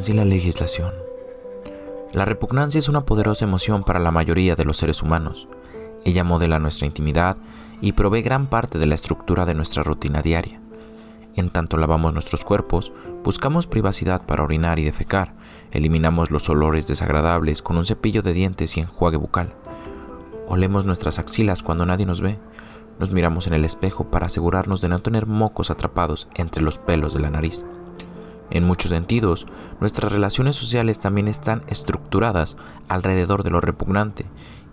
Repugnancia y la legislación. La repugnancia es una poderosa emoción para la mayoría de los seres humanos. Ella modela nuestra intimidad y provee gran parte de la estructura de nuestra rutina diaria. En tanto lavamos nuestros cuerpos, buscamos privacidad para orinar y defecar, eliminamos los olores desagradables con un cepillo de dientes y enjuague bucal. Olemos nuestras axilas cuando nadie nos ve. Nos miramos en el espejo para asegurarnos de no tener mocos atrapados entre los pelos de la nariz. En muchos sentidos, nuestras relaciones sociales también están estructuradas alrededor de lo repugnante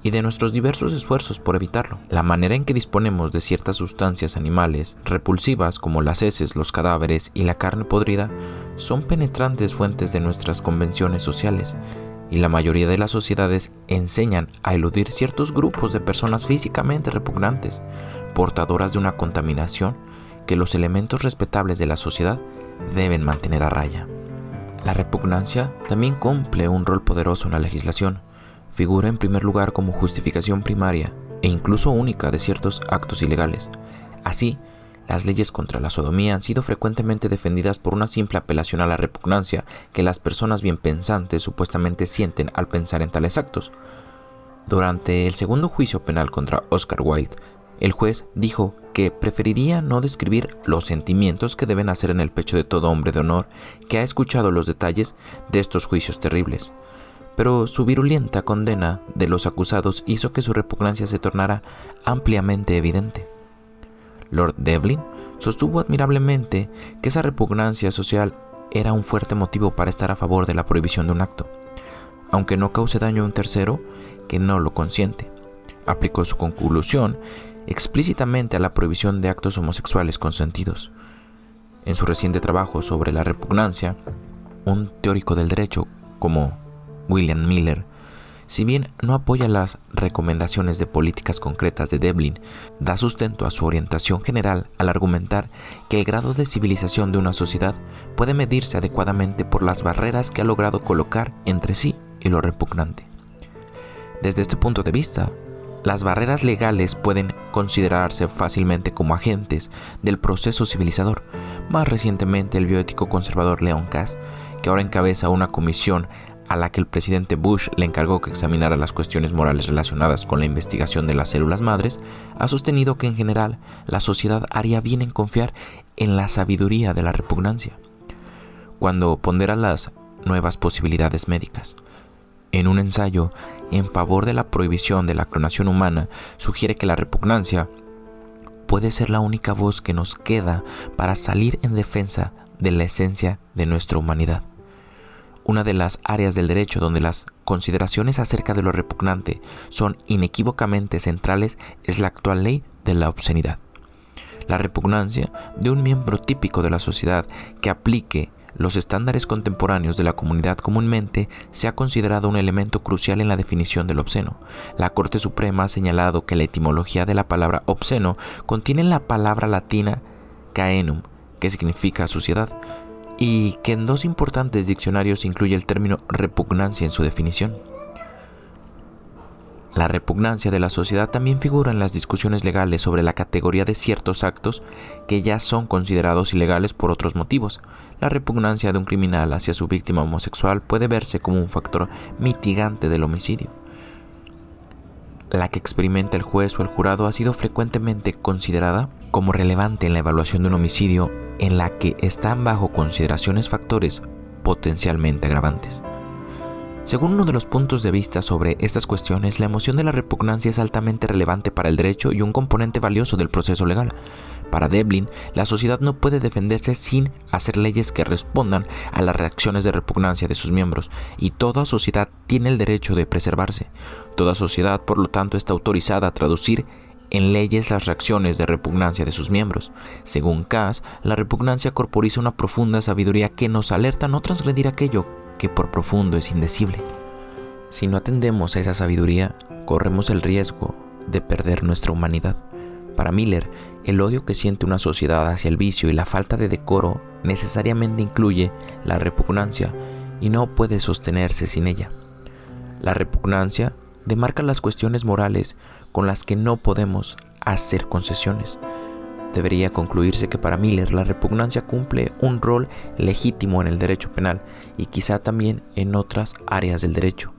y de nuestros diversos esfuerzos por evitarlo. La manera en que disponemos de ciertas sustancias animales repulsivas como las heces, los cadáveres y la carne podrida son penetrantes fuentes de nuestras convenciones sociales y la mayoría de las sociedades enseñan a eludir ciertos grupos de personas físicamente repugnantes, portadoras de una contaminación que los elementos respetables de la sociedad deben mantener a raya. La repugnancia también cumple un rol poderoso en la legislación. Figura en primer lugar como justificación primaria e incluso única de ciertos actos ilegales. Así, las leyes contra la sodomía han sido frecuentemente defendidas por una simple apelación a la repugnancia que las personas bien pensantes supuestamente sienten al pensar en tales actos. Durante el segundo juicio penal contra Oscar Wilde, el juez dijo que preferiría no describir los sentimientos que deben hacer en el pecho de todo hombre de honor que ha escuchado los detalles de estos juicios terribles. Pero su virulenta condena de los acusados hizo que su repugnancia se tornara ampliamente evidente. Lord Devlin sostuvo admirablemente que esa repugnancia social era un fuerte motivo para estar a favor de la prohibición de un acto, aunque no cause daño a un tercero que no lo consiente. Aplicó su conclusión explícitamente a la prohibición de actos homosexuales consentidos. En su reciente trabajo sobre la repugnancia, un teórico del derecho como William Miller, si bien no apoya las recomendaciones de políticas concretas de Devlin, da sustento a su orientación general al argumentar que el grado de civilización de una sociedad puede medirse adecuadamente por las barreras que ha logrado colocar entre sí y lo repugnante. Desde este punto de vista, las barreras legales pueden considerarse fácilmente como agentes del proceso civilizador. Más recientemente, el bioético conservador Leon Kass, que ahora encabeza una comisión a la que el presidente Bush le encargó que examinara las cuestiones morales relacionadas con la investigación de las células madres, ha sostenido que en general la sociedad haría bien en confiar en la sabiduría de la repugnancia, cuando pondera las nuevas posibilidades médicas. En un ensayo en favor de la prohibición de la clonación humana, sugiere que la repugnancia puede ser la única voz que nos queda para salir en defensa de la esencia de nuestra humanidad. Una de las áreas del derecho donde las consideraciones acerca de lo repugnante son inequívocamente centrales es la actual ley de la obscenidad. La repugnancia de un miembro típico de la sociedad que aplique los estándares contemporáneos de la comunidad comúnmente se ha considerado un elemento crucial en la definición del obsceno. La Corte Suprema ha señalado que la etimología de la palabra obsceno contiene la palabra latina caenum, que significa suciedad, y que en dos importantes diccionarios incluye el término repugnancia en su definición. La repugnancia de la sociedad también figura en las discusiones legales sobre la categoría de ciertos actos que ya son considerados ilegales por otros motivos. La repugnancia de un criminal hacia su víctima homosexual puede verse como un factor mitigante del homicidio. La que experimenta el juez o el jurado ha sido frecuentemente considerada como relevante en la evaluación de un homicidio en la que están bajo consideraciones factores potencialmente agravantes. Según uno de los puntos de vista sobre estas cuestiones, la emoción de la repugnancia es altamente relevante para el derecho y un componente valioso del proceso legal. Para Devlin, la sociedad no puede defenderse sin hacer leyes que respondan a las reacciones de repugnancia de sus miembros, y toda sociedad tiene el derecho de preservarse. Toda sociedad, por lo tanto, está autorizada a traducir en leyes las reacciones de repugnancia de sus miembros. Según Cass, la repugnancia corporiza una profunda sabiduría que nos alerta a no transgredir aquello que por profundo es indecible. Si no atendemos a esa sabiduría, corremos el riesgo de perder nuestra humanidad. Para Miller, el odio que siente una sociedad hacia el vicio y la falta de decoro necesariamente incluye la repugnancia y no puede sostenerse sin ella. La repugnancia demarca las cuestiones morales con las que no podemos hacer concesiones. Debería concluirse que para Miller la repugnancia cumple un rol legítimo en el derecho penal y quizá también en otras áreas del derecho,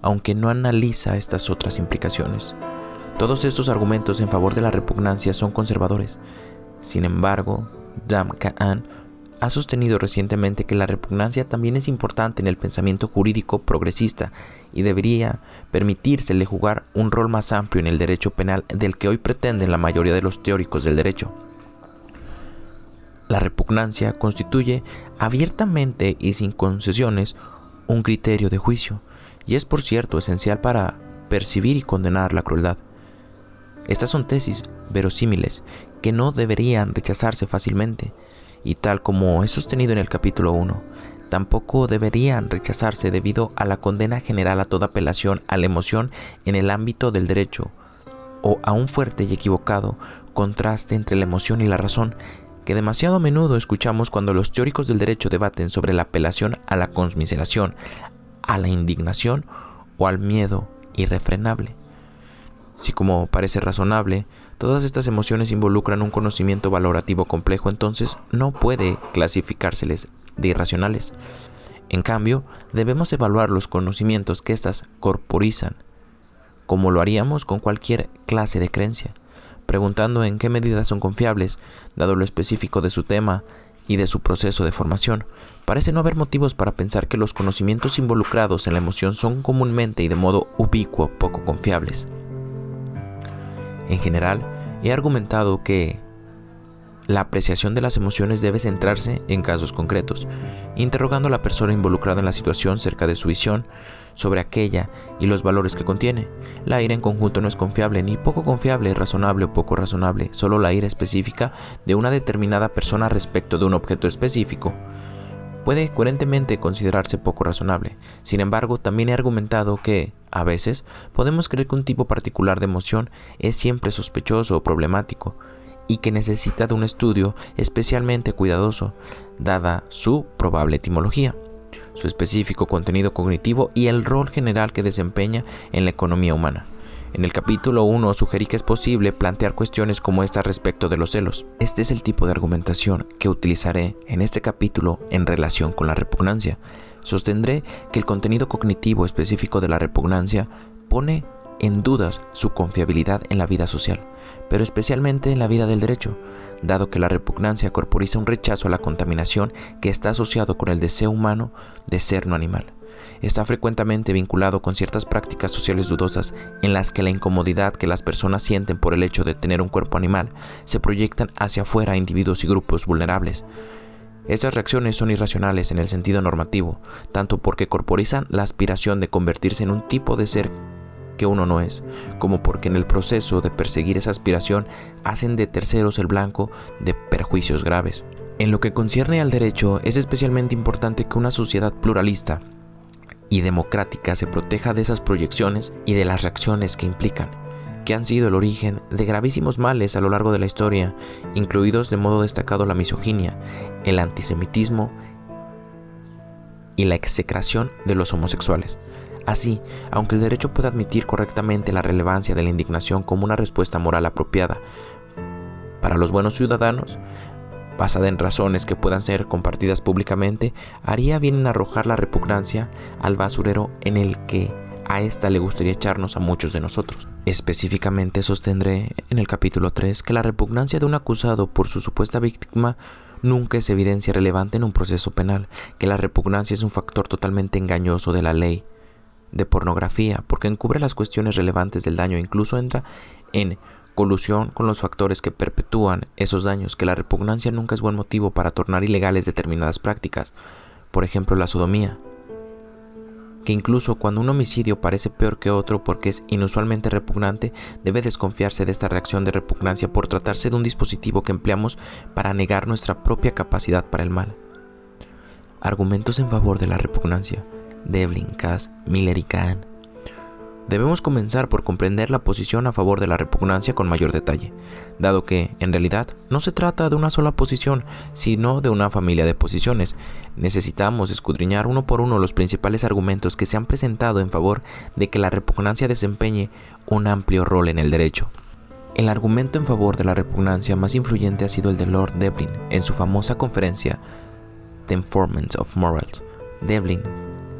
aunque no analiza estas otras implicaciones. Todos estos argumentos en favor de la repugnancia son conservadores. Sin embargo, Dam Ka'an ha sostenido recientemente que la repugnancia también es importante en el pensamiento jurídico progresista y debería permitírsele jugar un rol más amplio en el derecho penal del que hoy pretenden la mayoría de los teóricos del derecho. La repugnancia constituye abiertamente y sin concesiones un criterio de juicio y es por cierto esencial para percibir y condenar la crueldad. Estas son tesis verosímiles que no deberían rechazarse fácilmente, y tal como he sostenido en el capítulo 1, tampoco deberían rechazarse debido a la condena general a toda apelación a la emoción en el ámbito del derecho, o a un fuerte y equivocado contraste entre la emoción y la razón, que demasiado a menudo escuchamos cuando los teóricos del derecho debaten sobre la apelación a la conmiseración, a la indignación o al miedo irrefrenable. Si como parece razonable, todas estas emociones involucran un conocimiento valorativo complejo, entonces no puede clasificárseles de irracionales. En cambio, debemos evaluar los conocimientos que éstas corporizan, como lo haríamos con cualquier clase de creencia, preguntando en qué medida son confiables, dado lo específico de su tema y de su proceso de formación. Parece no haber motivos para pensar que los conocimientos involucrados en la emoción son comúnmente y de modo ubicuo poco confiables. En general, he argumentado que la apreciación de las emociones debe centrarse en casos concretos, interrogando a la persona involucrada en la situación cerca de su visión sobre aquella y los valores que contiene. La ira en conjunto no es confiable, ni poco confiable, razonable o poco razonable, solo la ira específica de una determinada persona respecto de un objeto específico puede coherentemente considerarse poco razonable. Sin embargo, también he argumentado que, a veces, podemos creer que un tipo particular de emoción es siempre sospechoso o problemático, y que necesita de un estudio especialmente cuidadoso, dada su probable etimología, su específico contenido cognitivo y el rol general que desempeña en la economía humana. En el capítulo 1 sugerí que es posible plantear cuestiones como esta respecto de los celos. Este es el tipo de argumentación que utilizaré en este capítulo en relación con la repugnancia. Sostendré que el contenido cognitivo específico de la repugnancia pone en dudas su confiabilidad en la vida social, pero especialmente en la vida del derecho, dado que la repugnancia corporiza un rechazo a la contaminación que está asociado con el deseo humano de ser no animal está frecuentemente vinculado con ciertas prácticas sociales dudosas en las que la incomodidad que las personas sienten por el hecho de tener un cuerpo animal se proyectan hacia afuera a individuos y grupos vulnerables. Estas reacciones son irracionales en el sentido normativo, tanto porque corporizan la aspiración de convertirse en un tipo de ser que uno no es, como porque en el proceso de perseguir esa aspiración hacen de terceros el blanco de perjuicios graves. En lo que concierne al derecho, es especialmente importante que una sociedad pluralista y democrática se proteja de esas proyecciones y de las reacciones que implican, que han sido el origen de gravísimos males a lo largo de la historia, incluidos de modo destacado la misoginia, el antisemitismo y la execración de los homosexuales. Así, aunque el derecho pueda admitir correctamente la relevancia de la indignación como una respuesta moral apropiada para los buenos ciudadanos, basada en razones que puedan ser compartidas públicamente, haría bien en arrojar la repugnancia al basurero en el que a esta le gustaría echarnos a muchos de nosotros. Específicamente sostendré en el capítulo 3 que la repugnancia de un acusado por su supuesta víctima nunca es evidencia relevante en un proceso penal, que la repugnancia es un factor totalmente engañoso de la ley de pornografía, porque encubre las cuestiones relevantes del daño e incluso entra en colusión con los factores que perpetúan esos daños, que la repugnancia nunca es buen motivo para tornar ilegales determinadas prácticas, por ejemplo la sodomía. que incluso cuando un homicidio parece peor que otro porque es inusualmente repugnante, debe desconfiarse de esta reacción de repugnancia por tratarse de un dispositivo que empleamos para negar nuestra propia capacidad para el mal. Argumentos en favor de la repugnancia. Devlin, Cass, Miller y Kahn Debemos comenzar por comprender la posición a favor de la repugnancia con mayor detalle, dado que, en realidad, no se trata de una sola posición, sino de una familia de posiciones. Necesitamos escudriñar uno por uno los principales argumentos que se han presentado en favor de que la repugnancia desempeñe un amplio rol en el derecho. El argumento en favor de la repugnancia más influyente ha sido el de Lord Devlin en su famosa conferencia The Informant of Morals. Devlin,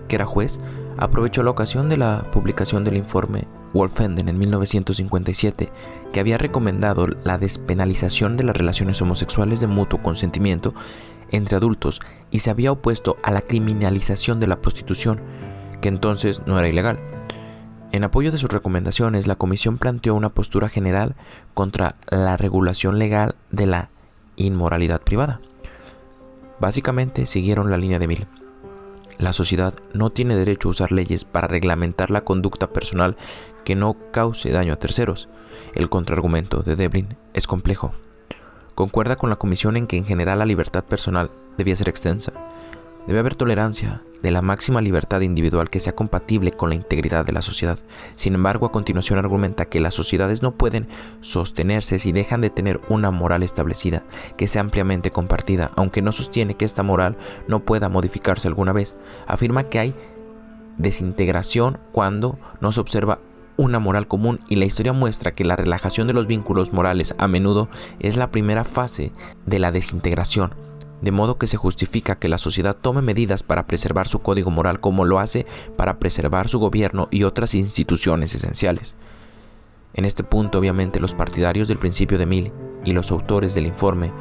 que era juez, aprovechó la ocasión de la publicación del informe Wolfenden en 1957, que había recomendado la despenalización de las relaciones homosexuales de mutuo consentimiento entre adultos y se había opuesto a la criminalización de la prostitución, que entonces no era ilegal. En apoyo de sus recomendaciones, la Comisión planteó una postura general contra la regulación legal de la inmoralidad privada. Básicamente siguieron la línea de Mill la sociedad no tiene derecho a usar leyes para reglamentar la conducta personal que no cause daño a terceros. El contraargumento de Devlin es complejo. Concuerda con la Comisión en que en general la libertad personal debía ser extensa, Debe haber tolerancia de la máxima libertad individual que sea compatible con la integridad de la sociedad. Sin embargo, a continuación argumenta que las sociedades no pueden sostenerse si dejan de tener una moral establecida, que sea ampliamente compartida, aunque no sostiene que esta moral no pueda modificarse alguna vez. Afirma que hay desintegración cuando no se observa una moral común y la historia muestra que la relajación de los vínculos morales a menudo es la primera fase de la desintegración de modo que se justifica que la sociedad tome medidas para preservar su código moral como lo hace para preservar su gobierno y otras instituciones esenciales. En este punto, obviamente, los partidarios del principio de Mill y los autores del informe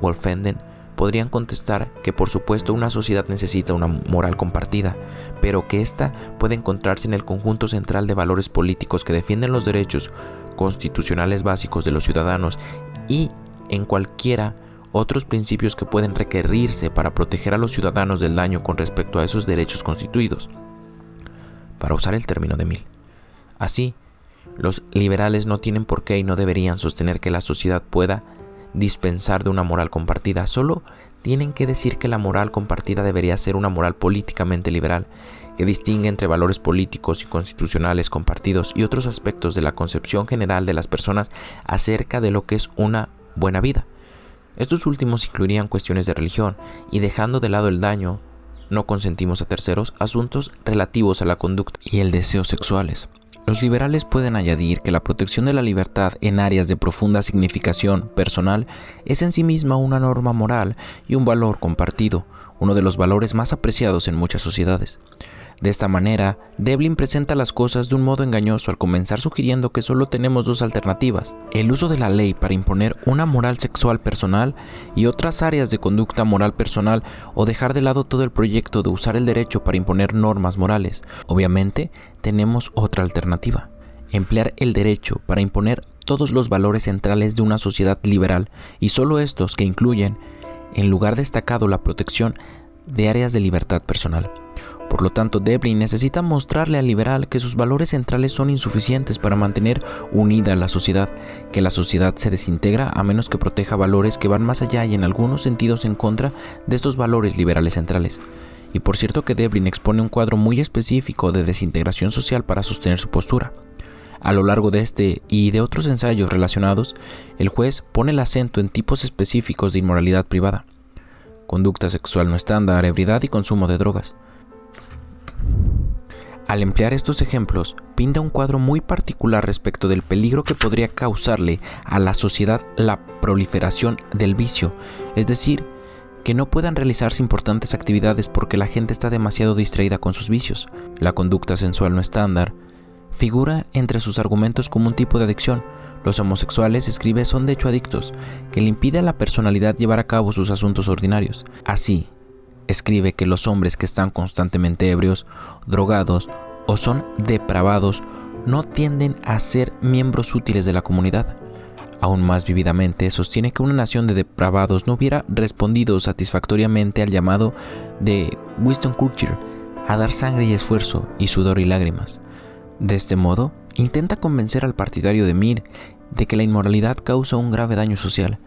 Wolfenden podrían contestar que por supuesto una sociedad necesita una moral compartida, pero que ésta puede encontrarse en el conjunto central de valores políticos que defienden los derechos constitucionales básicos de los ciudadanos y en cualquiera otros principios que pueden requerirse para proteger a los ciudadanos del daño con respecto a esos derechos constituidos, para usar el término de Mill. Así, los liberales no tienen por qué y no deberían sostener que la sociedad pueda dispensar de una moral compartida, solo tienen que decir que la moral compartida debería ser una moral políticamente liberal, que distingue entre valores políticos y constitucionales compartidos y otros aspectos de la concepción general de las personas acerca de lo que es una buena vida. Estos últimos incluirían cuestiones de religión y dejando de lado el daño, no consentimos a terceros asuntos relativos a la conducta y el deseo sexuales. Los liberales pueden añadir que la protección de la libertad en áreas de profunda significación personal es en sí misma una norma moral y un valor compartido, uno de los valores más apreciados en muchas sociedades. De esta manera, Devlin presenta las cosas de un modo engañoso al comenzar sugiriendo que solo tenemos dos alternativas, el uso de la ley para imponer una moral sexual personal y otras áreas de conducta moral personal o dejar de lado todo el proyecto de usar el derecho para imponer normas morales. Obviamente, tenemos otra alternativa, emplear el derecho para imponer todos los valores centrales de una sociedad liberal y solo estos que incluyen, en lugar destacado, la protección de áreas de libertad personal. Por lo tanto, Devlin necesita mostrarle al liberal que sus valores centrales son insuficientes para mantener unida la sociedad, que la sociedad se desintegra a menos que proteja valores que van más allá y en algunos sentidos en contra de estos valores liberales centrales. Y por cierto que Devlin expone un cuadro muy específico de desintegración social para sostener su postura. A lo largo de este y de otros ensayos relacionados, el juez pone el acento en tipos específicos de inmoralidad privada, conducta sexual no estándar, ebriedad y consumo de drogas. Al emplear estos ejemplos, pinta un cuadro muy particular respecto del peligro que podría causarle a la sociedad la proliferación del vicio, es decir, que no puedan realizarse importantes actividades porque la gente está demasiado distraída con sus vicios. La conducta sensual no estándar figura entre sus argumentos como un tipo de adicción. Los homosexuales, escribe, son de hecho adictos, que le impide a la personalidad llevar a cabo sus asuntos ordinarios. Así, escribe que los hombres que están constantemente ebrios, drogados o son depravados no tienden a ser miembros útiles de la comunidad. Aún más vividamente sostiene que una nación de depravados no hubiera respondido satisfactoriamente al llamado de Winston Churchill a dar sangre y esfuerzo y sudor y lágrimas. De este modo, intenta convencer al partidario de Mir de que la inmoralidad causa un grave daño social,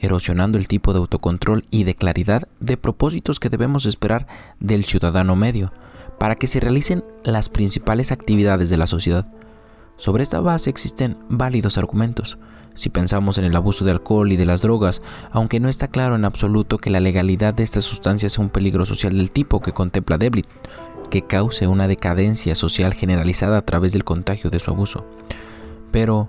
erosionando el tipo de autocontrol y de claridad de propósitos que debemos esperar del ciudadano medio, para que se realicen las principales actividades de la sociedad. Sobre esta base existen válidos argumentos. Si pensamos en el abuso de alcohol y de las drogas, aunque no está claro en absoluto que la legalidad de estas sustancias sea un peligro social del tipo que contempla Deblit, que cause una decadencia social generalizada a través del contagio de su abuso. Pero,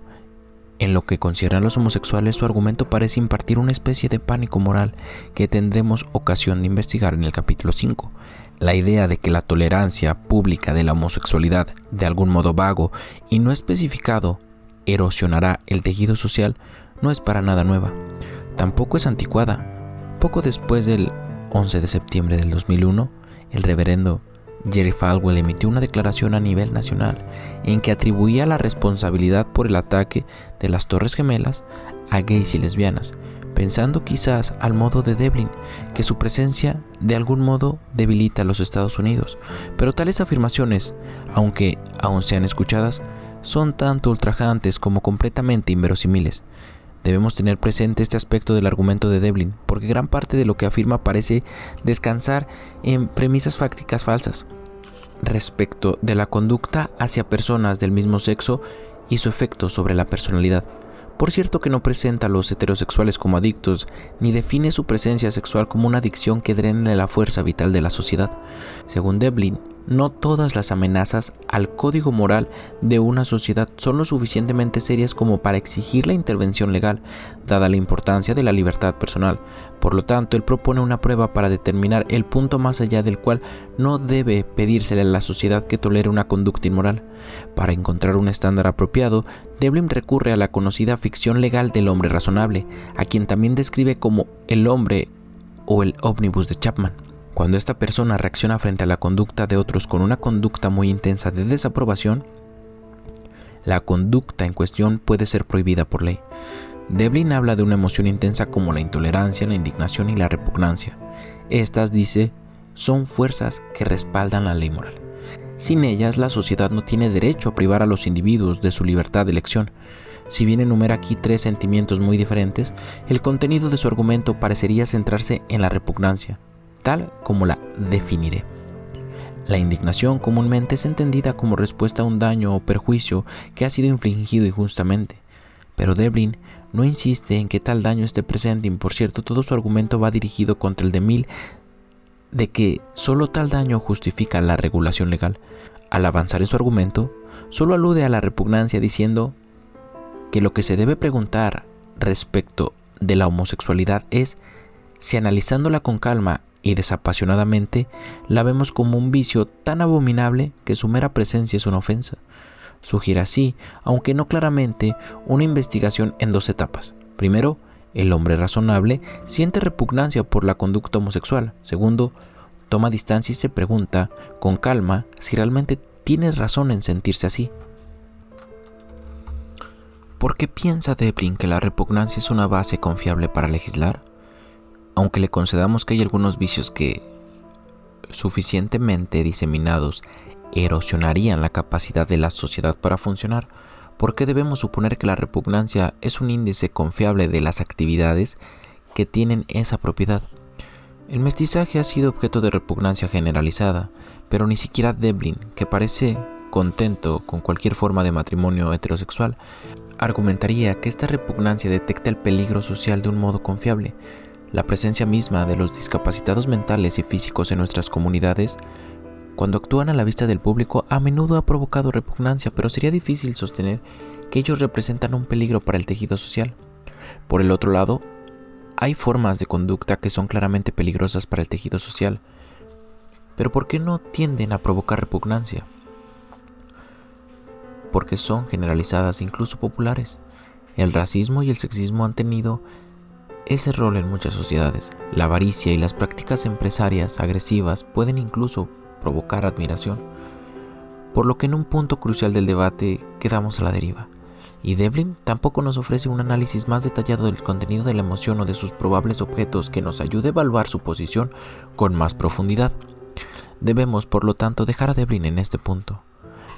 en lo que concierne a los homosexuales, su argumento parece impartir una especie de pánico moral que tendremos ocasión de investigar en el capítulo 5. La idea de que la tolerancia pública de la homosexualidad, de algún modo vago y no especificado, erosionará el tejido social no es para nada nueva. Tampoco es anticuada. Poco después del 11 de septiembre del 2001, el reverendo Jerry Falwell emitió una declaración a nivel nacional en que atribuía la responsabilidad por el ataque de las Torres Gemelas a gays y lesbianas, pensando quizás al modo de Devlin, que su presencia de algún modo debilita a los Estados Unidos. Pero tales afirmaciones, aunque aún sean escuchadas, son tanto ultrajantes como completamente inverosímiles. Debemos tener presente este aspecto del argumento de Devlin, porque gran parte de lo que afirma parece descansar en premisas fácticas falsas respecto de la conducta hacia personas del mismo sexo y su efecto sobre la personalidad. Por cierto que no presenta a los heterosexuales como adictos, ni define su presencia sexual como una adicción que drene la fuerza vital de la sociedad. Según Devlin, no todas las amenazas al código moral de una sociedad son lo suficientemente serias como para exigir la intervención legal, dada la importancia de la libertad personal. Por lo tanto, él propone una prueba para determinar el punto más allá del cual no debe pedírsele a la sociedad que tolere una conducta inmoral. Para encontrar un estándar apropiado, Devlin recurre a la conocida ficción legal del hombre razonable, a quien también describe como el hombre o el ómnibus de Chapman. Cuando esta persona reacciona frente a la conducta de otros con una conducta muy intensa de desaprobación, la conducta en cuestión puede ser prohibida por ley. Devlin habla de una emoción intensa como la intolerancia, la indignación y la repugnancia. Estas, dice, son fuerzas que respaldan la ley moral. Sin ellas, la sociedad no tiene derecho a privar a los individuos de su libertad de elección. Si bien enumera aquí tres sentimientos muy diferentes, el contenido de su argumento parecería centrarse en la repugnancia, tal como la definiré. La indignación comúnmente es entendida como respuesta a un daño o perjuicio que ha sido infligido injustamente, pero Devlin no insiste en que tal daño esté presente y por cierto todo su argumento va dirigido contra el de Mill de que solo tal daño justifica la regulación legal. Al avanzar en su argumento, solo alude a la repugnancia diciendo que lo que se debe preguntar respecto de la homosexualidad es si analizándola con calma y desapasionadamente la vemos como un vicio tan abominable que su mera presencia es una ofensa. Sugiere así, aunque no claramente, una investigación en dos etapas. Primero, el hombre razonable siente repugnancia por la conducta homosexual. Segundo, toma distancia y se pregunta, con calma, si realmente tiene razón en sentirse así. ¿Por qué piensa Devlin que la repugnancia es una base confiable para legislar? aunque le concedamos que hay algunos vicios que suficientemente diseminados erosionarían la capacidad de la sociedad para funcionar, ¿por qué debemos suponer que la repugnancia es un índice confiable de las actividades que tienen esa propiedad? El mestizaje ha sido objeto de repugnancia generalizada, pero ni siquiera Devlin, que parece contento con cualquier forma de matrimonio heterosexual, argumentaría que esta repugnancia detecta el peligro social de un modo confiable, la presencia misma de los discapacitados mentales y físicos en nuestras comunidades, cuando actúan a la vista del público, a menudo ha provocado repugnancia, pero sería difícil sostener que ellos representan un peligro para el tejido social. Por el otro lado, hay formas de conducta que son claramente peligrosas para el tejido social, pero ¿por qué no tienden a provocar repugnancia? Porque son generalizadas incluso populares. El racismo y el sexismo han tenido ese rol en muchas sociedades. La avaricia y las prácticas empresarias agresivas pueden incluso provocar admiración, por lo que en un punto crucial del debate quedamos a la deriva. Y Devlin tampoco nos ofrece un análisis más detallado del contenido de la emoción o de sus probables objetos que nos ayude a evaluar su posición con más profundidad. Debemos, por lo tanto, dejar a Devlin en este punto,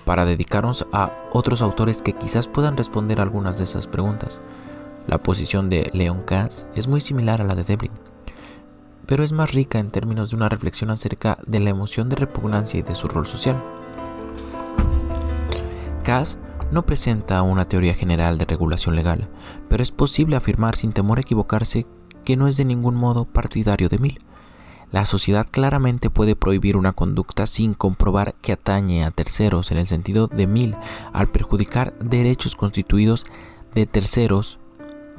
para dedicarnos a otros autores que quizás puedan responder algunas de esas preguntas. La posición de Leon Katz es muy similar a la de Devlin, pero es más rica en términos de una reflexión acerca de la emoción de repugnancia y de su rol social. Cass no presenta una teoría general de regulación legal, pero es posible afirmar sin temor a equivocarse que no es de ningún modo partidario de Mill. La sociedad claramente puede prohibir una conducta sin comprobar que atañe a terceros en el sentido de Mill al perjudicar derechos constituidos de terceros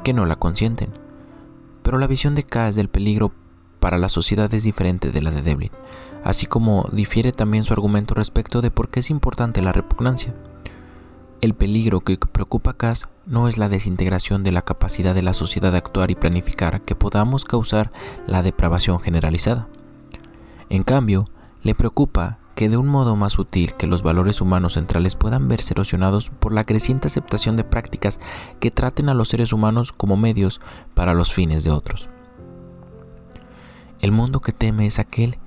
que no la consienten. Pero la visión de Cass del peligro para la sociedad es diferente de la de Devlin, así como difiere también su argumento respecto de por qué es importante la repugnancia. El peligro que preocupa a Cass no es la desintegración de la capacidad de la sociedad de actuar y planificar que podamos causar la depravación generalizada. En cambio, le preocupa que de un modo más sutil que los valores humanos centrales puedan verse erosionados por la creciente aceptación de prácticas que traten a los seres humanos como medios para los fines de otros. El mundo que teme es aquel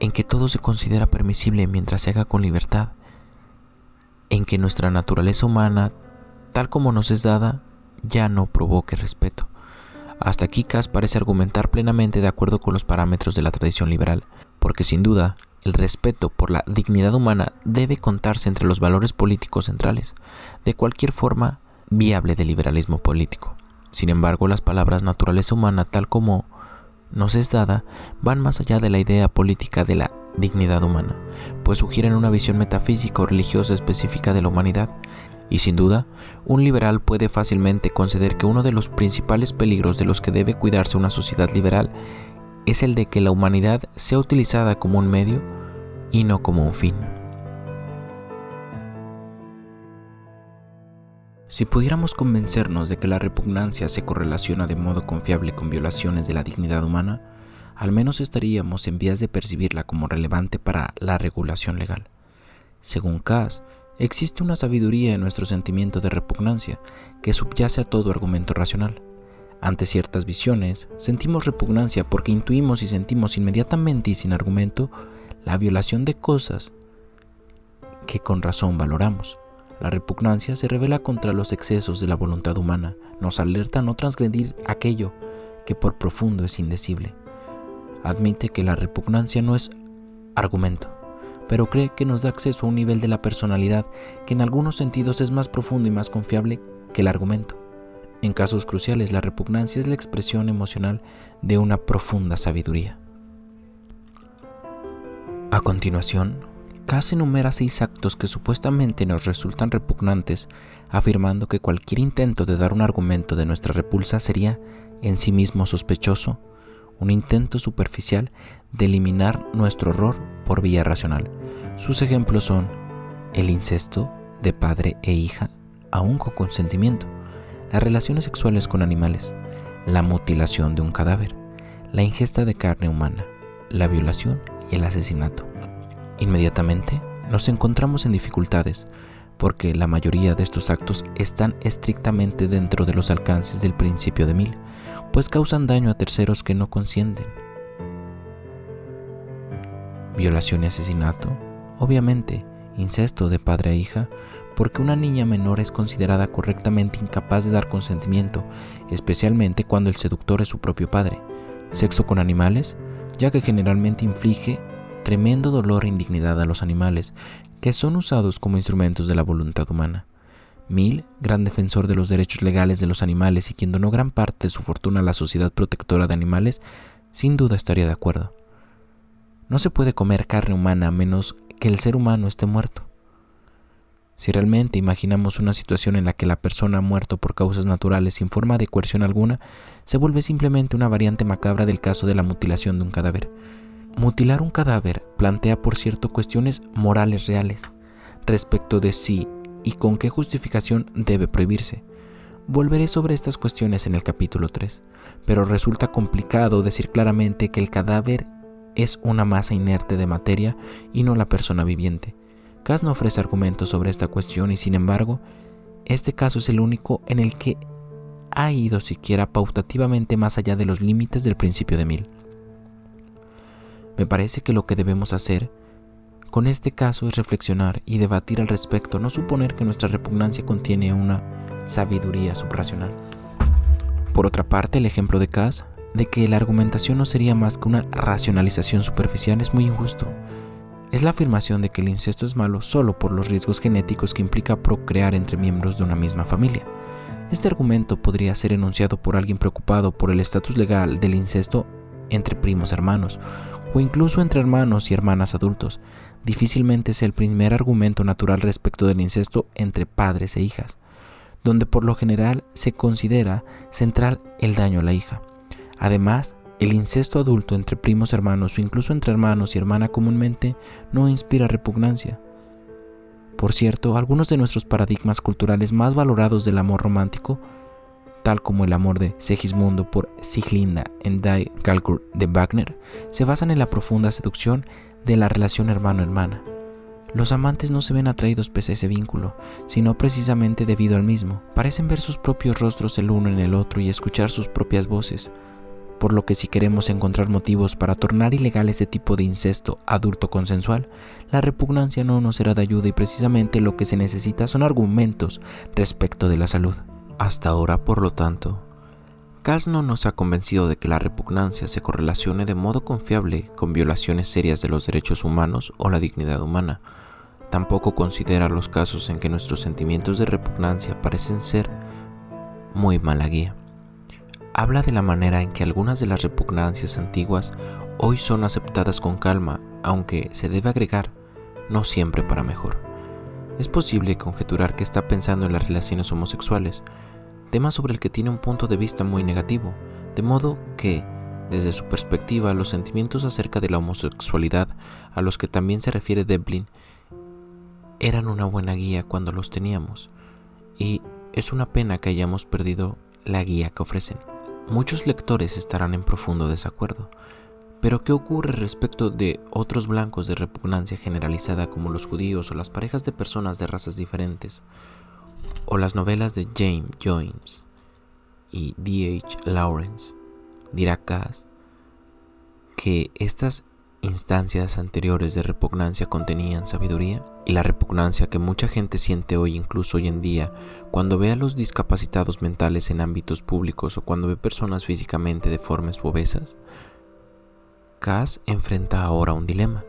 en que todo se considera permisible mientras se haga con libertad, en que nuestra naturaleza humana, tal como nos es dada, ya no provoque respeto. Hasta aquí Cass parece argumentar plenamente de acuerdo con los parámetros de la tradición liberal, porque sin duda el respeto por la dignidad humana debe contarse entre los valores políticos centrales de cualquier forma viable de liberalismo político. Sin embargo, las palabras naturaleza humana tal como nos es dada van más allá de la idea política de la dignidad humana, pues sugieren una visión metafísica o religiosa específica de la humanidad. Y sin duda, un liberal puede fácilmente conceder que uno de los principales peligros de los que debe cuidarse una sociedad liberal es el de que la humanidad sea utilizada como un medio y no como un fin. Si pudiéramos convencernos de que la repugnancia se correlaciona de modo confiable con violaciones de la dignidad humana, al menos estaríamos en vías de percibirla como relevante para la regulación legal. Según Cass, existe una sabiduría en nuestro sentimiento de repugnancia que subyace a todo argumento racional. Ante ciertas visiones, sentimos repugnancia porque intuimos y sentimos inmediatamente y sin argumento la violación de cosas que con razón valoramos. La repugnancia se revela contra los excesos de la voluntad humana, nos alerta a no transgredir aquello que por profundo es indecible. Admite que la repugnancia no es argumento, pero cree que nos da acceso a un nivel de la personalidad que en algunos sentidos es más profundo y más confiable que el argumento. En casos cruciales, la repugnancia es la expresión emocional de una profunda sabiduría. A continuación, Cass enumera seis actos que supuestamente nos resultan repugnantes, afirmando que cualquier intento de dar un argumento de nuestra repulsa sería en sí mismo sospechoso, un intento superficial de eliminar nuestro horror por vía racional. Sus ejemplos son el incesto de padre e hija, aún con consentimiento, las relaciones sexuales con animales, la mutilación de un cadáver, la ingesta de carne humana, la violación y el asesinato. Inmediatamente nos encontramos en dificultades porque la mayoría de estos actos están estrictamente dentro de los alcances del principio de mil, pues causan daño a terceros que no consienten. Violación y asesinato, obviamente, incesto de padre a hija, porque una niña menor es considerada correctamente incapaz de dar consentimiento, especialmente cuando el seductor es su propio padre. Sexo con animales, ya que generalmente inflige tremendo dolor e indignidad a los animales, que son usados como instrumentos de la voluntad humana. Mill, gran defensor de los derechos legales de los animales y quien donó gran parte de su fortuna a la Sociedad Protectora de Animales, sin duda estaría de acuerdo. No se puede comer carne humana a menos que el ser humano esté muerto. Si realmente imaginamos una situación en la que la persona ha muerto por causas naturales sin forma de coerción alguna, se vuelve simplemente una variante macabra del caso de la mutilación de un cadáver. Mutilar un cadáver plantea, por cierto, cuestiones morales reales respecto de si y con qué justificación debe prohibirse. Volveré sobre estas cuestiones en el capítulo 3, pero resulta complicado decir claramente que el cadáver es una masa inerte de materia y no la persona viviente. Cass no ofrece argumentos sobre esta cuestión y sin embargo, este caso es el único en el que ha ido siquiera pautativamente más allá de los límites del principio de Mil. Me parece que lo que debemos hacer con este caso es reflexionar y debatir al respecto, no suponer que nuestra repugnancia contiene una sabiduría subracional. Por otra parte, el ejemplo de Cass, de que la argumentación no sería más que una racionalización superficial, es muy injusto. Es la afirmación de que el incesto es malo solo por los riesgos genéticos que implica procrear entre miembros de una misma familia. Este argumento podría ser enunciado por alguien preocupado por el estatus legal del incesto entre primos hermanos, o incluso entre hermanos y hermanas adultos. Difícilmente es el primer argumento natural respecto del incesto entre padres e hijas, donde por lo general se considera central el daño a la hija. Además, el incesto adulto entre primos hermanos o incluso entre hermanos y hermana comúnmente no inspira repugnancia. Por cierto, algunos de nuestros paradigmas culturales más valorados del amor romántico, tal como el amor de Segismundo por Siglinda en Die Kalkur de Wagner, se basan en la profunda seducción de la relación hermano-hermana. Los amantes no se ven atraídos pese a ese vínculo, sino precisamente debido al mismo. Parecen ver sus propios rostros el uno en el otro y escuchar sus propias voces, por lo que si queremos encontrar motivos para tornar ilegal ese tipo de incesto adulto consensual, la repugnancia no nos será de ayuda y precisamente lo que se necesita son argumentos respecto de la salud. Hasta ahora, por lo tanto, Cass no nos ha convencido de que la repugnancia se correlacione de modo confiable con violaciones serias de los derechos humanos o la dignidad humana. Tampoco considera los casos en que nuestros sentimientos de repugnancia parecen ser muy mala guía habla de la manera en que algunas de las repugnancias antiguas hoy son aceptadas con calma, aunque se debe agregar, no siempre para mejor. Es posible conjeturar que está pensando en las relaciones homosexuales, tema sobre el que tiene un punto de vista muy negativo, de modo que, desde su perspectiva, los sentimientos acerca de la homosexualidad, a los que también se refiere Devlin, eran una buena guía cuando los teníamos, y es una pena que hayamos perdido la guía que ofrecen. Muchos lectores estarán en profundo desacuerdo, pero ¿qué ocurre respecto de otros blancos de repugnancia generalizada como los judíos o las parejas de personas de razas diferentes? O las novelas de James Jones y D.H. Lawrence. Dirá Cass que estas instancias anteriores de repugnancia contenían sabiduría y la repugnancia que mucha gente siente hoy, incluso hoy en día, cuando ve a los discapacitados mentales en ámbitos públicos o cuando ve personas físicamente deformes u obesas, Cass enfrenta ahora un dilema.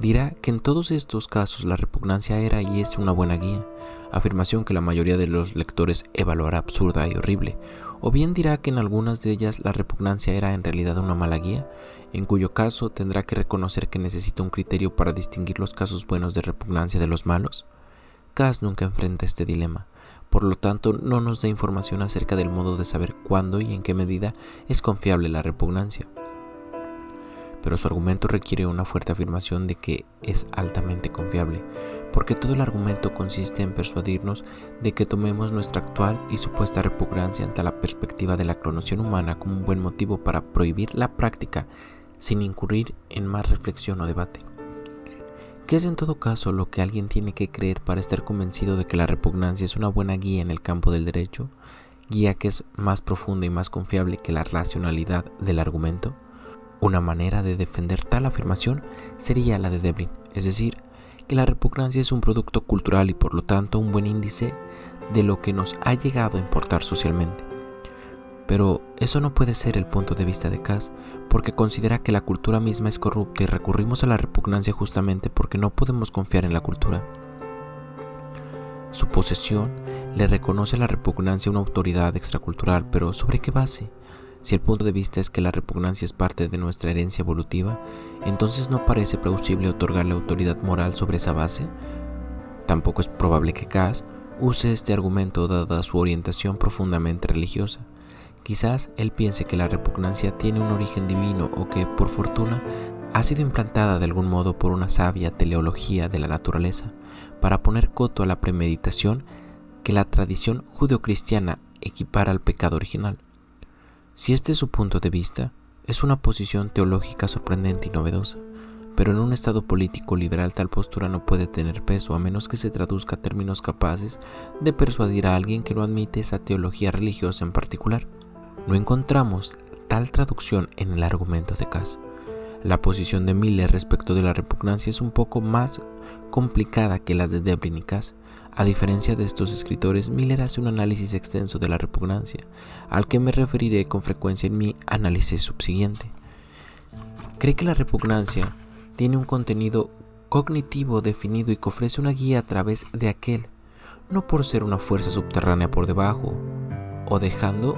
Dirá que en todos estos casos la repugnancia era y es una buena guía, afirmación que la mayoría de los lectores evaluará absurda y horrible, o bien dirá que en algunas de ellas la repugnancia era en realidad una mala guía, en cuyo caso tendrá que reconocer que necesita un criterio para distinguir los casos buenos de repugnancia de los malos. Cass nunca enfrenta este dilema, por lo tanto no nos da información acerca del modo de saber cuándo y en qué medida es confiable la repugnancia. Pero su argumento requiere una fuerte afirmación de que es altamente confiable, porque todo el argumento consiste en persuadirnos de que tomemos nuestra actual y supuesta repugnancia ante la perspectiva de la clonación humana como un buen motivo para prohibir la práctica sin incurrir en más reflexión o debate. ¿Qué es en todo caso lo que alguien tiene que creer para estar convencido de que la repugnancia es una buena guía en el campo del derecho? Guía que es más profunda y más confiable que la racionalidad del argumento? Una manera de defender tal afirmación sería la de Devlin, es decir, que la repugnancia es un producto cultural y por lo tanto un buen índice de lo que nos ha llegado a importar socialmente. Pero eso no puede ser el punto de vista de Cass, porque considera que la cultura misma es corrupta y recurrimos a la repugnancia justamente porque no podemos confiar en la cultura. Su posesión le reconoce a la repugnancia una autoridad extracultural, pero ¿sobre qué base? Si el punto de vista es que la repugnancia es parte de nuestra herencia evolutiva, entonces no parece plausible otorgarle autoridad moral sobre esa base. Tampoco es probable que Cass use este argumento dada su orientación profundamente religiosa. Quizás él piense que la repugnancia tiene un origen divino o que, por fortuna, ha sido implantada de algún modo por una sabia teleología de la naturaleza, para poner coto a la premeditación que la tradición judeocristiana equipara al pecado original. Si este es su punto de vista, es una posición teológica sorprendente y novedosa, pero en un estado político liberal tal postura no puede tener peso a menos que se traduzca a términos capaces de persuadir a alguien que no admite esa teología religiosa en particular. No encontramos tal traducción en el argumento de Cass. La posición de Miller respecto de la repugnancia es un poco más complicada que las de Devlin y Cass. A diferencia de estos escritores, Miller hace un análisis extenso de la repugnancia, al que me referiré con frecuencia en mi análisis subsiguiente. Cree que la repugnancia tiene un contenido cognitivo definido y que ofrece una guía a través de aquel, no por ser una fuerza subterránea por debajo o dejando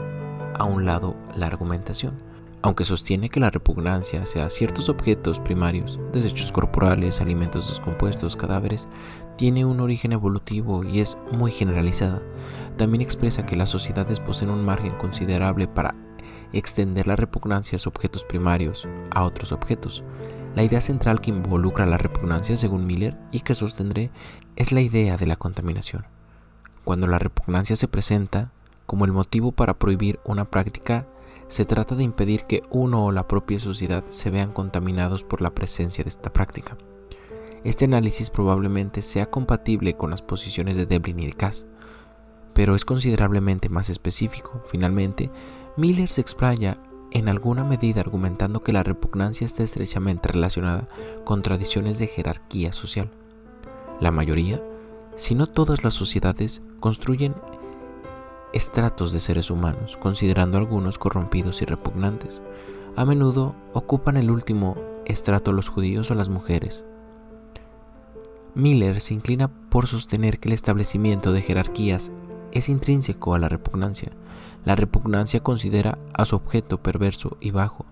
a un lado la argumentación, aunque sostiene que la repugnancia hacia ciertos objetos primarios, desechos corporales, alimentos descompuestos, cadáveres, tiene un origen evolutivo y es muy generalizada. También expresa que las sociedades poseen un margen considerable para extender la repugnancia a objetos primarios a otros objetos. La idea central que involucra la repugnancia, según Miller, y que sostendré, es la idea de la contaminación. Cuando la repugnancia se presenta como el motivo para prohibir una práctica, se trata de impedir que uno o la propia sociedad se vean contaminados por la presencia de esta práctica. Este análisis probablemente sea compatible con las posiciones de Devlin y de Cass, pero es considerablemente más específico. Finalmente, Miller se explaya en alguna medida argumentando que la repugnancia está estrechamente relacionada con tradiciones de jerarquía social. La mayoría, si no todas las sociedades, construyen estratos de seres humanos, considerando algunos corrompidos y repugnantes. A menudo ocupan el último estrato los judíos o las mujeres, Miller se inclina por sostener que el establecimiento de jerarquías es intrínseco a la repugnancia. La repugnancia considera a su objeto perverso y bajo,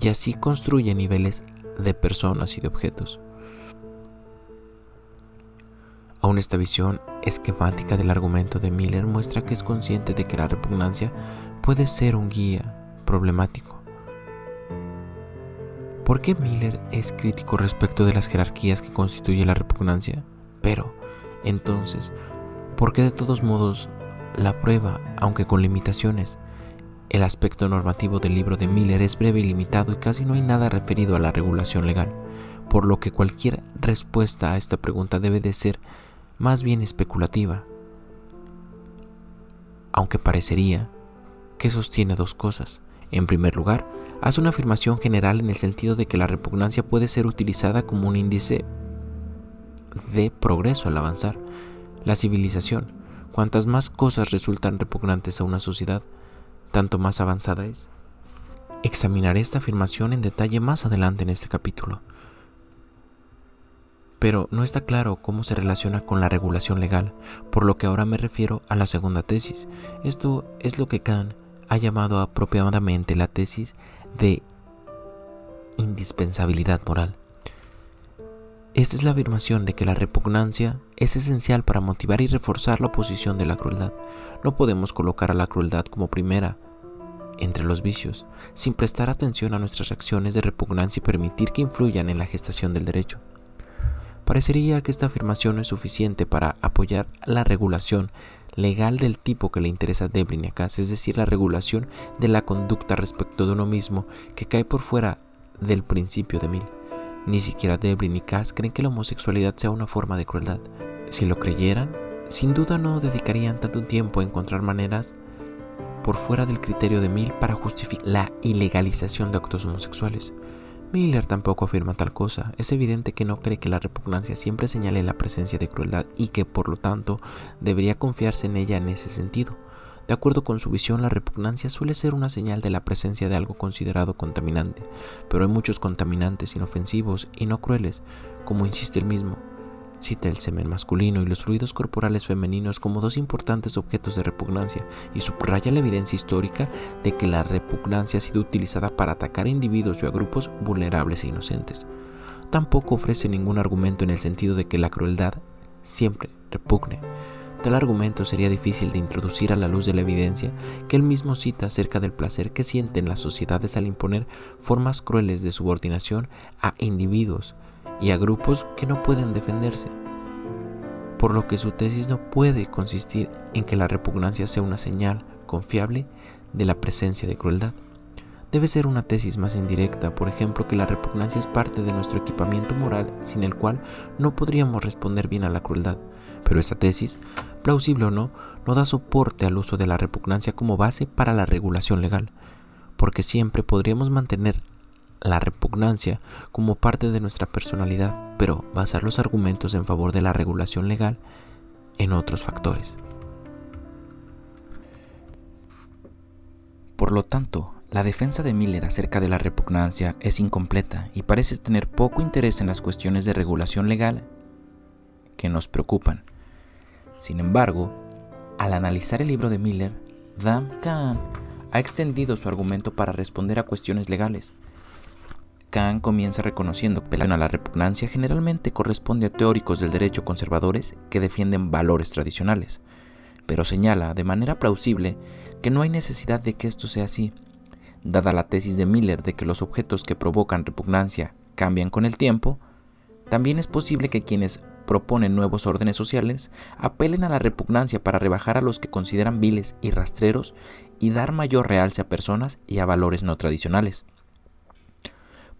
y así construye niveles de personas y de objetos. Aún esta visión esquemática del argumento de Miller muestra que es consciente de que la repugnancia puede ser un guía problemático ¿Por qué Miller es crítico respecto de las jerarquías que constituye la repugnancia? Pero, entonces, ¿por qué de todos modos la prueba, aunque con limitaciones? El aspecto normativo del libro de Miller es breve y limitado y casi no hay nada referido a la regulación legal, por lo que cualquier respuesta a esta pregunta debe de ser más bien especulativa, aunque parecería que sostiene dos cosas. En primer lugar, hace una afirmación general en el sentido de que la repugnancia puede ser utilizada como un índice de progreso al avanzar. La civilización, cuantas más cosas resultan repugnantes a una sociedad, tanto más avanzada es. Examinaré esta afirmación en detalle más adelante en este capítulo. Pero no está claro cómo se relaciona con la regulación legal, por lo que ahora me refiero a la segunda tesis. Esto es lo que Kant ha llamado apropiadamente la tesis de indispensabilidad moral. Esta es la afirmación de que la repugnancia es esencial para motivar y reforzar la oposición de la crueldad. No podemos colocar a la crueldad como primera entre los vicios, sin prestar atención a nuestras reacciones de repugnancia y permitir que influyan en la gestación del derecho. Parecería que esta afirmación es suficiente para apoyar la regulación legal del tipo que le interesa a a es decir, la regulación de la conducta respecto de uno mismo que cae por fuera del principio de Mil. Ni siquiera Devlin y Cass creen que la homosexualidad sea una forma de crueldad. Si lo creyeran, sin duda no dedicarían tanto tiempo a encontrar maneras por fuera del criterio de Mill para justificar la ilegalización de actos homosexuales. Miller tampoco afirma tal cosa. Es evidente que no cree que la repugnancia siempre señale la presencia de crueldad y que, por lo tanto, debería confiarse en ella en ese sentido. De acuerdo con su visión, la repugnancia suele ser una señal de la presencia de algo considerado contaminante, pero hay muchos contaminantes inofensivos y no crueles, como insiste el mismo. Cita el semen masculino y los fluidos corporales femeninos como dos importantes objetos de repugnancia y subraya la evidencia histórica de que la repugnancia ha sido utilizada para atacar a individuos y a grupos vulnerables e inocentes. Tampoco ofrece ningún argumento en el sentido de que la crueldad siempre repugne. Tal argumento sería difícil de introducir a la luz de la evidencia que él mismo cita acerca del placer que sienten las sociedades al imponer formas crueles de subordinación a individuos y a grupos que no pueden defenderse, por lo que su tesis no puede consistir en que la repugnancia sea una señal confiable de la presencia de crueldad. Debe ser una tesis más indirecta, por ejemplo, que la repugnancia es parte de nuestro equipamiento moral sin el cual no podríamos responder bien a la crueldad. Pero esa tesis, plausible o no, no da soporte al uso de la repugnancia como base para la regulación legal, porque siempre podríamos mantener la repugnancia como parte de nuestra personalidad, pero basar los argumentos en favor de la regulación legal en otros factores. Por lo tanto, la defensa de Miller acerca de la repugnancia es incompleta y parece tener poco interés en las cuestiones de regulación legal que nos preocupan. Sin embargo, al analizar el libro de Miller, Dan Kahn ha extendido su argumento para responder a cuestiones legales. Kahn comienza reconociendo que la repugnancia generalmente corresponde a teóricos del derecho conservadores que defienden valores tradicionales, pero señala de manera plausible que no hay necesidad de que esto sea así, Dada la tesis de Miller de que los objetos que provocan repugnancia cambian con el tiempo, también es posible que quienes proponen nuevos órdenes sociales apelen a la repugnancia para rebajar a los que consideran viles y rastreros y dar mayor realce a personas y a valores no tradicionales.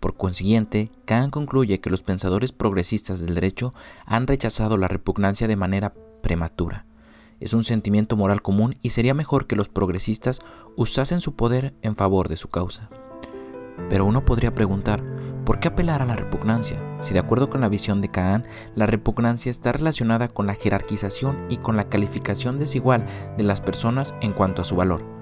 Por consiguiente, Kant concluye que los pensadores progresistas del derecho han rechazado la repugnancia de manera prematura es un sentimiento moral común y sería mejor que los progresistas usasen su poder en favor de su causa. Pero uno podría preguntar, ¿por qué apelar a la repugnancia? Si de acuerdo con la visión de Kahn, la repugnancia está relacionada con la jerarquización y con la calificación desigual de las personas en cuanto a su valor.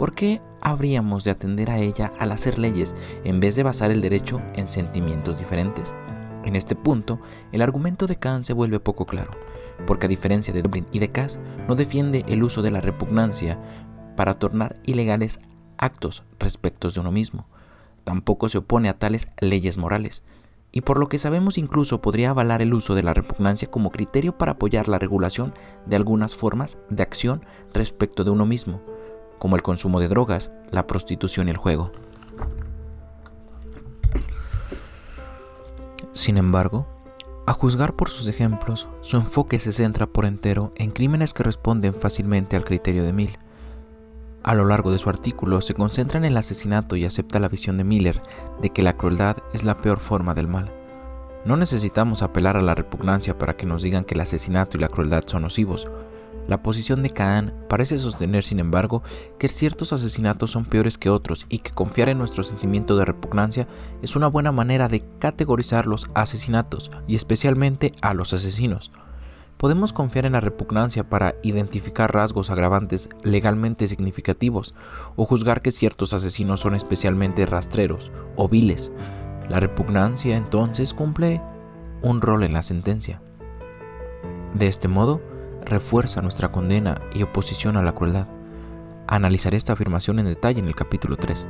¿Por qué habríamos de atender a ella al hacer leyes en vez de basar el derecho en sentimientos diferentes? En este punto, el argumento de Kant se vuelve poco claro, porque a diferencia de Dublin y de Cass, no defiende el uso de la repugnancia para tornar ilegales actos respecto de uno mismo. Tampoco se opone a tales leyes morales, y por lo que sabemos incluso podría avalar el uso de la repugnancia como criterio para apoyar la regulación de algunas formas de acción respecto de uno mismo, como el consumo de drogas, la prostitución y el juego. Sin embargo, a juzgar por sus ejemplos, su enfoque se centra por entero en crímenes que responden fácilmente al criterio de Mill. A lo largo de su artículo se concentra en el asesinato y acepta la visión de Miller de que la crueldad es la peor forma del mal. No necesitamos apelar a la repugnancia para que nos digan que el asesinato y la crueldad son nocivos, la posición de Caán parece sostener, sin embargo, que ciertos asesinatos son peores que otros y que confiar en nuestro sentimiento de repugnancia es una buena manera de categorizar los asesinatos y especialmente a los asesinos. Podemos confiar en la repugnancia para identificar rasgos agravantes legalmente significativos o juzgar que ciertos asesinos son especialmente rastreros o viles. La repugnancia entonces cumple un rol en la sentencia. De este modo, refuerza nuestra condena y oposición a la crueldad. Analizaré esta afirmación en detalle en el capítulo 3,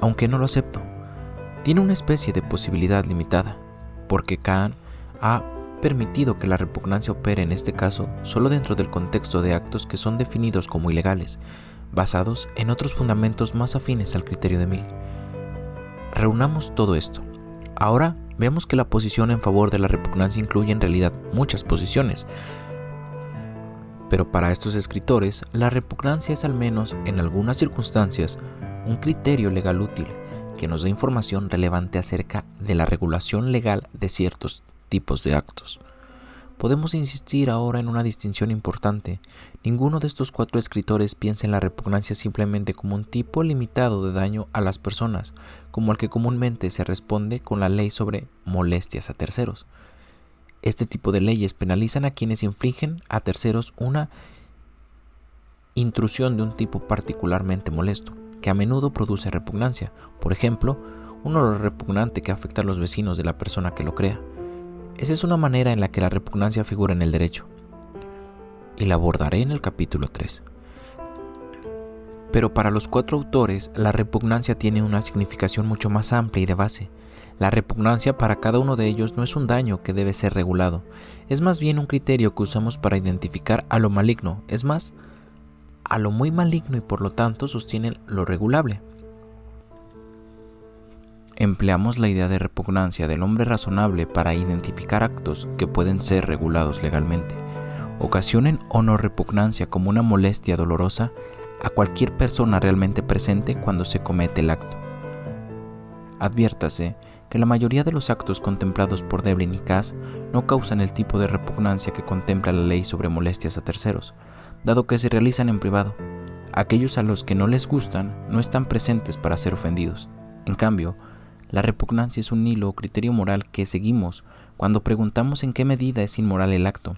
aunque no lo acepto. Tiene una especie de posibilidad limitada, porque Kahn ha permitido que la repugnancia opere en este caso solo dentro del contexto de actos que son definidos como ilegales, basados en otros fundamentos más afines al criterio de Mill. Reunamos todo esto. Ahora veamos que la posición en favor de la repugnancia incluye en realidad muchas posiciones, pero para estos escritores, la repugnancia es al menos en algunas circunstancias un criterio legal útil que nos da información relevante acerca de la regulación legal de ciertos tipos de actos. Podemos insistir ahora en una distinción importante. Ninguno de estos cuatro escritores piensa en la repugnancia simplemente como un tipo limitado de daño a las personas, como al que comúnmente se responde con la ley sobre molestias a terceros. Este tipo de leyes penalizan a quienes infringen a terceros una intrusión de un tipo particularmente molesto, que a menudo produce repugnancia. Por ejemplo, un olor repugnante que afecta a los vecinos de la persona que lo crea. Esa es una manera en la que la repugnancia figura en el derecho. Y la abordaré en el capítulo 3. Pero para los cuatro autores, la repugnancia tiene una significación mucho más amplia y de base. La repugnancia para cada uno de ellos no es un daño que debe ser regulado, es más bien un criterio que usamos para identificar a lo maligno, es más, a lo muy maligno y por lo tanto sostienen lo regulable. Empleamos la idea de repugnancia del hombre razonable para identificar actos que pueden ser regulados legalmente. Ocasionen o no repugnancia como una molestia dolorosa a cualquier persona realmente presente cuando se comete el acto. Adviértase que la mayoría de los actos contemplados por Devlin y Cass no causan el tipo de repugnancia que contempla la ley sobre molestias a terceros, dado que se realizan en privado. Aquellos a los que no les gustan no están presentes para ser ofendidos. En cambio, La repugnancia es un hilo o criterio moral que seguimos cuando preguntamos en qué medida es inmoral el acto.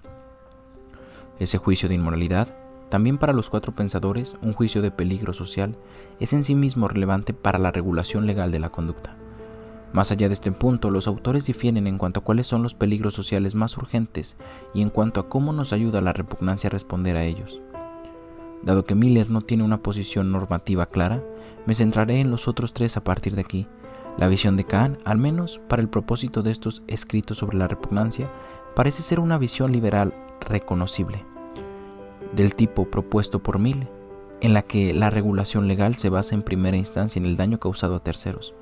Ese juicio de inmoralidad, también para los cuatro pensadores, un juicio de peligro social, es en sí mismo relevante para la regulación legal de la conducta. Más allá de este punto, los autores difieren en cuanto a cuáles son los peligros sociales más urgentes y en cuanto a cómo nos ayuda la repugnancia a responder a ellos. Dado que Miller no tiene una posición normativa clara, me centraré en los otros tres a partir de aquí. La visión de Kahn, al menos para el propósito de estos escritos sobre la repugnancia, parece ser una visión liberal reconocible, del tipo propuesto por Miller, en la que la regulación legal se basa en primera instancia en el daño causado a terceros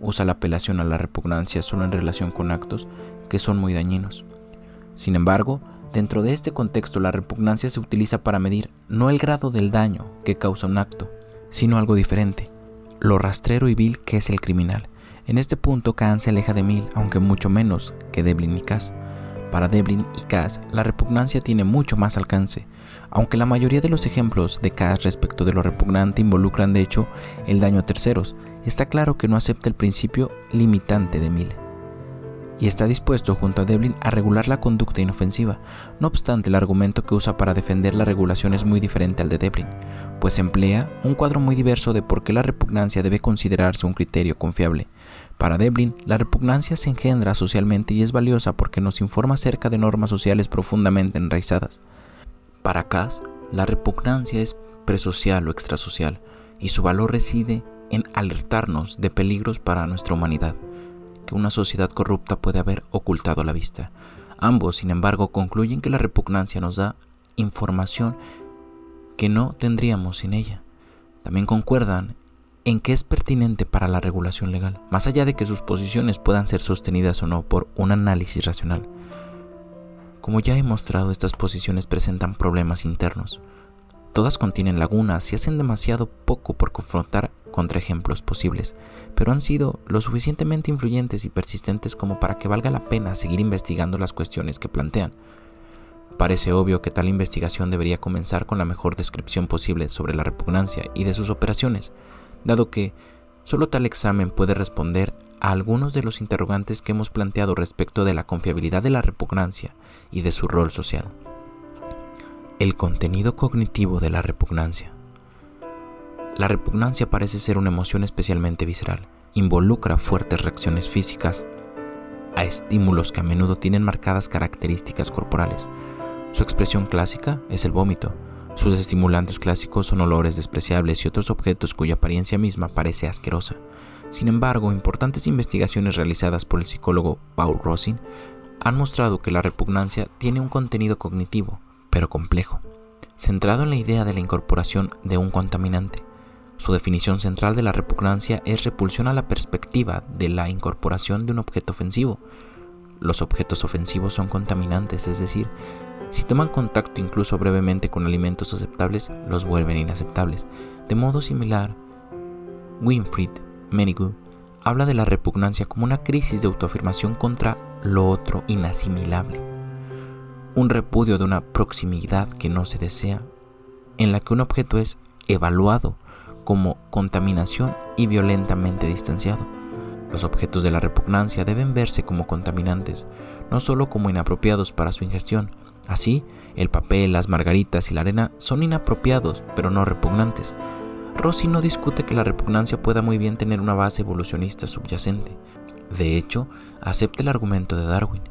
usa la apelación a la repugnancia solo en relación con actos que son muy dañinos. Sin embargo, dentro de este contexto la repugnancia se utiliza para medir no el grado del daño que causa un acto, sino algo diferente, lo rastrero y vil que es el criminal. En este punto Kant se aleja de Mill, aunque mucho menos que Devlin y Cass. Para Devlin y Cass, la repugnancia tiene mucho más alcance, aunque la mayoría de los ejemplos de Cass respecto de lo repugnante involucran de hecho el daño a terceros, está claro que no acepta el principio limitante de Mill y está dispuesto junto a Devlin a regular la conducta inofensiva. No obstante, el argumento que usa para defender la regulación es muy diferente al de Devlin, pues emplea un cuadro muy diverso de por qué la repugnancia debe considerarse un criterio confiable. Para Devlin, la repugnancia se engendra socialmente y es valiosa porque nos informa acerca de normas sociales profundamente enraizadas. Para Cass, la repugnancia es presocial o extrasocial, y su valor reside en alertarnos de peligros para nuestra humanidad que una sociedad corrupta puede haber ocultado a la vista. Ambos, sin embargo, concluyen que la repugnancia nos da información que no tendríamos sin ella. También concuerdan en que es pertinente para la regulación legal, más allá de que sus posiciones puedan ser sostenidas o no por un análisis racional. Como ya he mostrado, estas posiciones presentan problemas internos. Todas contienen lagunas y hacen demasiado poco por confrontar contraejemplos posibles, pero han sido lo suficientemente influyentes y persistentes como para que valga la pena seguir investigando las cuestiones que plantean. Parece obvio que tal investigación debería comenzar con la mejor descripción posible sobre la repugnancia y de sus operaciones, dado que solo tal examen puede responder a algunos de los interrogantes que hemos planteado respecto de la confiabilidad de la repugnancia y de su rol social. El contenido cognitivo de la repugnancia. La repugnancia parece ser una emoción especialmente visceral. Involucra fuertes reacciones físicas a estímulos que a menudo tienen marcadas características corporales. Su expresión clásica es el vómito. Sus estimulantes clásicos son olores despreciables y otros objetos cuya apariencia misma parece asquerosa. Sin embargo, importantes investigaciones realizadas por el psicólogo Paul Rosin han mostrado que la repugnancia tiene un contenido cognitivo pero complejo, centrado en la idea de la incorporación de un contaminante. Su definición central de la repugnancia es repulsión a la perspectiva de la incorporación de un objeto ofensivo. Los objetos ofensivos son contaminantes, es decir, si toman contacto incluso brevemente con alimentos aceptables, los vuelven inaceptables. De modo similar, Winfried Menigu habla de la repugnancia como una crisis de autoafirmación contra lo otro inasimilable un repudio de una proximidad que no se desea, en la que un objeto es evaluado como contaminación y violentamente distanciado. Los objetos de la repugnancia deben verse como contaminantes, no solo como inapropiados para su ingestión. Así, el papel, las margaritas y la arena son inapropiados, pero no repugnantes. Rossi no discute que la repugnancia pueda muy bien tener una base evolucionista subyacente. De hecho, acepta el argumento de Darwin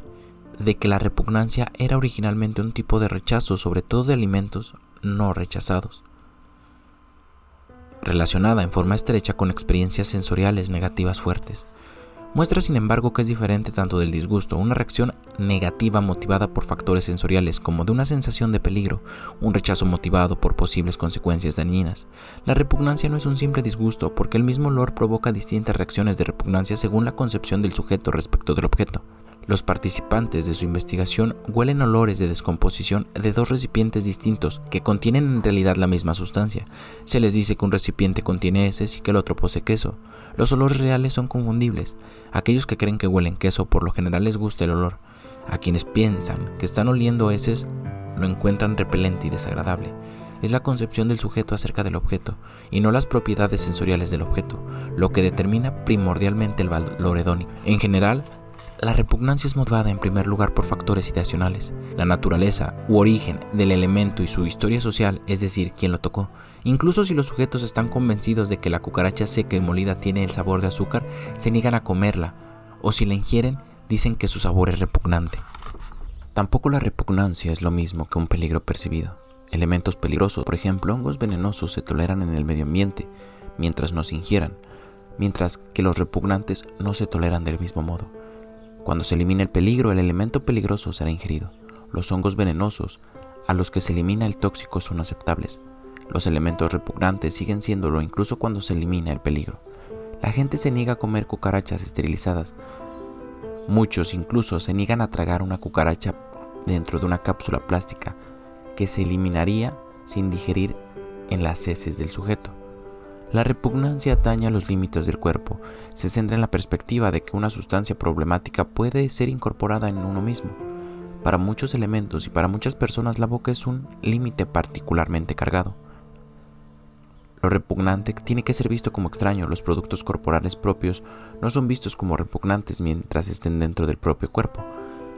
de que la repugnancia era originalmente un tipo de rechazo, sobre todo de alimentos no rechazados, relacionada en forma estrecha con experiencias sensoriales negativas fuertes. Muestra sin embargo que es diferente tanto del disgusto, una reacción negativa motivada por factores sensoriales, como de una sensación de peligro, un rechazo motivado por posibles consecuencias dañinas. La repugnancia no es un simple disgusto, porque el mismo olor provoca distintas reacciones de repugnancia según la concepción del sujeto respecto del objeto. Los participantes de su investigación huelen olores de descomposición de dos recipientes distintos que contienen en realidad la misma sustancia. Se les dice que un recipiente contiene heces y que el otro posee queso. Los olores reales son confundibles. Aquellos que creen que huelen queso por lo general les gusta el olor. A quienes piensan que están oliendo heces lo encuentran repelente y desagradable. es la concepción del sujeto acerca del objeto y no las propiedades sensoriales del objeto, lo que determina primordialmente el valor hedónico. En general, la repugnancia es motivada en primer lugar por factores ideacionales, la naturaleza u origen del elemento y su historia social, es decir, quién lo tocó. Incluso si los sujetos están convencidos de que la cucaracha seca y molida tiene el sabor de azúcar, se niegan a comerla, o si la ingieren, dicen que su sabor es repugnante. Tampoco la repugnancia es lo mismo que un peligro percibido. Elementos peligrosos, por ejemplo, hongos venenosos, se toleran en el medio ambiente mientras no se ingieran, mientras que los repugnantes no se toleran del mismo modo. Cuando se elimina el peligro, el elemento peligroso será ingerido. Los hongos venenosos, a los que se elimina el tóxico, son aceptables. Los elementos repugnantes siguen siéndolo incluso cuando se elimina el peligro. La gente se niega a comer cucarachas esterilizadas. Muchos incluso se niegan a tragar una cucaracha dentro de una cápsula plástica que se eliminaría sin digerir en las heces del sujeto. La repugnancia atañe a los límites del cuerpo, se centra en la perspectiva de que una sustancia problemática puede ser incorporada en uno mismo. Para muchos elementos y para muchas personas la boca es un límite particularmente cargado. Lo repugnante tiene que ser visto como extraño, los productos corporales propios no son vistos como repugnantes mientras estén dentro del propio cuerpo,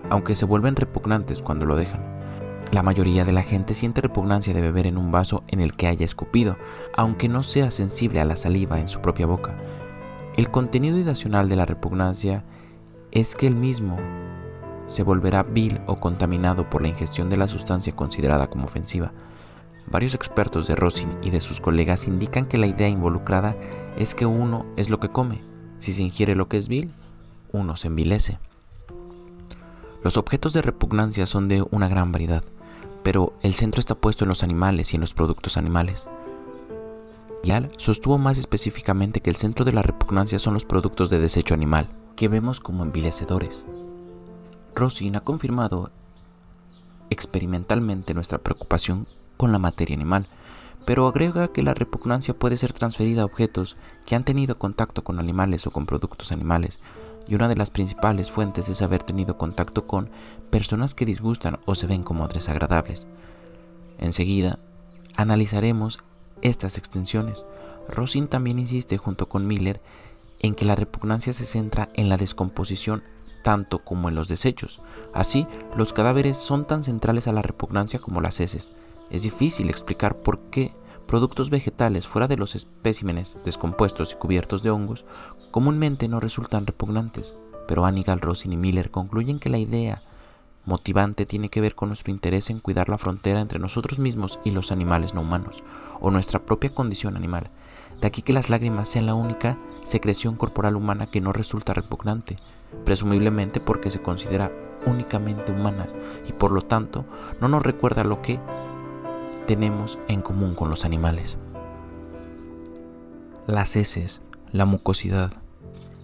aunque se vuelven repugnantes cuando lo dejan. La mayoría de la gente siente repugnancia de beber en un vaso en el que haya escupido, aunque no sea sensible a la saliva en su propia boca. El contenido ideacional de la repugnancia es que el mismo se volverá vil o contaminado por la ingestión de la sustancia considerada como ofensiva. Varios expertos de Rosin y de sus colegas indican que la idea involucrada es que uno es lo que come. Si se ingiere lo que es vil, uno se envilece. Los objetos de repugnancia son de una gran variedad pero el centro está puesto en los animales y en los productos animales. Yal sostuvo más específicamente que el centro de la repugnancia son los productos de desecho animal, que vemos como envilecedores. Rosin ha confirmado experimentalmente nuestra preocupación con la materia animal, pero agrega que la repugnancia puede ser transferida a objetos que han tenido contacto con animales o con productos animales, y una de las principales fuentes es haber tenido contacto con personas que disgustan o se ven como desagradables. Enseguida, analizaremos estas extensiones. Rosin también insiste junto con Miller en que la repugnancia se centra en la descomposición tanto como en los desechos. Así, los cadáveres son tan centrales a la repugnancia como las heces. Es difícil explicar por qué productos vegetales fuera de los especímenes descompuestos y cubiertos de hongos comúnmente no resultan repugnantes, pero Hannibal, Rosin y Miller concluyen que la idea motivante tiene que ver con nuestro interés en cuidar la frontera entre nosotros mismos y los animales no humanos, o nuestra propia condición animal. De aquí que las lágrimas sean la única secreción corporal humana que no resulta repugnante, presumiblemente porque se considera únicamente humanas y por lo tanto no nos recuerda lo que tenemos en común con los animales. Las heces, la mucosidad,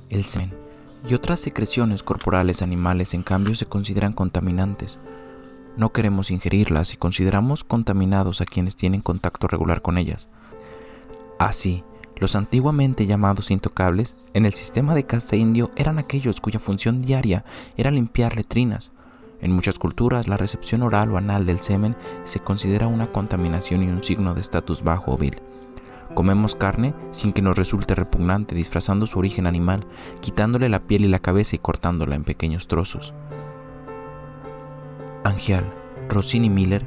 el semen y otras secreciones corporales animales en cambio se consideran contaminantes. No queremos ingerirlas y consideramos contaminados a quienes tienen contacto regular con ellas. Así, los antiguamente llamados intocables en el sistema de casta indio eran aquellos cuya función diaria era limpiar letrinas, en muchas culturas, la recepción oral o anal del semen se considera una contaminación y un signo de estatus bajo o vil. Comemos carne sin que nos resulte repugnante, disfrazando su origen animal, quitándole la piel y la cabeza y cortándola en pequeños trozos. Angial, Rossini y Miller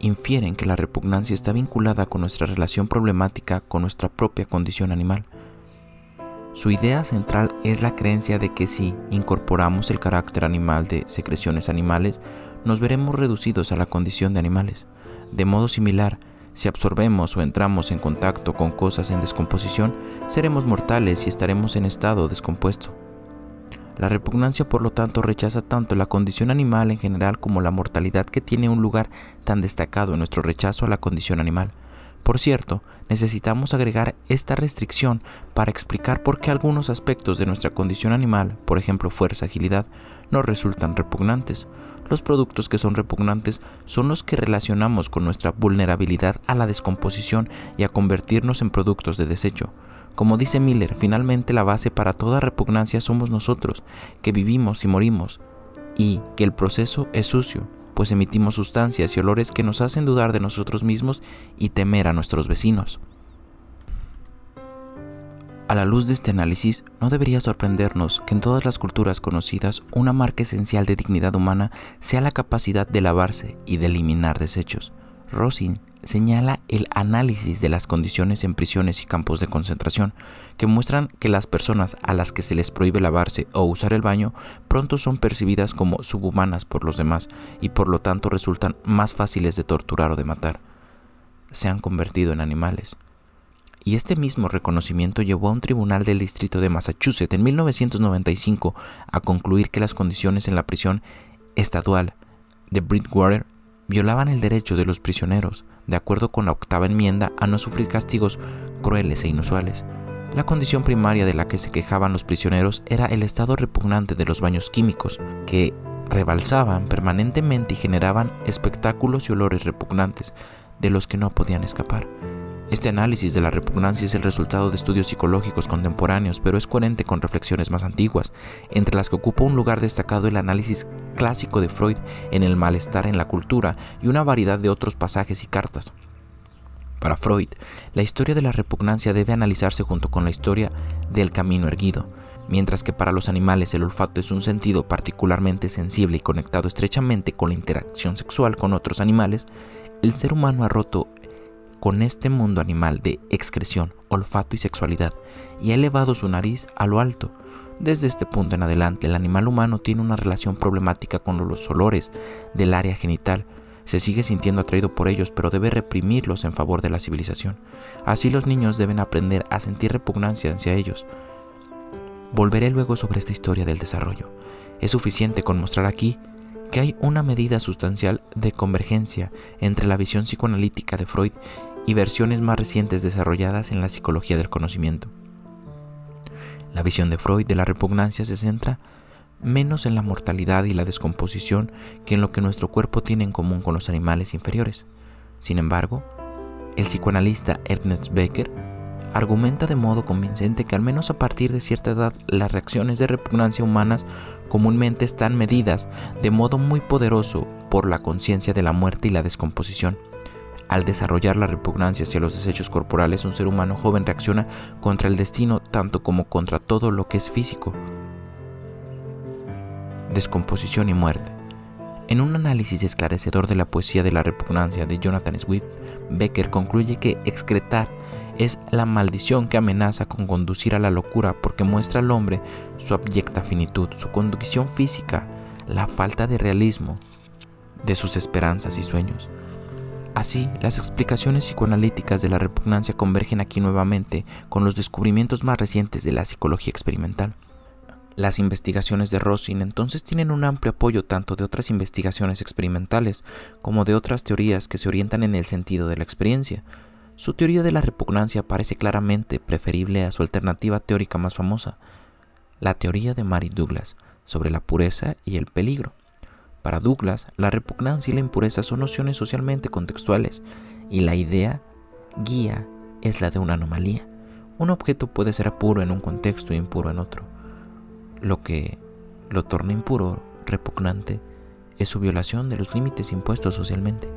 infieren que la repugnancia está vinculada con nuestra relación problemática con nuestra propia condición animal. Su idea central es la creencia de que si incorporamos el carácter animal de secreciones animales, nos veremos reducidos a la condición de animales. De modo similar, si absorbemos o entramos en contacto con cosas en descomposición, seremos mortales y estaremos en estado descompuesto. La repugnancia, por lo tanto, rechaza tanto la condición animal en general como la mortalidad que tiene un lugar tan destacado en nuestro rechazo a la condición animal. Por cierto, necesitamos agregar esta restricción para explicar por qué algunos aspectos de nuestra condición animal, por ejemplo fuerza, agilidad, no resultan repugnantes. Los productos que son repugnantes son los que relacionamos con nuestra vulnerabilidad a la descomposición y a convertirnos en productos de desecho. Como dice Miller, finalmente la base para toda repugnancia somos nosotros, que vivimos y morimos, y que el proceso es sucio, pues emitimos sustancias y olores que nos hacen dudar de nosotros mismos y temer a nuestros vecinos. A la luz de este análisis, no debería sorprendernos que en todas las culturas conocidas una marca esencial de dignidad humana sea la capacidad de lavarse y de eliminar desechos. Rosin señala el análisis de las condiciones en prisiones y campos de concentración, que muestran que las personas a las que se les prohíbe lavarse o usar el baño pronto son percibidas como subhumanas por los demás y por lo tanto resultan más fáciles de torturar o de matar. Se han convertido en animales y este mismo reconocimiento llevó a un tribunal del distrito de Massachusetts en 1995 a concluir que las condiciones en la prisión estadual de Bridgewater violaban el derecho de los prisioneros, de acuerdo con la octava enmienda, a no sufrir castigos crueles e inusuales. La condición primaria de la que se quejaban los prisioneros era el estado repugnante de los baños químicos, que rebalsaban permanentemente y generaban espectáculos y olores repugnantes, de los que no podían escapar. Este análisis de la repugnancia es el resultado de estudios psicológicos contemporáneos, pero es coherente con reflexiones más antiguas, entre las que ocupa un lugar destacado el análisis clásico de Freud en el malestar en la cultura y una variedad de otros pasajes y cartas. Para Freud, la historia de la repugnancia debe analizarse junto con la historia del camino erguido, mientras que para los animales el olfato es un sentido particularmente sensible y conectado estrechamente con la interacción sexual con otros animales, el ser humano ha roto con este mundo animal de excreción, olfato y sexualidad, y ha elevado su nariz a lo alto. Desde este punto en adelante, el animal humano tiene una relación problemática con los olores del área genital. Se sigue sintiendo atraído por ellos, pero debe reprimirlos en favor de la civilización. Así los niños deben aprender a sentir repugnancia hacia ellos. Volveré luego sobre esta historia del desarrollo. Es suficiente con mostrar aquí que hay una medida sustancial de convergencia entre la visión psicoanalítica de Freud versiones más recientes desarrolladas en la psicología del conocimiento. La visión de Freud de la repugnancia se centra menos en la mortalidad y la descomposición que en lo que nuestro cuerpo tiene en común con los animales inferiores. Sin embargo, el psicoanalista Ernest Becker argumenta de modo convincente que al menos a partir de cierta edad las reacciones de repugnancia humanas comúnmente están medidas de modo muy poderoso por la conciencia de la muerte y la descomposición. Al desarrollar la repugnancia hacia los desechos corporales, un ser humano joven reacciona contra el destino tanto como contra todo lo que es físico. Descomposición y muerte. En un análisis esclarecedor de la poesía de la repugnancia de Jonathan Swift, Becker concluye que excretar es la maldición que amenaza con conducir a la locura porque muestra al hombre su abyecta finitud, su condición física, la falta de realismo de sus esperanzas y sueños. Así, las explicaciones psicoanalíticas de la repugnancia convergen aquí nuevamente con los descubrimientos más recientes de la psicología experimental. Las investigaciones de Rosin entonces tienen un amplio apoyo tanto de otras investigaciones experimentales como de otras teorías que se orientan en el sentido de la experiencia. Su teoría de la repugnancia parece claramente preferible a su alternativa teórica más famosa, la teoría de Mary Douglas sobre la pureza y el peligro. Para Douglas, la repugnancia y la impureza son nociones socialmente contextuales y la idea guía es la de una anomalía. Un objeto puede ser puro en un contexto e impuro en otro. Lo que lo torna impuro, repugnante, es su violación de los límites impuestos socialmente.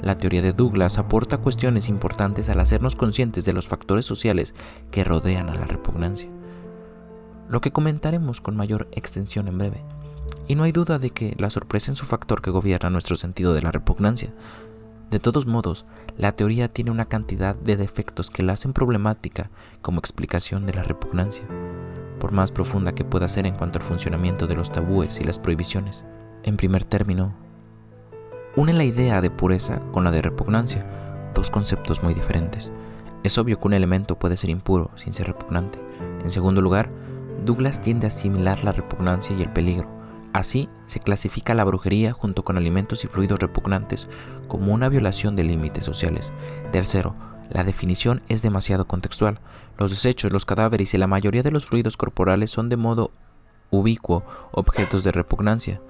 La teoría de Douglas aporta cuestiones importantes al hacernos conscientes de los factores sociales que rodean a la repugnancia, lo que comentaremos con mayor extensión en breve. Y no hay duda de que la sorpresa es su factor que gobierna nuestro sentido de la repugnancia. De todos modos, la teoría tiene una cantidad de defectos que la hacen problemática como explicación de la repugnancia, por más profunda que pueda ser en cuanto al funcionamiento de los tabúes y las prohibiciones. En primer término, une la idea de pureza con la de repugnancia, dos conceptos muy diferentes. Es obvio que un elemento puede ser impuro sin ser repugnante. En segundo lugar, Douglas tiende a asimilar la repugnancia y el peligro, Así, se clasifica la brujería junto con alimentos y fluidos repugnantes como una violación de límites sociales. Tercero, la definición es demasiado contextual. Los desechos, los cadáveres y la mayoría de los fluidos corporales son de modo ubicuo objetos de repugnancia.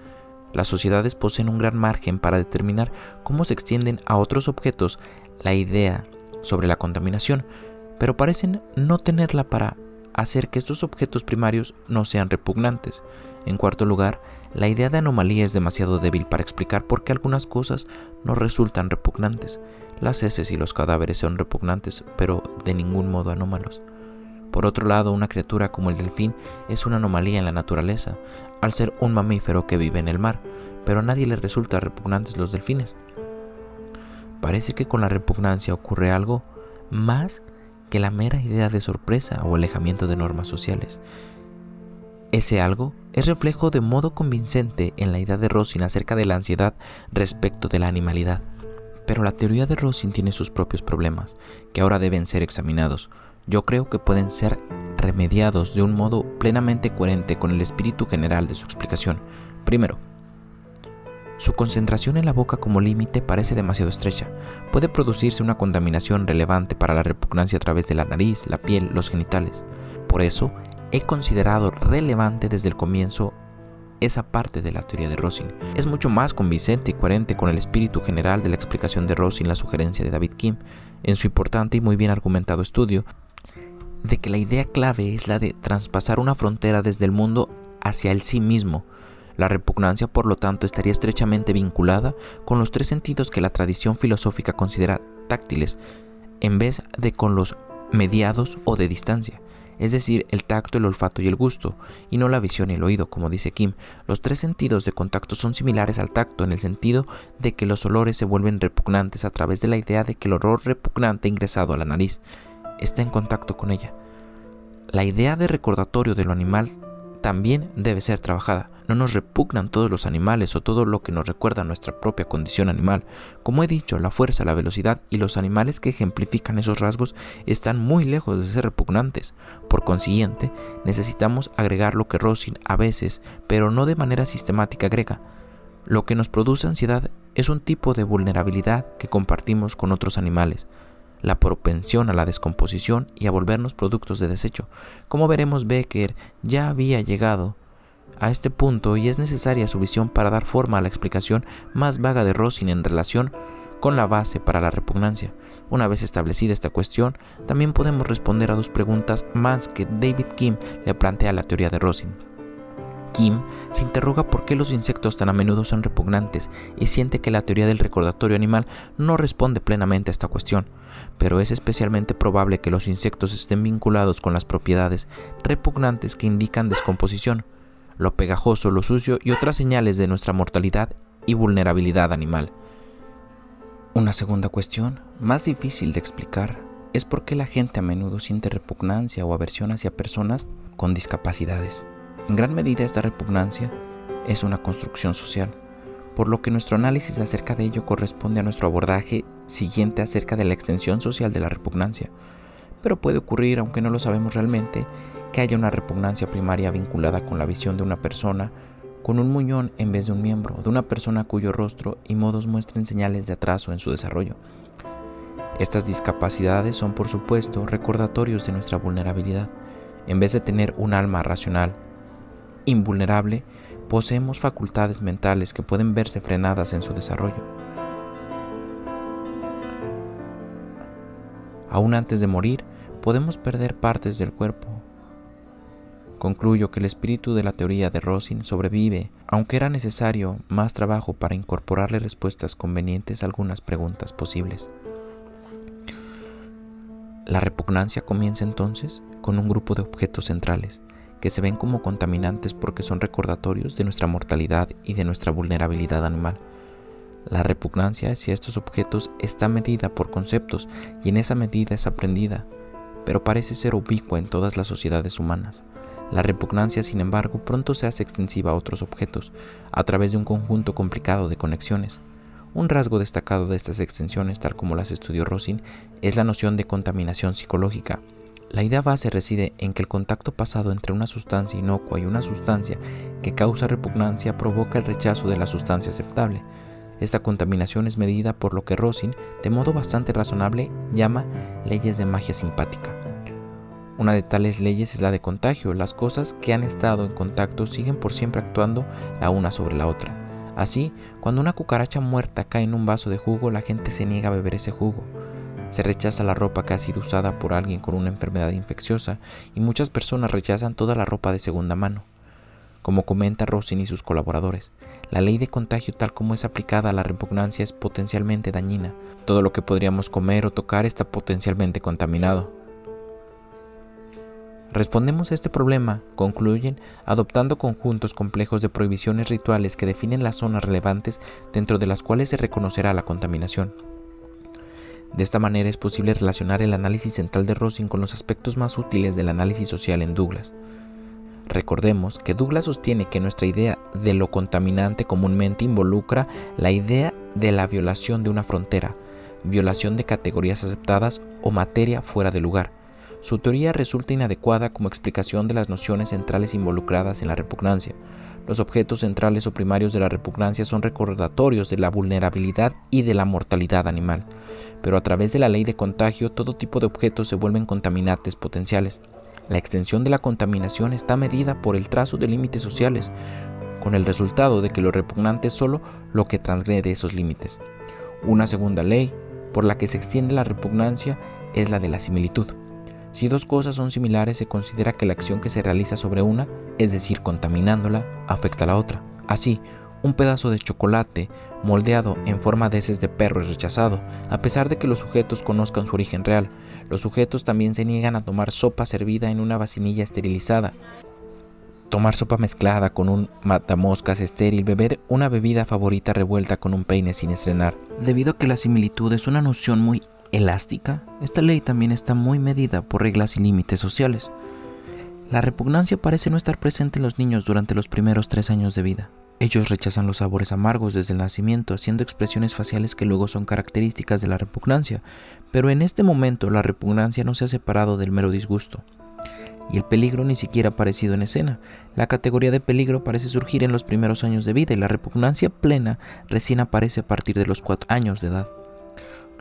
Las sociedades poseen un gran margen para determinar cómo se extienden a otros objetos la idea sobre la contaminación, pero parecen no tenerla para hacer que estos objetos primarios no sean repugnantes. En cuarto lugar, la idea de anomalía es demasiado débil para explicar por qué algunas cosas no resultan repugnantes. Las heces y los cadáveres son repugnantes, pero de ningún modo anómalos. Por otro lado, una criatura como el delfín es una anomalía en la naturaleza, al ser un mamífero que vive en el mar, pero a nadie le resulta repugnantes los delfines. Parece que con la repugnancia ocurre algo más que la mera idea de sorpresa o alejamiento de normas sociales. Ese algo es reflejo de modo convincente en la idea de Rosin acerca de la ansiedad respecto de la animalidad. Pero la teoría de Rosin tiene sus propios problemas, que ahora deben ser examinados, yo creo que pueden ser remediados de un modo plenamente coherente con el espíritu general de su explicación. Primero, su concentración en la boca como límite parece demasiado estrecha. Puede producirse una contaminación relevante para la repugnancia a través de la nariz, la piel, los genitales. Por eso, he considerado relevante desde el comienzo esa parte de la teoría de Rosin. Es mucho más convincente y coherente con el espíritu general de la explicación de Rosin la sugerencia de David Kim en su importante y muy bien argumentado estudio de que la idea clave es la de traspasar una frontera desde el mundo hacia el sí mismo. La repugnancia, por lo tanto, estaría estrechamente vinculada con los tres sentidos que la tradición filosófica considera táctiles, en vez de con los mediados o de distancia, es decir, el tacto, el olfato y el gusto, y no la visión y el oído, como dice Kim. Los tres sentidos de contacto son similares al tacto en el sentido de que los olores se vuelven repugnantes a través de la idea de que el olor repugnante ingresado a la nariz está en contacto con ella. La idea de recordatorio de lo animal también debe ser trabajada. No nos repugnan todos los animales o todo lo que nos recuerda nuestra propia condición animal. Como he dicho, la fuerza, la velocidad y los animales que ejemplifican esos rasgos están muy lejos de ser repugnantes. Por consiguiente, necesitamos agregar lo que Rosin a veces, pero no de manera sistemática agrega. Lo que nos produce ansiedad es un tipo de vulnerabilidad que compartimos con otros animales la propensión a la descomposición y a volvernos productos de desecho. Como veremos, Becker ya había llegado a este punto y es necesaria su visión para dar forma a la explicación más vaga de Rosin en relación con la base para la repugnancia. Una vez establecida esta cuestión, también podemos responder a dos preguntas más que David Kim le plantea a la teoría de Rosin. Kim se interroga por qué los insectos tan a menudo son repugnantes y siente que la teoría del recordatorio animal no responde plenamente a esta cuestión, pero es especialmente probable que los insectos estén vinculados con las propiedades repugnantes que indican descomposición, lo pegajoso, lo sucio y otras señales de nuestra mortalidad y vulnerabilidad animal. Una segunda cuestión, más difícil de explicar, es por qué la gente a menudo siente repugnancia o aversión hacia personas con discapacidades. En gran medida esta repugnancia es una construcción social, por lo que nuestro análisis acerca de ello corresponde a nuestro abordaje siguiente acerca de la extensión social de la repugnancia. Pero puede ocurrir, aunque no lo sabemos realmente, que haya una repugnancia primaria vinculada con la visión de una persona con un muñón en vez de un miembro, de una persona cuyo rostro y modos muestren señales de atraso en su desarrollo. Estas discapacidades son, por supuesto, recordatorios de nuestra vulnerabilidad. En vez de tener un alma racional invulnerable, poseemos facultades mentales que pueden verse frenadas en su desarrollo. Aún antes de morir, podemos perder partes del cuerpo. Concluyo que el espíritu de la teoría de Rosin sobrevive, aunque era necesario más trabajo para incorporarle respuestas convenientes a algunas preguntas posibles. La repugnancia comienza entonces con un grupo de objetos centrales, que se ven como contaminantes porque son recordatorios de nuestra mortalidad y de nuestra vulnerabilidad animal. La repugnancia hacia estos objetos está medida por conceptos y en esa medida es aprendida, pero parece ser ubicua en todas las sociedades humanas. La repugnancia, sin embargo, pronto se hace extensiva a otros objetos, a través de un conjunto complicado de conexiones. Un rasgo destacado de estas extensiones, tal como las estudió Rosin, es la noción de contaminación psicológica, la idea base reside en que el contacto pasado entre una sustancia inocua y una sustancia que causa repugnancia provoca el rechazo de la sustancia aceptable. Esta contaminación es medida por lo que Rosin, de modo bastante razonable, llama leyes de magia simpática. Una de tales leyes es la de contagio. Las cosas que han estado en contacto siguen por siempre actuando la una sobre la otra. Así, cuando una cucaracha muerta cae en un vaso de jugo, la gente se niega a beber ese jugo. Se rechaza la ropa que ha sido usada por alguien con una enfermedad infecciosa y muchas personas rechazan toda la ropa de segunda mano. Como comenta Rosin y sus colaboradores, la ley de contagio tal como es aplicada a la repugnancia es potencialmente dañina. Todo lo que podríamos comer o tocar está potencialmente contaminado. Respondemos a este problema, concluyen, adoptando conjuntos complejos de prohibiciones rituales que definen las zonas relevantes dentro de las cuales se reconocerá la contaminación. De esta manera es posible relacionar el análisis central de Rosin con los aspectos más útiles del análisis social en Douglas. Recordemos que Douglas sostiene que nuestra idea de lo contaminante comúnmente involucra la idea de la violación de una frontera, violación de categorías aceptadas o materia fuera de lugar. Su teoría resulta inadecuada como explicación de las nociones centrales involucradas en la repugnancia. Los objetos centrales o primarios de la repugnancia son recordatorios de la vulnerabilidad y de la mortalidad animal, pero a través de la ley de contagio todo tipo de objetos se vuelven contaminantes potenciales. La extensión de la contaminación está medida por el trazo de límites sociales, con el resultado de que lo repugnante es solo lo que transgrede esos límites. Una segunda ley, por la que se extiende la repugnancia, es la de la similitud. Si dos cosas son similares, se considera que la acción que se realiza sobre una, es decir, contaminándola, afecta a la otra. Así, un pedazo de chocolate moldeado en forma de heces de perro es rechazado, a pesar de que los sujetos conozcan su origen real, los sujetos también se niegan a tomar sopa servida en una vacinilla esterilizada, tomar sopa mezclada con un matamoscas estéril, beber una bebida favorita revuelta con un peine sin estrenar. Debido a que la similitud es una noción muy elástica, esta ley también está muy medida por reglas y límites sociales. La repugnancia parece no estar presente en los niños durante los primeros tres años de vida. Ellos rechazan los sabores amargos desde el nacimiento, haciendo expresiones faciales que luego son características de la repugnancia, pero en este momento la repugnancia no se ha separado del mero disgusto. Y el peligro ni siquiera ha aparecido en escena. La categoría de peligro parece surgir en los primeros años de vida y la repugnancia plena recién aparece a partir de los cuatro años de edad.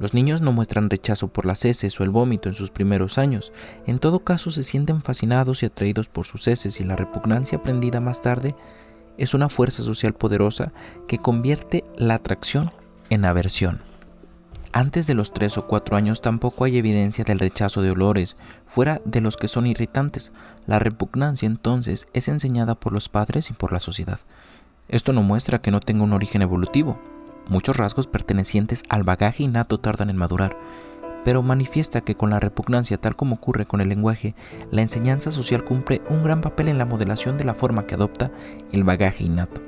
Los niños no muestran rechazo por las heces o el vómito en sus primeros años. En todo caso se sienten fascinados y atraídos por sus heces y la repugnancia aprendida más tarde es una fuerza social poderosa que convierte la atracción en aversión. Antes de los 3 o 4 años tampoco hay evidencia del rechazo de olores, fuera de los que son irritantes. La repugnancia entonces es enseñada por los padres y por la sociedad. Esto no muestra que no tenga un origen evolutivo. Muchos rasgos pertenecientes al bagaje innato tardan en madurar, pero manifiesta que con la repugnancia, tal como ocurre con el lenguaje, la enseñanza social cumple un gran papel en la modelación de la forma que adopta el bagaje innato.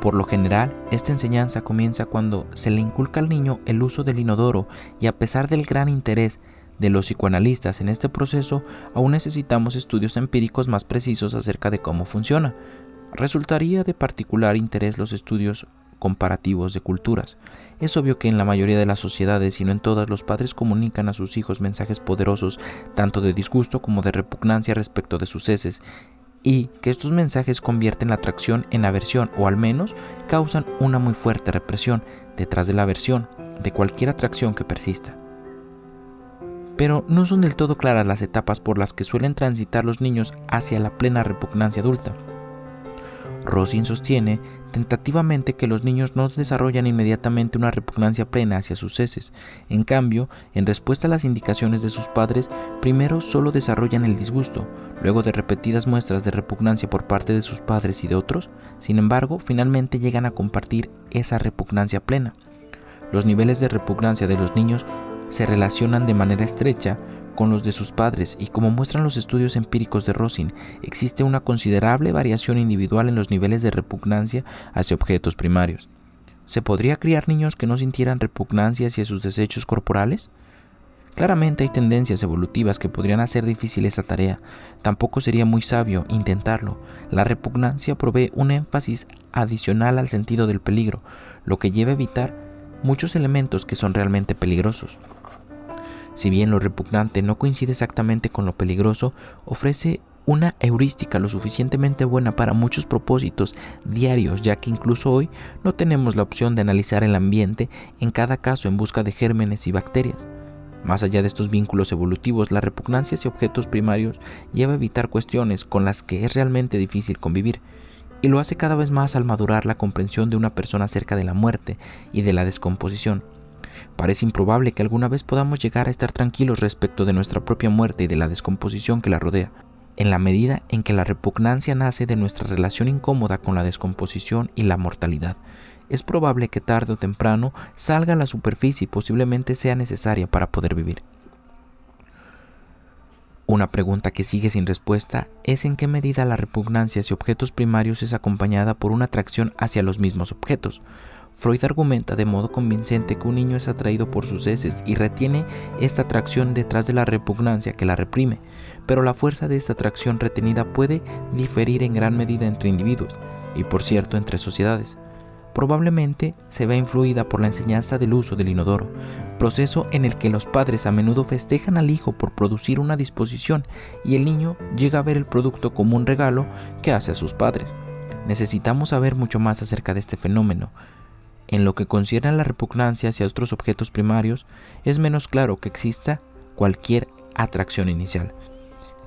Por lo general, esta enseñanza comienza cuando se le inculca al niño el uso del inodoro y a pesar del gran interés de los psicoanalistas en este proceso, aún necesitamos estudios empíricos más precisos acerca de cómo funciona. Resultaría de particular interés los estudios comparativos de culturas. Es obvio que en la mayoría de las sociedades, y no en todas, los padres comunican a sus hijos mensajes poderosos, tanto de disgusto como de repugnancia respecto de sus heces, y que estos mensajes convierten la atracción en aversión o al menos causan una muy fuerte represión detrás de la aversión de cualquier atracción que persista. Pero no son del todo claras las etapas por las que suelen transitar los niños hacia la plena repugnancia adulta. Rosin sostiene tentativamente que los niños no desarrollan inmediatamente una repugnancia plena hacia sus heces. En cambio, en respuesta a las indicaciones de sus padres, primero solo desarrollan el disgusto, luego de repetidas muestras de repugnancia por parte de sus padres y de otros, sin embargo, finalmente llegan a compartir esa repugnancia plena. Los niveles de repugnancia de los niños se relacionan de manera estrecha con los de sus padres y como muestran los estudios empíricos de Rosin, existe una considerable variación individual en los niveles de repugnancia hacia objetos primarios. ¿Se podría criar niños que no sintieran repugnancia hacia sus desechos corporales? Claramente hay tendencias evolutivas que podrían hacer difícil esa tarea. Tampoco sería muy sabio intentarlo. La repugnancia provee un énfasis adicional al sentido del peligro, lo que lleva a evitar muchos elementos que son realmente peligrosos. Si bien lo repugnante no coincide exactamente con lo peligroso, ofrece una heurística lo suficientemente buena para muchos propósitos diarios, ya que incluso hoy no tenemos la opción de analizar el ambiente en cada caso en busca de gérmenes y bacterias. Más allá de estos vínculos evolutivos, la repugnancia hacia objetos primarios lleva a evitar cuestiones con las que es realmente difícil convivir, y lo hace cada vez más al madurar la comprensión de una persona acerca de la muerte y de la descomposición. Parece improbable que alguna vez podamos llegar a estar tranquilos respecto de nuestra propia muerte y de la descomposición que la rodea, en la medida en que la repugnancia nace de nuestra relación incómoda con la descomposición y la mortalidad. Es probable que tarde o temprano salga a la superficie y posiblemente sea necesaria para poder vivir. Una pregunta que sigue sin respuesta es en qué medida la repugnancia hacia objetos primarios es acompañada por una atracción hacia los mismos objetos. Freud argumenta de modo convincente que un niño es atraído por sus heces y retiene esta atracción detrás de la repugnancia que la reprime, pero la fuerza de esta atracción retenida puede diferir en gran medida entre individuos y por cierto entre sociedades probablemente se vea influida por la enseñanza del uso del inodoro, proceso en el que los padres a menudo festejan al hijo por producir una disposición y el niño llega a ver el producto como un regalo que hace a sus padres. Necesitamos saber mucho más acerca de este fenómeno. En lo que concierne a la repugnancia hacia otros objetos primarios, es menos claro que exista cualquier atracción inicial.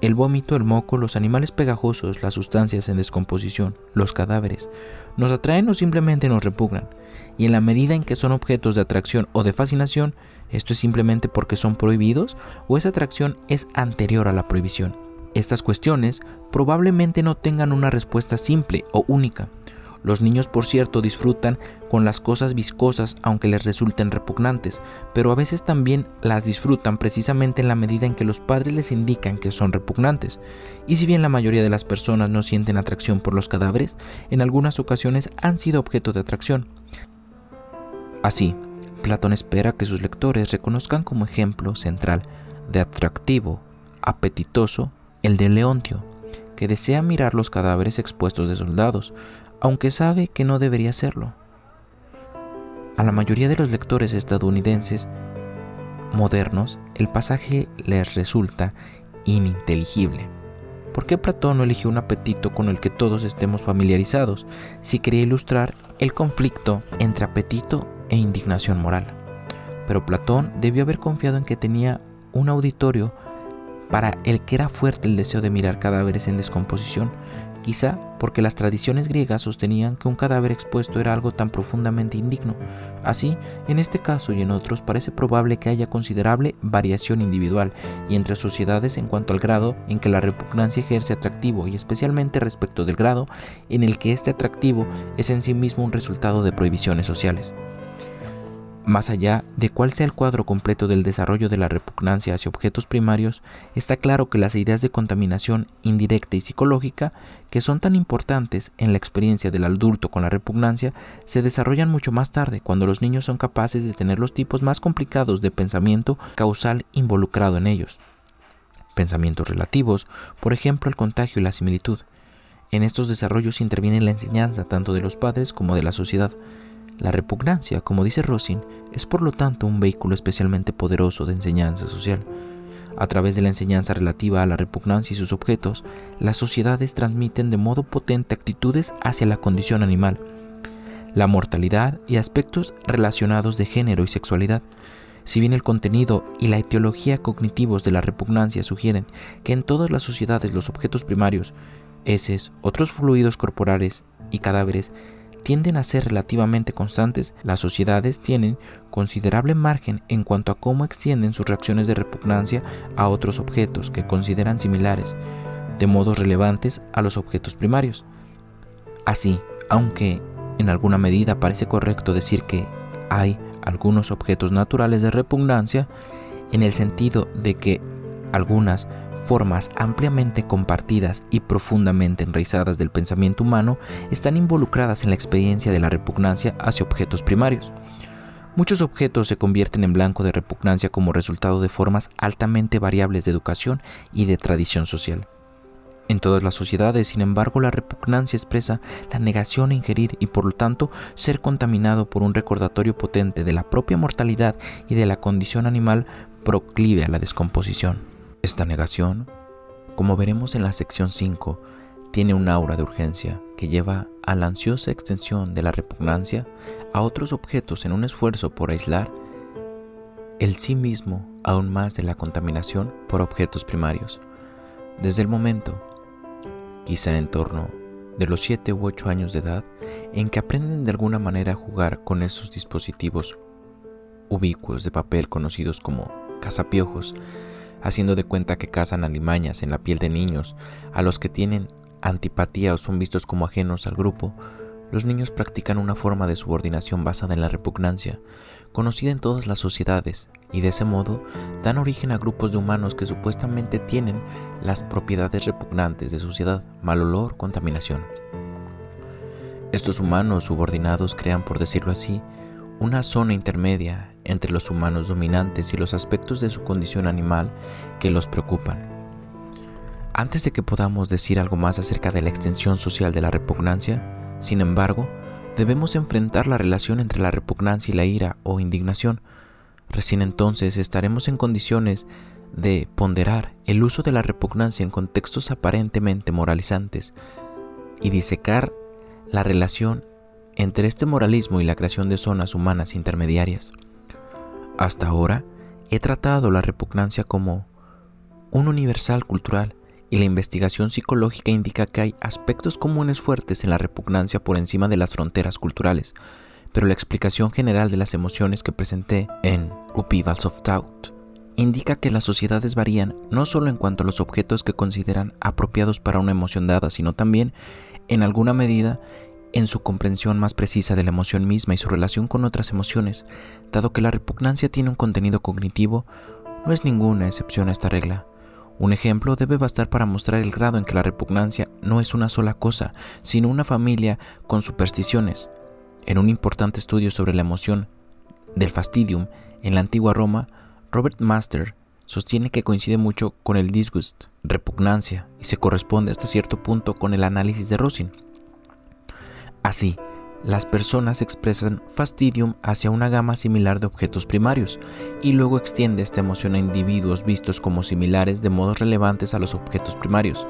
El vómito, el moco, los animales pegajosos, las sustancias en descomposición, los cadáveres, nos atraen o simplemente nos repugnan. Y en la medida en que son objetos de atracción o de fascinación, esto es simplemente porque son prohibidos o esa atracción es anterior a la prohibición. Estas cuestiones probablemente no tengan una respuesta simple o única. Los niños, por cierto, disfrutan con las cosas viscosas aunque les resulten repugnantes, pero a veces también las disfrutan precisamente en la medida en que los padres les indican que son repugnantes. Y si bien la mayoría de las personas no sienten atracción por los cadáveres, en algunas ocasiones han sido objeto de atracción. Así, Platón espera que sus lectores reconozcan como ejemplo central de atractivo, apetitoso, el de Leontio, que desea mirar los cadáveres expuestos de soldados, aunque sabe que no debería hacerlo. A la mayoría de los lectores estadounidenses modernos, el pasaje les resulta ininteligible. ¿Por qué Platón no eligió un apetito con el que todos estemos familiarizados si quería ilustrar el conflicto entre apetito e indignación moral? Pero Platón debió haber confiado en que tenía un auditorio para el que era fuerte el deseo de mirar cadáveres en descomposición, quizá porque las tradiciones griegas sostenían que un cadáver expuesto era algo tan profundamente indigno. Así, en este caso y en otros parece probable que haya considerable variación individual y entre sociedades en cuanto al grado en que la repugnancia ejerce atractivo y especialmente respecto del grado en el que este atractivo es en sí mismo un resultado de prohibiciones sociales. Más allá de cuál sea el cuadro completo del desarrollo de la repugnancia hacia objetos primarios, está claro que las ideas de contaminación indirecta y psicológica, que son tan importantes en la experiencia del adulto con la repugnancia, se desarrollan mucho más tarde, cuando los niños son capaces de tener los tipos más complicados de pensamiento causal involucrado en ellos. Pensamientos relativos, por ejemplo el contagio y la similitud. En estos desarrollos interviene la enseñanza tanto de los padres como de la sociedad, la repugnancia, como dice Rosin, es por lo tanto un vehículo especialmente poderoso de enseñanza social. A través de la enseñanza relativa a la repugnancia y sus objetos, las sociedades transmiten de modo potente actitudes hacia la condición animal, la mortalidad y aspectos relacionados de género y sexualidad. Si bien el contenido y la etiología cognitivos de la repugnancia sugieren que en todas las sociedades los objetos primarios, heces, otros fluidos corporales y cadáveres tienden a ser relativamente constantes, las sociedades tienen considerable margen en cuanto a cómo extienden sus reacciones de repugnancia a otros objetos que consideran similares, de modos relevantes a los objetos primarios. Así, aunque en alguna medida parece correcto decir que hay algunos objetos naturales de repugnancia, en el sentido de que algunas formas ampliamente compartidas y profundamente enraizadas del pensamiento humano están involucradas en la experiencia de la repugnancia hacia objetos primarios. Muchos objetos se convierten en blanco de repugnancia como resultado de formas altamente variables de educación y de tradición social. En todas las sociedades, sin embargo, la repugnancia expresa la negación a ingerir y por lo tanto ser contaminado por un recordatorio potente de la propia mortalidad y de la condición animal proclive a la descomposición. Esta negación, como veremos en la sección 5, tiene un aura de urgencia que lleva a la ansiosa extensión de la repugnancia a otros objetos en un esfuerzo por aislar el sí mismo aún más de la contaminación por objetos primarios. Desde el momento, quizá en torno de los 7 u 8 años de edad, en que aprenden de alguna manera a jugar con esos dispositivos ubicuos de papel conocidos como cazapiojos, haciendo de cuenta que cazan alimañas en la piel de niños a los que tienen antipatía o son vistos como ajenos al grupo, los niños practican una forma de subordinación basada en la repugnancia, conocida en todas las sociedades, y de ese modo dan origen a grupos de humanos que supuestamente tienen las propiedades repugnantes de suciedad, mal olor, contaminación. Estos humanos subordinados crean, por decirlo así, una zona intermedia entre los humanos dominantes y los aspectos de su condición animal que los preocupan. Antes de que podamos decir algo más acerca de la extensión social de la repugnancia, sin embargo, debemos enfrentar la relación entre la repugnancia y la ira o indignación. Recién entonces estaremos en condiciones de ponderar el uso de la repugnancia en contextos aparentemente moralizantes y disecar la relación entre este moralismo y la creación de zonas humanas intermediarias. Hasta ahora he tratado la repugnancia como un universal cultural y la investigación psicológica indica que hay aspectos comunes fuertes en la repugnancia por encima de las fronteras culturales, pero la explicación general de las emociones que presenté en Upheavals of Doubt indica que las sociedades varían no solo en cuanto a los objetos que consideran apropiados para una emoción dada, sino también, en alguna medida, en su comprensión más precisa de la emoción misma y su relación con otras emociones, dado que la repugnancia tiene un contenido cognitivo, no es ninguna excepción a esta regla. Un ejemplo debe bastar para mostrar el grado en que la repugnancia no es una sola cosa, sino una familia con supersticiones. En un importante estudio sobre la emoción del fastidium en la antigua Roma, Robert Master sostiene que coincide mucho con el disgust, repugnancia, y se corresponde hasta cierto punto con el análisis de Rosin. Así, las personas expresan fastidium hacia una gama similar de objetos primarios y luego extiende esta emoción a individuos vistos como similares de modos relevantes a los objetos primarios.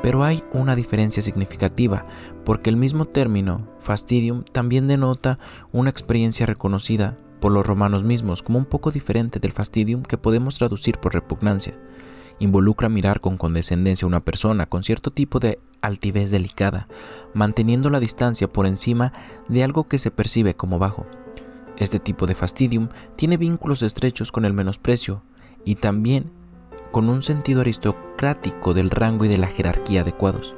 Pero hay una diferencia significativa porque el mismo término, fastidium, también denota una experiencia reconocida por los romanos mismos como un poco diferente del fastidium que podemos traducir por repugnancia involucra mirar con condescendencia a una persona con cierto tipo de altivez delicada, manteniendo la distancia por encima de algo que se percibe como bajo. Este tipo de fastidium tiene vínculos estrechos con el menosprecio y también con un sentido aristocrático del rango y de la jerarquía adecuados.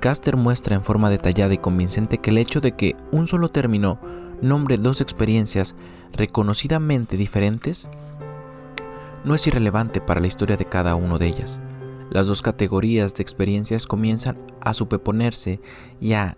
Caster muestra en forma detallada y convincente que el hecho de que un solo término nombre dos experiencias reconocidamente diferentes no es irrelevante para la historia de cada uno de ellas. Las dos categorías de experiencias comienzan a superponerse y a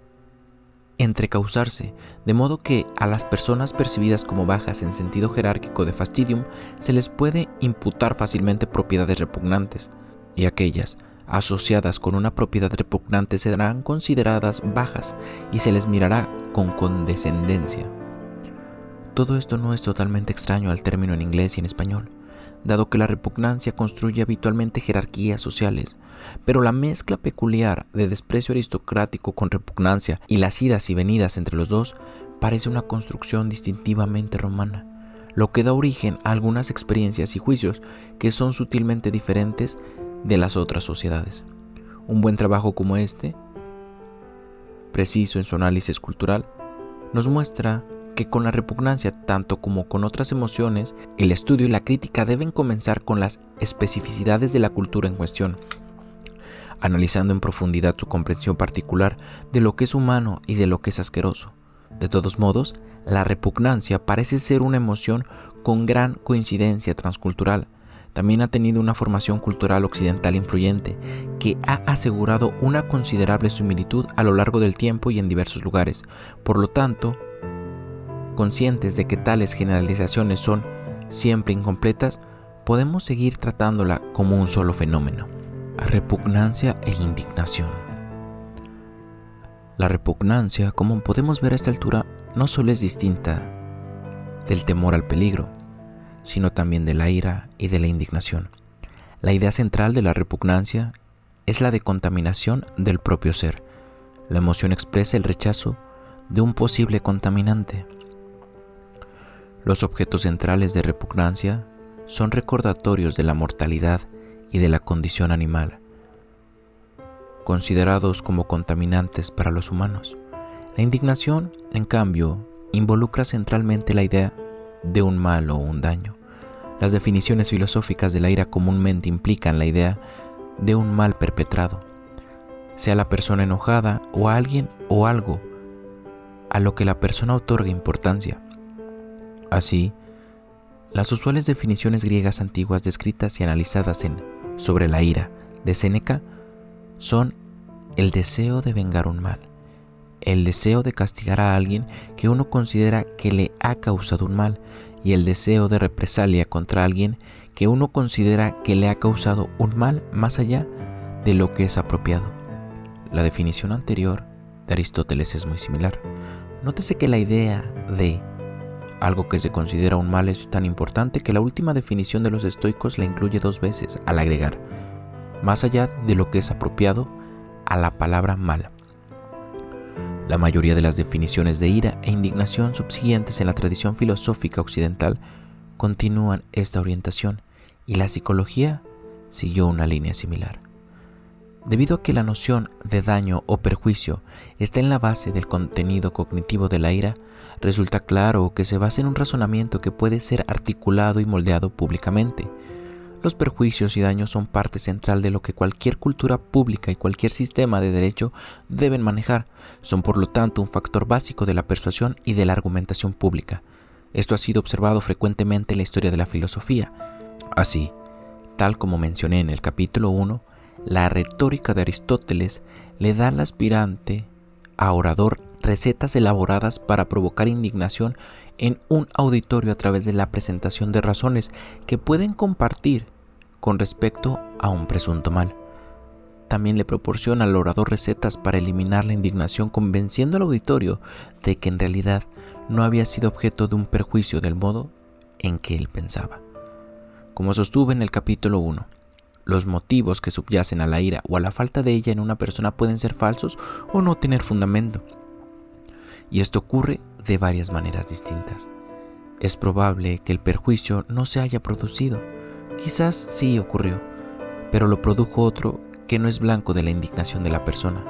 entrecausarse, de modo que a las personas percibidas como bajas en sentido jerárquico de fastidium se les puede imputar fácilmente propiedades repugnantes, y aquellas asociadas con una propiedad repugnante serán consideradas bajas y se les mirará con condescendencia. Todo esto no es totalmente extraño al término en inglés y en español dado que la repugnancia construye habitualmente jerarquías sociales, pero la mezcla peculiar de desprecio aristocrático con repugnancia y las idas y venidas entre los dos parece una construcción distintivamente romana, lo que da origen a algunas experiencias y juicios que son sutilmente diferentes de las otras sociedades. Un buen trabajo como este, preciso en su análisis cultural, nos muestra que con la repugnancia, tanto como con otras emociones, el estudio y la crítica deben comenzar con las especificidades de la cultura en cuestión, analizando en profundidad su comprensión particular de lo que es humano y de lo que es asqueroso. De todos modos, la repugnancia parece ser una emoción con gran coincidencia transcultural. También ha tenido una formación cultural occidental influyente que ha asegurado una considerable similitud a lo largo del tiempo y en diversos lugares. Por lo tanto, conscientes de que tales generalizaciones son siempre incompletas, podemos seguir tratándola como un solo fenómeno, repugnancia e indignación. La repugnancia, como podemos ver a esta altura, no solo es distinta del temor al peligro, sino también de la ira y de la indignación. La idea central de la repugnancia es la de contaminación del propio ser. La emoción expresa el rechazo de un posible contaminante. Los objetos centrales de repugnancia son recordatorios de la mortalidad y de la condición animal, considerados como contaminantes para los humanos. La indignación, en cambio, involucra centralmente la idea de un mal o un daño. Las definiciones filosóficas de la ira comúnmente implican la idea de un mal perpetrado, sea la persona enojada o a alguien o algo a lo que la persona otorga importancia. Así, las usuales definiciones griegas antiguas descritas y analizadas en Sobre la ira de Séneca son el deseo de vengar un mal, el deseo de castigar a alguien que uno considera que le ha causado un mal y el deseo de represalia contra alguien que uno considera que le ha causado un mal más allá de lo que es apropiado. La definición anterior de Aristóteles es muy similar. Nótese que la idea de algo que se considera un mal es tan importante que la última definición de los estoicos la incluye dos veces al agregar, más allá de lo que es apropiado, a la palabra mal. La mayoría de las definiciones de ira e indignación subsiguientes en la tradición filosófica occidental continúan esta orientación y la psicología siguió una línea similar. Debido a que la noción de daño o perjuicio está en la base del contenido cognitivo de la ira, resulta claro que se basa en un razonamiento que puede ser articulado y moldeado públicamente, los perjuicios y daños son parte central de lo que cualquier cultura pública y cualquier sistema de derecho deben manejar. Son por lo tanto un factor básico de la persuasión y de la argumentación pública. Esto ha sido observado frecuentemente en la historia de la filosofía. Así, tal como mencioné en el capítulo 1, la retórica de Aristóteles le da al aspirante a orador recetas elaboradas para provocar indignación en un auditorio a través de la presentación de razones que pueden compartir con respecto a un presunto mal. También le proporciona al orador recetas para eliminar la indignación convenciendo al auditorio de que en realidad no había sido objeto de un perjuicio del modo en que él pensaba. Como sostuve en el capítulo 1, los motivos que subyacen a la ira o a la falta de ella en una persona pueden ser falsos o no tener fundamento. Y esto ocurre de varias maneras distintas. Es probable que el perjuicio no se haya producido, Quizás sí ocurrió, pero lo produjo otro que no es blanco de la indignación de la persona.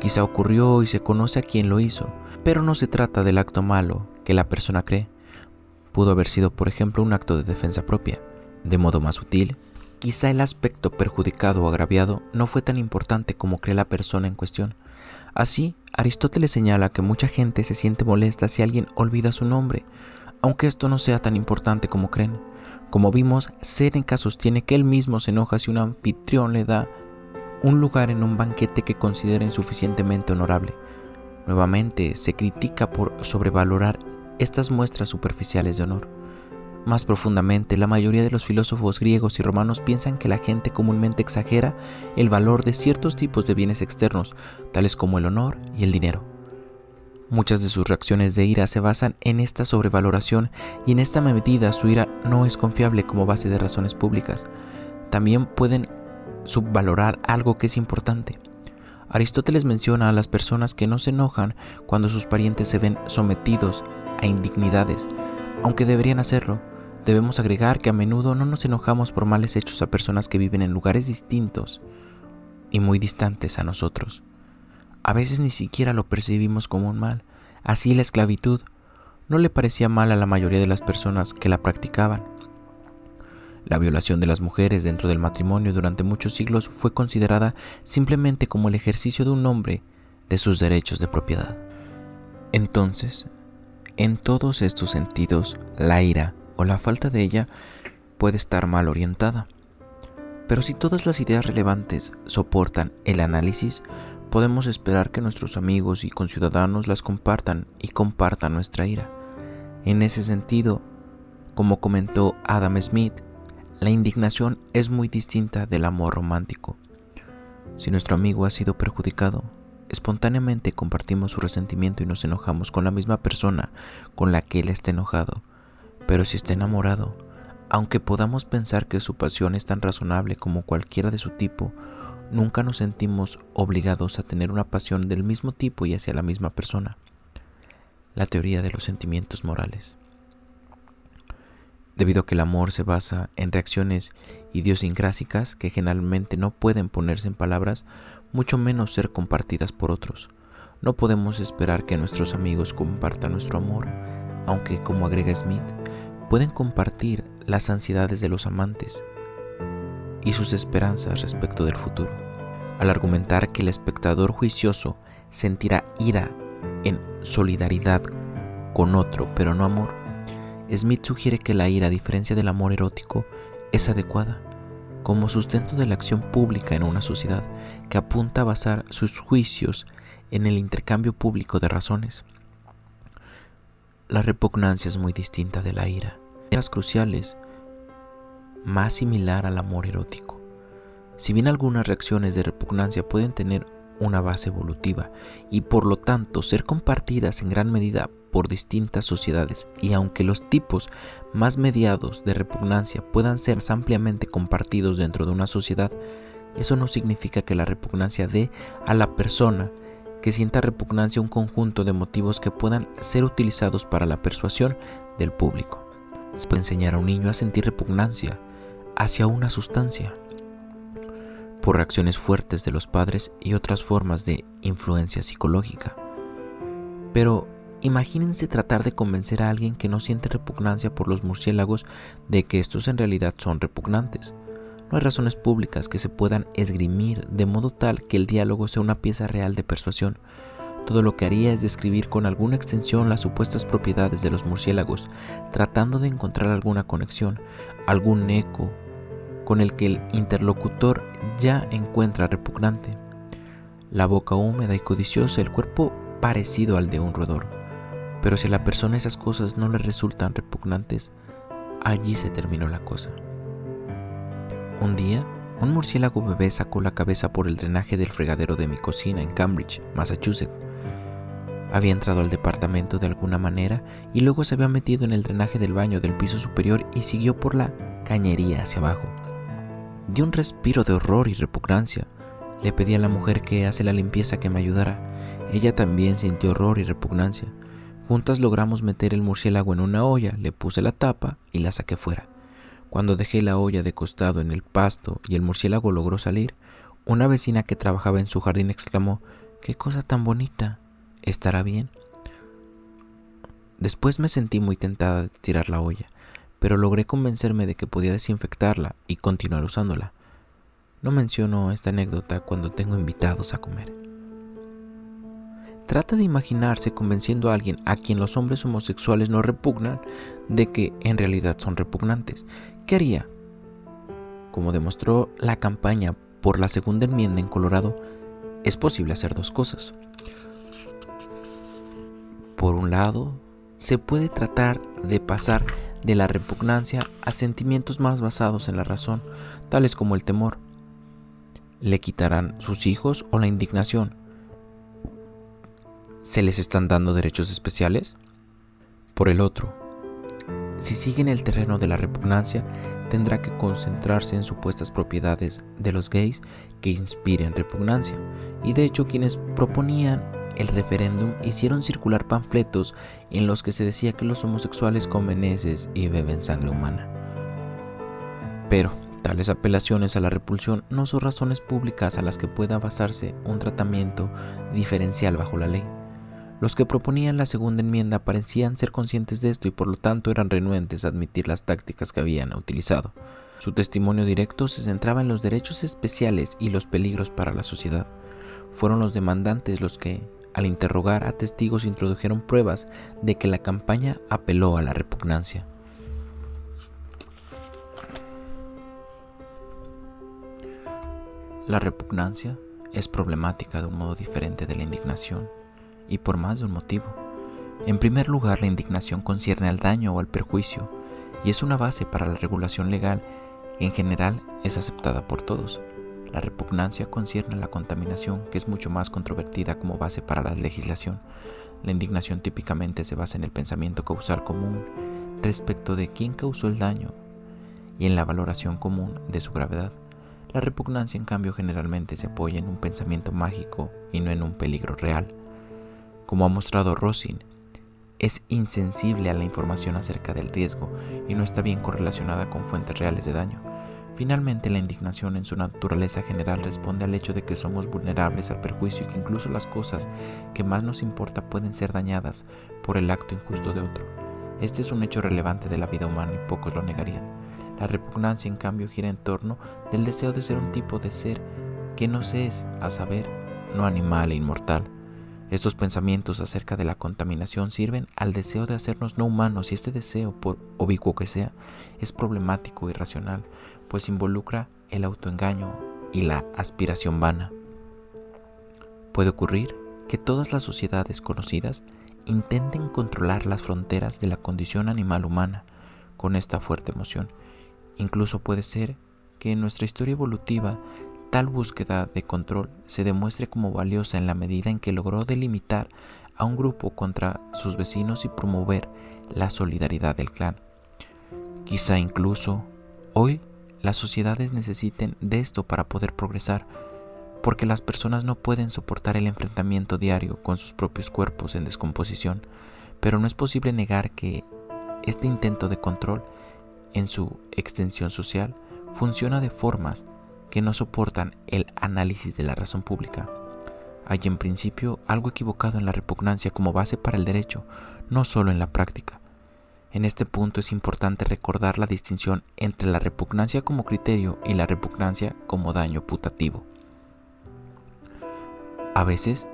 Quizá ocurrió y se conoce a quien lo hizo, pero no se trata del acto malo que la persona cree. Pudo haber sido, por ejemplo, un acto de defensa propia. De modo más sutil, quizá el aspecto perjudicado o agraviado no fue tan importante como cree la persona en cuestión. Así, Aristóteles señala que mucha gente se siente molesta si alguien olvida su nombre, aunque esto no sea tan importante como creen. Como vimos, Seneca sostiene que él mismo se enoja si un anfitrión le da un lugar en un banquete que considera insuficientemente honorable. Nuevamente, se critica por sobrevalorar estas muestras superficiales de honor. Más profundamente, la mayoría de los filósofos griegos y romanos piensan que la gente comúnmente exagera el valor de ciertos tipos de bienes externos, tales como el honor y el dinero. Muchas de sus reacciones de ira se basan en esta sobrevaloración y en esta medida su ira no es confiable como base de razones públicas. También pueden subvalorar algo que es importante. Aristóteles menciona a las personas que no se enojan cuando sus parientes se ven sometidos a indignidades. Aunque deberían hacerlo, debemos agregar que a menudo no nos enojamos por males hechos a personas que viven en lugares distintos y muy distantes a nosotros. A veces ni siquiera lo percibimos como un mal. Así la esclavitud no le parecía mal a la mayoría de las personas que la practicaban. La violación de las mujeres dentro del matrimonio durante muchos siglos fue considerada simplemente como el ejercicio de un hombre de sus derechos de propiedad. Entonces, en todos estos sentidos, la ira o la falta de ella puede estar mal orientada. Pero si todas las ideas relevantes soportan el análisis, podemos esperar que nuestros amigos y conciudadanos las compartan y compartan nuestra ira. En ese sentido, como comentó Adam Smith, la indignación es muy distinta del amor romántico. Si nuestro amigo ha sido perjudicado, espontáneamente compartimos su resentimiento y nos enojamos con la misma persona con la que él está enojado. Pero si está enamorado, aunque podamos pensar que su pasión es tan razonable como cualquiera de su tipo, nunca nos sentimos obligados a tener una pasión del mismo tipo y hacia la misma persona. La teoría de los sentimientos morales. Debido a que el amor se basa en reacciones idiosincrásicas que generalmente no pueden ponerse en palabras, mucho menos ser compartidas por otros. No podemos esperar que nuestros amigos compartan nuestro amor, aunque, como agrega Smith, pueden compartir las ansiedades de los amantes y sus esperanzas respecto del futuro. Al argumentar que el espectador juicioso sentirá ira en solidaridad con otro, pero no amor, Smith sugiere que la ira, a diferencia del amor erótico, es adecuada como sustento de la acción pública en una sociedad que apunta a basar sus juicios en el intercambio público de razones. La repugnancia es muy distinta de la ira. Las cruciales, más similar al amor erótico. Si bien algunas reacciones de repugnancia pueden tener una base evolutiva y por lo tanto ser compartidas en gran medida por distintas sociedades y aunque los tipos más mediados de repugnancia puedan ser ampliamente compartidos dentro de una sociedad, eso no significa que la repugnancia dé a la persona que sienta repugnancia un conjunto de motivos que puedan ser utilizados para la persuasión del público. Se puede enseñar a un niño a sentir repugnancia hacia una sustancia por reacciones fuertes de los padres y otras formas de influencia psicológica. Pero Imagínense tratar de convencer a alguien que no siente repugnancia por los murciélagos de que estos en realidad son repugnantes. No hay razones públicas que se puedan esgrimir de modo tal que el diálogo sea una pieza real de persuasión. Todo lo que haría es describir con alguna extensión las supuestas propiedades de los murciélagos, tratando de encontrar alguna conexión, algún eco con el que el interlocutor ya encuentra repugnante. La boca húmeda y codiciosa, el cuerpo parecido al de un roedor. Pero si a la persona esas cosas no le resultan repugnantes, allí se terminó la cosa. Un día, un murciélago bebé sacó la cabeza por el drenaje del fregadero de mi cocina en Cambridge, Massachusetts. Había entrado al departamento de alguna manera y luego se había metido en el drenaje del baño del piso superior y siguió por la cañería hacia abajo. Di un respiro de horror y repugnancia. Le pedí a la mujer que hace la limpieza que me ayudara. Ella también sintió horror y repugnancia. Juntas logramos meter el murciélago en una olla, le puse la tapa y la saqué fuera. Cuando dejé la olla de costado en el pasto y el murciélago logró salir, una vecina que trabajaba en su jardín exclamó, ¡Qué cosa tan bonita! ¿Estará bien? Después me sentí muy tentada de tirar la olla, pero logré convencerme de que podía desinfectarla y continuar usándola. No menciono esta anécdota cuando tengo invitados a comer. Trata de imaginarse convenciendo a alguien a quien los hombres homosexuales no repugnan de que en realidad son repugnantes. ¿Qué haría? Como demostró la campaña por la segunda enmienda en Colorado, es posible hacer dos cosas. Por un lado, se puede tratar de pasar de la repugnancia a sentimientos más basados en la razón, tales como el temor. Le quitarán sus hijos o la indignación, ¿Se les están dando derechos especiales? Por el otro, si sigue en el terreno de la repugnancia, tendrá que concentrarse en supuestas propiedades de los gays que inspiren repugnancia. Y de hecho quienes proponían el referéndum hicieron circular panfletos en los que se decía que los homosexuales comen heces y beben sangre humana. Pero tales apelaciones a la repulsión no son razones públicas a las que pueda basarse un tratamiento diferencial bajo la ley. Los que proponían la segunda enmienda parecían ser conscientes de esto y por lo tanto eran renuentes a admitir las tácticas que habían utilizado. Su testimonio directo se centraba en los derechos especiales y los peligros para la sociedad. Fueron los demandantes los que, al interrogar a testigos, introdujeron pruebas de que la campaña apeló a la repugnancia. La repugnancia es problemática de un modo diferente de la indignación y por más de un motivo. En primer lugar, la indignación concierne al daño o al perjuicio y es una base para la regulación legal en general es aceptada por todos. La repugnancia concierne a la contaminación, que es mucho más controvertida como base para la legislación. La indignación típicamente se basa en el pensamiento causal común respecto de quién causó el daño y en la valoración común de su gravedad. La repugnancia, en cambio, generalmente se apoya en un pensamiento mágico y no en un peligro real. Como ha mostrado Rosin, es insensible a la información acerca del riesgo y no está bien correlacionada con fuentes reales de daño. Finalmente, la indignación en su naturaleza general responde al hecho de que somos vulnerables al perjuicio y que incluso las cosas que más nos importa pueden ser dañadas por el acto injusto de otro. Este es un hecho relevante de la vida humana y pocos lo negarían. La repugnancia, en cambio, gira en torno del deseo de ser un tipo de ser que no se es, a saber, no animal e inmortal. Estos pensamientos acerca de la contaminación sirven al deseo de hacernos no humanos y este deseo, por obicuo que sea, es problemático y racional, pues involucra el autoengaño y la aspiración vana. Puede ocurrir que todas las sociedades conocidas intenten controlar las fronteras de la condición animal humana con esta fuerte emoción. Incluso puede ser que en nuestra historia evolutiva tal búsqueda de control se demuestre como valiosa en la medida en que logró delimitar a un grupo contra sus vecinos y promover la solidaridad del clan. Quizá incluso hoy las sociedades necesiten de esto para poder progresar, porque las personas no pueden soportar el enfrentamiento diario con sus propios cuerpos en descomposición, pero no es posible negar que este intento de control en su extensión social funciona de formas que no soportan el análisis de la razón pública. Hay en principio algo equivocado en la repugnancia como base para el derecho, no solo en la práctica. En este punto es importante recordar la distinción entre la repugnancia como criterio y la repugnancia como daño putativo. A veces,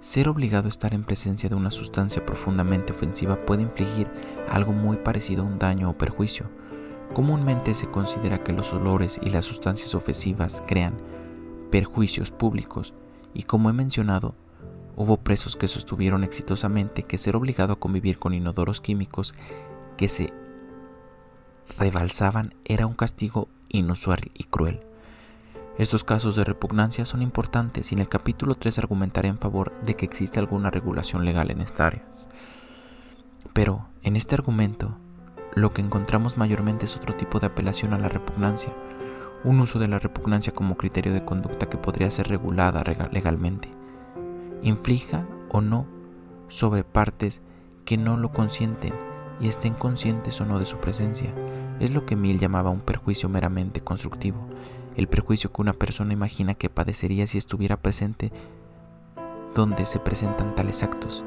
ser obligado a estar en presencia de una sustancia profundamente ofensiva puede infligir algo muy parecido a un daño o perjuicio. Comúnmente se considera que los olores y las sustancias ofensivas crean perjuicios públicos y como he mencionado, Hubo presos que sostuvieron exitosamente que ser obligado a convivir con inodoros químicos que se rebalsaban era un castigo inusual y cruel. Estos casos de repugnancia son importantes y en el capítulo 3 argumentaré en favor de que existe alguna regulación legal en esta área. Pero en este argumento, lo que encontramos mayormente es otro tipo de apelación a la repugnancia, un uso de la repugnancia como criterio de conducta que podría ser regulada legalmente inflija o no sobre partes que no lo consienten y estén conscientes o no de su presencia. Es lo que Mill llamaba un perjuicio meramente constructivo, el perjuicio que una persona imagina que padecería si estuviera presente donde se presentan tales actos.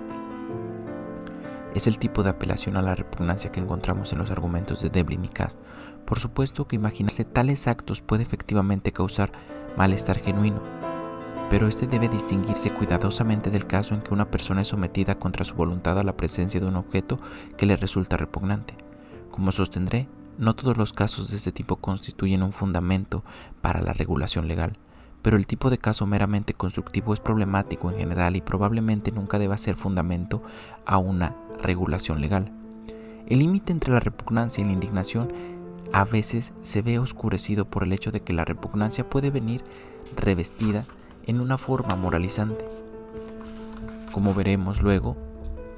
Es el tipo de apelación a la repugnancia que encontramos en los argumentos de Devlin y Cass. Por supuesto que imaginarse tales actos puede efectivamente causar malestar genuino, pero este debe distinguirse cuidadosamente del caso en que una persona es sometida contra su voluntad a la presencia de un objeto que le resulta repugnante. Como sostendré, no todos los casos de este tipo constituyen un fundamento para la regulación legal, pero el tipo de caso meramente constructivo es problemático en general y probablemente nunca deba ser fundamento a una regulación legal. El límite entre la repugnancia y la indignación a veces se ve oscurecido por el hecho de que la repugnancia puede venir revestida en una forma moralizante. Como veremos luego,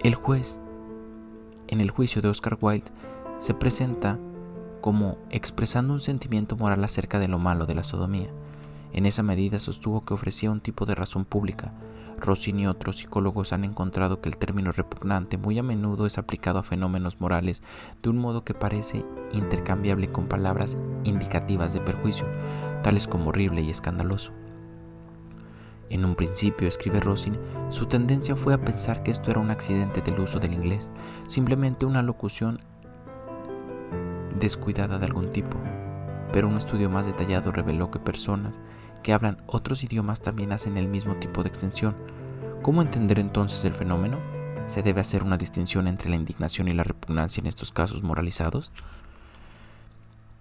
el juez en el juicio de Oscar Wilde se presenta como expresando un sentimiento moral acerca de lo malo de la sodomía. En esa medida sostuvo que ofrecía un tipo de razón pública. Rossini y otros psicólogos han encontrado que el término repugnante muy a menudo es aplicado a fenómenos morales de un modo que parece intercambiable con palabras indicativas de perjuicio, tales como horrible y escandaloso. En un principio, escribe Rosin, su tendencia fue a pensar que esto era un accidente del uso del inglés, simplemente una locución descuidada de algún tipo. Pero un estudio más detallado reveló que personas que hablan otros idiomas también hacen el mismo tipo de extensión. ¿Cómo entender entonces el fenómeno? ¿Se debe hacer una distinción entre la indignación y la repugnancia en estos casos moralizados?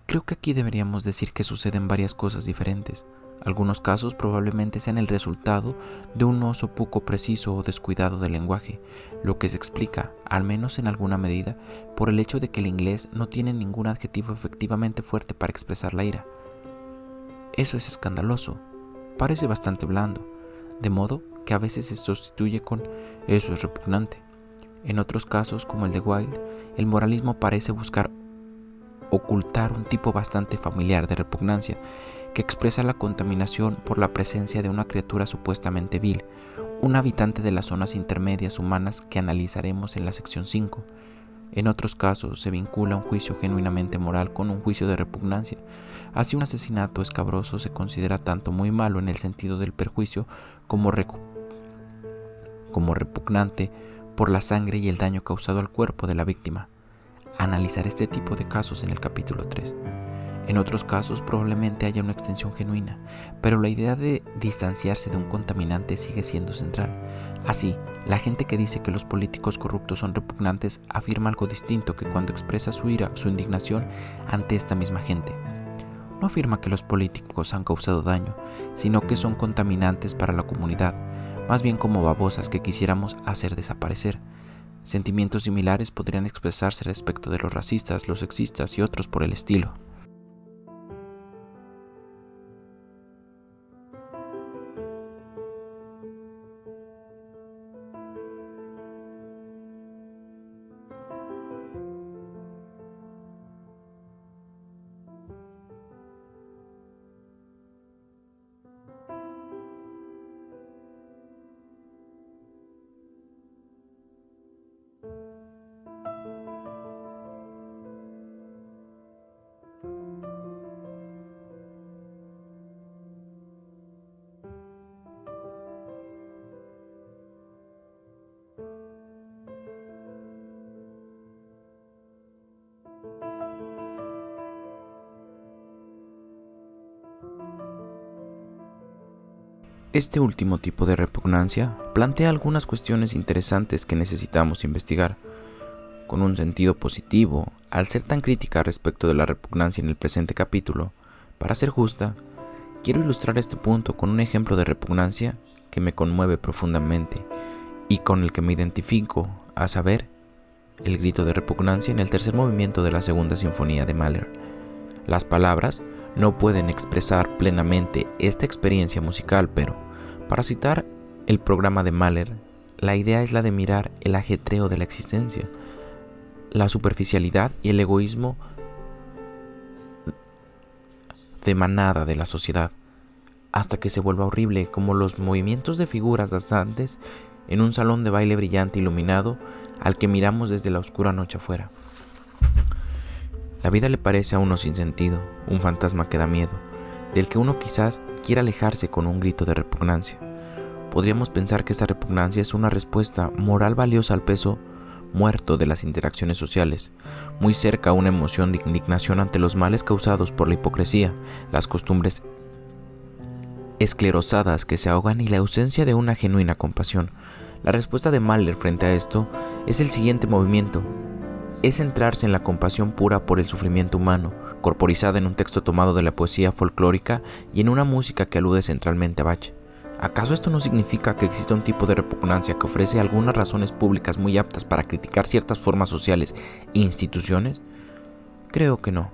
Creo que aquí deberíamos decir que suceden varias cosas diferentes. Algunos casos probablemente sean el resultado de un uso poco preciso o descuidado del lenguaje, lo que se explica, al menos en alguna medida, por el hecho de que el inglés no tiene ningún adjetivo efectivamente fuerte para expresar la ira. Eso es escandaloso, parece bastante blando, de modo que a veces se sustituye con eso es repugnante. En otros casos, como el de Wilde, el moralismo parece buscar ocultar un tipo bastante familiar de repugnancia que expresa la contaminación por la presencia de una criatura supuestamente vil, un habitante de las zonas intermedias humanas que analizaremos en la sección 5. En otros casos se vincula un juicio genuinamente moral con un juicio de repugnancia. Así un asesinato escabroso se considera tanto muy malo en el sentido del perjuicio como, repugnante por la sangre y el daño causado al cuerpo de la víctima. Analizar este tipo de casos en el capítulo 3. En otros casos probablemente haya una extensión genuina, pero la idea de distanciarse de un contaminante sigue siendo central. Así, la gente que dice que los políticos corruptos son repugnantes afirma algo distinto que cuando expresa su ira, su indignación ante esta misma gente. No afirma que los políticos han causado daño, sino que son contaminantes para la comunidad, más bien como babosas que quisiéramos hacer desaparecer. Sentimientos similares podrían expresarse respecto de los racistas, los sexistas y otros por el estilo. Este último tipo de repugnancia plantea algunas cuestiones interesantes que necesitamos investigar. Con un sentido positivo, al ser tan crítica respecto de la repugnancia en el presente capítulo, para ser justa, quiero ilustrar este punto con un ejemplo de repugnancia que me conmueve profundamente y con el que me identifico, a saber, el grito de repugnancia en el tercer movimiento de la segunda sinfonía de Mahler. Las palabras no pueden expresar plenamente esta experiencia musical, pero, para citar el programa de Mahler, la idea es la de mirar el ajetreo de la existencia, la superficialidad y el egoísmo de manada de la sociedad, hasta que se vuelva horrible como los movimientos de figuras danzantes en un salón de baile brillante iluminado al que miramos desde la oscura noche afuera. La vida le parece a uno sin sentido, un fantasma que da miedo, del que uno quizás quiera alejarse con un grito de repugnancia. Podríamos pensar que esta repugnancia es una respuesta moral valiosa al peso muerto de las interacciones sociales, muy cerca a una emoción de indignación ante los males causados por la hipocresía, las costumbres esclerosadas que se ahogan y la ausencia de una genuina compasión. La respuesta de Mahler frente a esto es el siguiente movimiento, es centrarse en la compasión pura por el sufrimiento humano, corporizada en un texto tomado de la poesía folclórica y en una música que alude centralmente a Bach. ¿Acaso esto no significa que existe un tipo de repugnancia que ofrece algunas razones públicas muy aptas para criticar ciertas formas sociales e instituciones? Creo que no.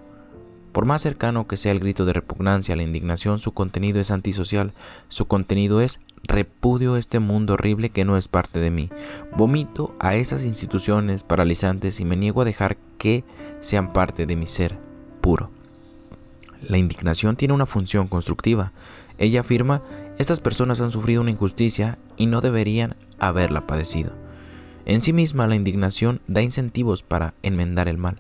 Por más cercano que sea el grito de repugnancia a la indignación, su contenido es antisocial, su contenido es Repudio este mundo horrible que no es parte de mí. Vomito a esas instituciones paralizantes y me niego a dejar que sean parte de mi ser puro. La indignación tiene una función constructiva. Ella afirma, estas personas han sufrido una injusticia y no deberían haberla padecido. En sí misma la indignación da incentivos para enmendar el mal.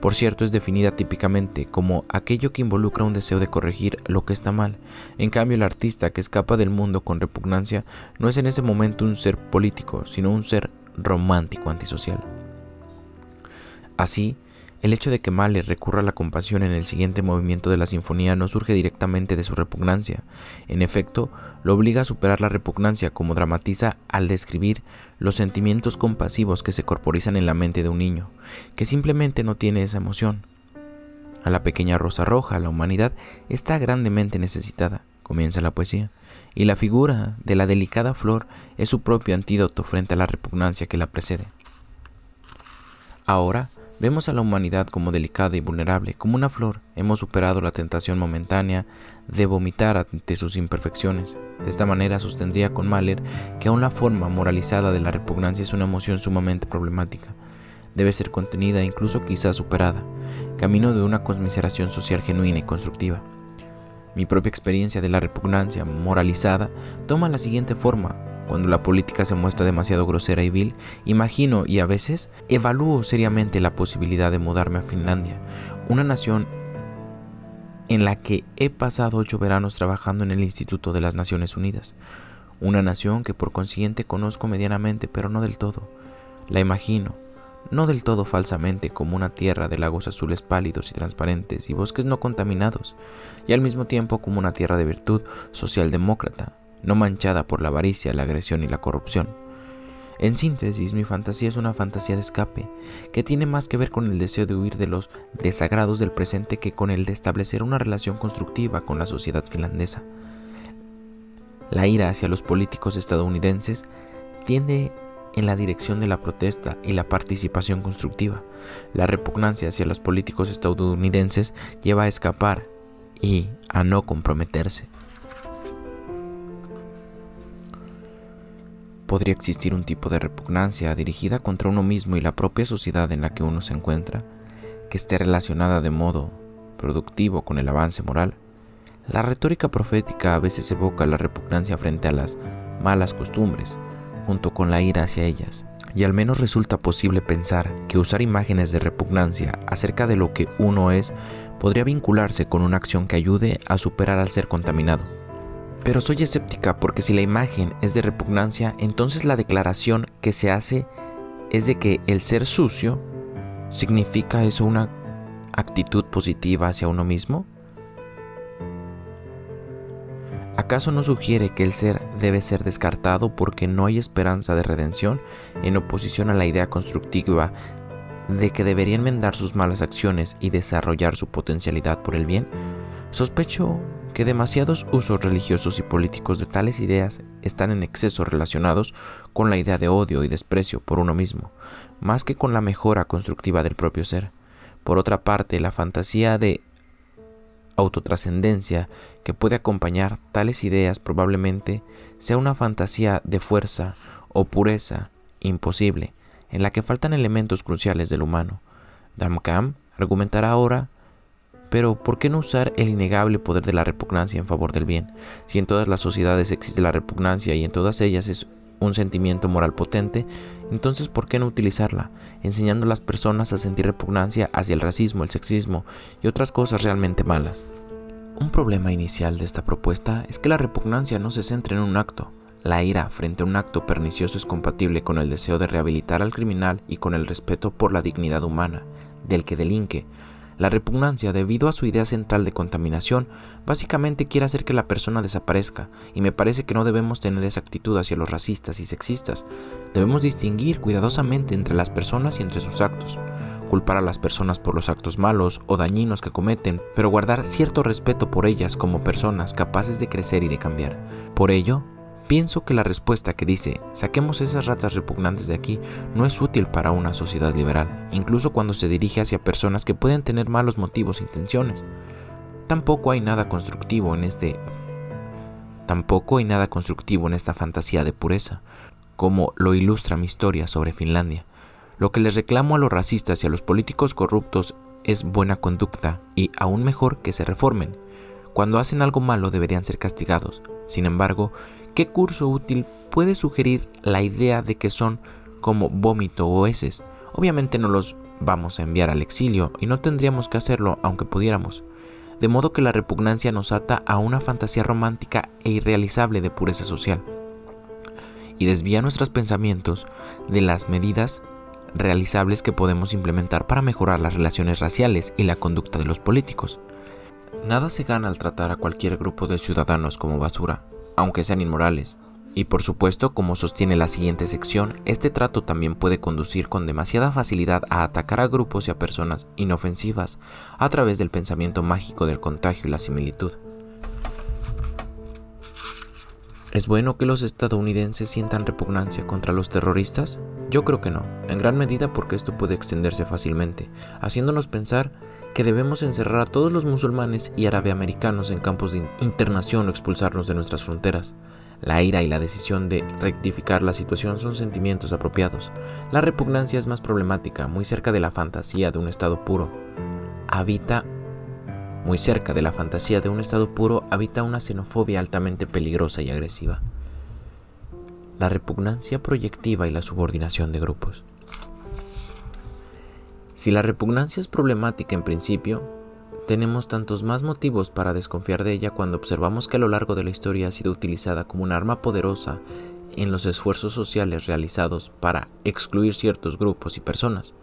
Por cierto, es definida típicamente como aquello que involucra un deseo de corregir lo que está mal. En cambio, el artista que escapa del mundo con repugnancia no es en ese momento un ser político, sino un ser romántico antisocial. Así, el hecho de que Mahler recurra a la compasión en el siguiente movimiento de la sinfonía no surge directamente de su repugnancia. En efecto, lo obliga a superar la repugnancia como dramatiza al describir los sentimientos compasivos que se corporizan en la mente de un niño, que simplemente no tiene esa emoción. A la pequeña rosa roja, la humanidad está grandemente necesitada, comienza la poesía, y la figura de la delicada flor es su propio antídoto frente a la repugnancia que la precede. Ahora, Vemos a la humanidad como delicada y vulnerable, como una flor. Hemos superado la tentación momentánea de vomitar ante sus imperfecciones. De esta manera sostendría con Mahler que aún la forma moralizada de la repugnancia es una emoción sumamente problemática. Debe ser contenida e incluso quizás superada, camino de una conmiseración social genuina y constructiva. Mi propia experiencia de la repugnancia moralizada toma la siguiente forma, cuando la política se muestra demasiado grosera y vil, imagino y a veces evalúo seriamente la posibilidad de mudarme a Finlandia, una nación en la que he pasado ocho veranos trabajando en el Instituto de las Naciones Unidas, una nación que por consiguiente conozco medianamente pero no del todo. La imagino, no del todo falsamente, como una tierra de lagos azules pálidos y transparentes y bosques no contaminados, y al mismo tiempo como una tierra de virtud socialdemócrata, no manchada por la avaricia, la agresión y la corrupción. En síntesis, mi fantasía es una fantasía de escape, que tiene más que ver con el deseo de huir de los desagrados del presente que con el de establecer una relación constructiva con la sociedad finlandesa. La ira hacia los políticos estadounidenses tiende en la dirección de la protesta y la participación constructiva. La repugnancia hacia los políticos estadounidenses lleva a escapar y a no comprometerse. Podría existir un tipo de repugnancia dirigida contra uno mismo y la propia sociedad en la que uno se encuentra, que esté relacionada de modo productivo con el avance moral. La retórica profética a veces evoca la repugnancia frente a las malas costumbres, junto con la ira hacia ellas, y al menos resulta posible pensar que usar imágenes de repugnancia acerca de lo que uno es podría vincularse con una acción que ayude a superar al ser contaminado. Pero soy escéptica porque si la imagen es de repugnancia, entonces la declaración que se hace es de que el ser sucio significa eso una actitud positiva hacia uno mismo. ¿Acaso no sugiere que el ser debe ser descartado porque no hay esperanza de redención en oposición a la idea constructiva de que debería enmendar sus malas acciones y desarrollar su potencialidad por el bien? Sospecho que demasiados usos religiosos y políticos de tales ideas están en exceso relacionados con la idea de odio y desprecio por uno mismo, más que con la mejora constructiva del propio ser. Por otra parte, la fantasía de autotrascendencia que puede acompañar tales ideas probablemente sea una fantasía de fuerza o pureza imposible, en la que faltan elementos cruciales del humano. Damkam argumentará ahora, pero ¿por qué no usar el innegable poder de la repugnancia en favor del bien? Si en todas las sociedades existe la repugnancia y en todas ellas es un sentimiento moral potente, entonces ¿por qué no utilizarla, enseñando a las personas a sentir repugnancia hacia el racismo, el sexismo y otras cosas realmente malas? Un problema inicial de esta propuesta es que la repugnancia no se centra en un acto. La ira frente a un acto pernicioso es compatible con el deseo de rehabilitar al criminal y con el respeto por la dignidad humana del que delinque, la repugnancia, debido a su idea central de contaminación, básicamente quiere hacer que la persona desaparezca, y me parece que no debemos tener esa actitud hacia los racistas y sexistas. Debemos distinguir cuidadosamente entre las personas y entre sus actos. Culpar a las personas por los actos malos o dañinos que cometen, pero guardar cierto respeto por ellas como personas capaces de crecer y de cambiar. Por ello, Pienso que la respuesta que dice, saquemos esas ratas repugnantes de aquí, no es útil para una sociedad liberal, incluso cuando se dirige hacia personas que pueden tener malos motivos e intenciones. Tampoco hay nada constructivo en este... Tampoco hay nada constructivo en esta fantasía de pureza, como lo ilustra mi historia sobre Finlandia. Lo que les reclamo a los racistas y a los políticos corruptos es buena conducta y aún mejor que se reformen. Cuando hacen algo malo deberían ser castigados. Sin embargo, ¿Qué curso útil puede sugerir la idea de que son como vómito o heces? Obviamente no los vamos a enviar al exilio y no tendríamos que hacerlo aunque pudiéramos. De modo que la repugnancia nos ata a una fantasía romántica e irrealizable de pureza social y desvía nuestros pensamientos de las medidas realizables que podemos implementar para mejorar las relaciones raciales y la conducta de los políticos. Nada se gana al tratar a cualquier grupo de ciudadanos como basura, aunque sean inmorales. Y por supuesto, como sostiene la siguiente sección, este trato también puede conducir con demasiada facilidad a atacar a grupos y a personas inofensivas a través del pensamiento mágico del contagio y la similitud. ¿Es bueno que los estadounidenses sientan repugnancia contra los terroristas? Yo creo que no, en gran medida porque esto puede extenderse fácilmente, haciéndonos pensar que debemos encerrar a todos los musulmanes y americanos en campos de internación o expulsarlos de nuestras fronteras. La ira y la decisión de rectificar la situación son sentimientos apropiados. La repugnancia es más problemática, muy cerca de la fantasía de un estado puro. Habita muy cerca de la fantasía de un estado puro habita una xenofobia altamente peligrosa y agresiva. La repugnancia proyectiva y la subordinación de grupos. Si la repugnancia es problemática en principio, Tenemos tantos más motivos para desconfiar de ella cuando observamos que a lo largo de la historia ha sido utilizada como un arma poderosa en los esfuerzos sociales realizados para excluir ciertos grupos y personas.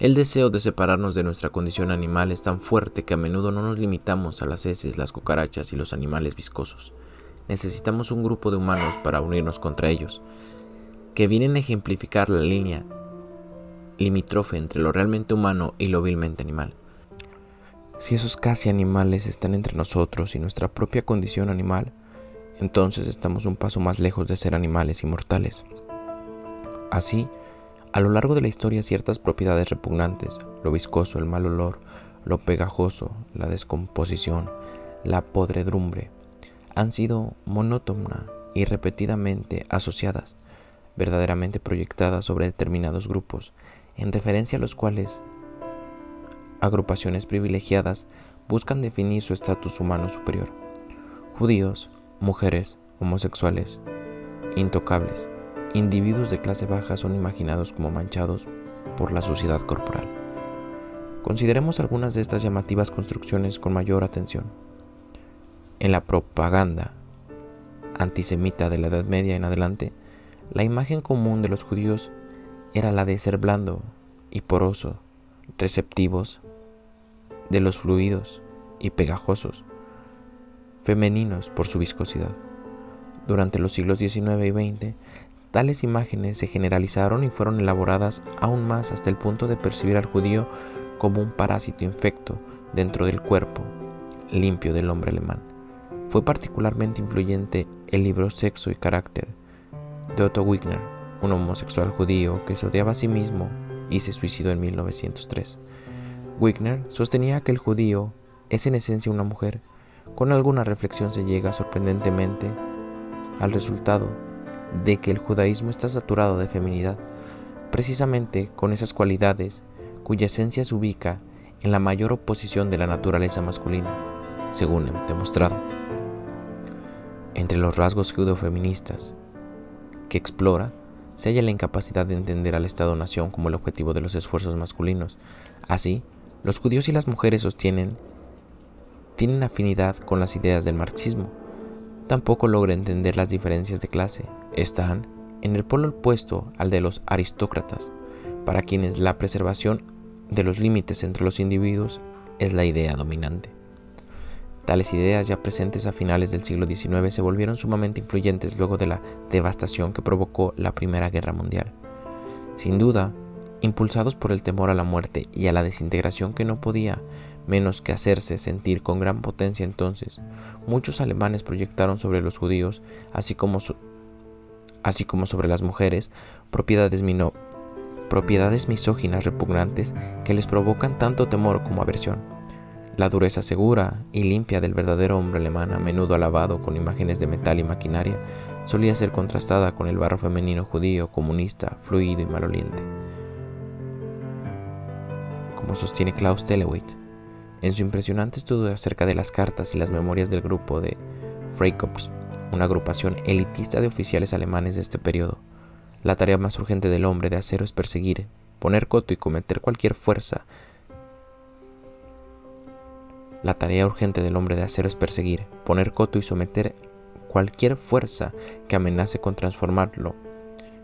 El deseo de separarnos de nuestra condición animal es tan fuerte que a menudo no nos limitamos a las heces, las cucarachas y los animales viscosos. Necesitamos un grupo de humanos para unirnos contra ellos, que vienen a ejemplificar la línea limítrofe entre lo realmente humano y lo vilmente animal. Si esos casi animales están entre nosotros y nuestra propia condición animal, entonces estamos un paso más lejos de ser animales inmortales. Así, a lo largo de la historia ciertas propiedades repugnantes, lo viscoso, el mal olor, lo pegajoso, la descomposición, la podredumbre, han sido monótona y repetidamente asociadas, verdaderamente proyectadas sobre determinados grupos, en referencia a los cuales agrupaciones privilegiadas buscan definir su estatus humano superior. Judíos, mujeres, homosexuales, intocables, individuos de clase baja son imaginados como manchados por la suciedad corporal. Consideremos algunas de estas llamativas construcciones con mayor atención. En la propaganda antisemita de la Edad Media en adelante, la imagen común de los judíos era la de ser blando y poroso, receptivos, de los fluidos y pegajosos, femeninos por su viscosidad. Durante los siglos XIX y XX, tales imágenes se generalizaron y fueron elaboradas aún más hasta el punto de percibir al judío como un parásito infecto dentro del cuerpo limpio del hombre alemán. Fue particularmente influyente el libro Sexo y Carácter de Otto Wigner, un homosexual judío que se odiaba a sí mismo y se suicidó en 1903. Wigner sostenía que el judío es en esencia una mujer. Con alguna reflexión se llega sorprendentemente al resultado de que el judaísmo está saturado de feminidad, precisamente con esas cualidades cuya esencia se ubica en la mayor oposición de la naturaleza masculina, según he demostrado. Entre los rasgos judeo-feministas que explora se halla la incapacidad de entender al Estado-nación como el objetivo de los esfuerzos masculinos. Así, los judíos y las mujeres sostienen tienen afinidad con las ideas del marxismo. Tampoco logra entender las diferencias de clase. Están en el polo opuesto al de los aristócratas, para quienes la preservación de los límites entre los individuos es la idea dominante. Tales ideas ya presentes a finales del siglo XIX se volvieron sumamente influyentes luego de la devastación que provocó la Primera Guerra Mundial. Sin duda, impulsados por el temor a la muerte y a la desintegración que no podía menos que hacerse sentir con gran potencia entonces, muchos alemanes proyectaron sobre los judíos, así como, sobre las mujeres, propiedades misóginas repugnantes que les provocan tanto temor como aversión. La dureza segura y limpia del verdadero hombre alemán, a menudo alabado con imágenes de metal y maquinaria, solía ser contrastada con el barro femenino judío, comunista, fluido y maloliente como sostiene Klaus Telewitt, en su impresionante estudio acerca de las cartas y las memorias del grupo de Freikorps, una agrupación elitista de oficiales alemanes de este periodo. La tarea más urgente del hombre de acero es perseguir, poner coto y cometer cualquier fuerza. La tarea urgente del hombre de acero es perseguir, poner coto y someter cualquier fuerza que amenace con transformarlo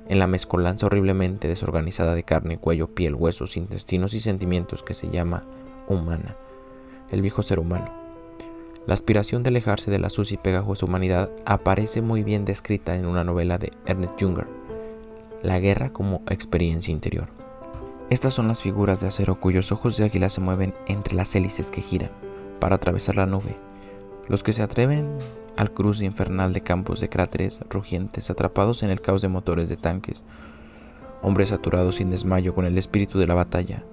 en la mezcolanza horriblemente desorganizada de carne, cuello, piel, huesos, intestinos y sentimientos que se llama humana, el viejo ser humano. La aspiración de alejarse de la sucia y pegajosa humanidad aparece muy bien descrita en una novela de Ernest Junger, La guerra como experiencia interior. Estas son las figuras de acero cuyos ojos de águila se mueven entre las hélices que giran para atravesar la nube. Los que se atreven al cruce infernal de campos de cráteres rugientes atrapados en el caos de motores de tanques, hombres saturados sin desmayo con el espíritu de la batalla,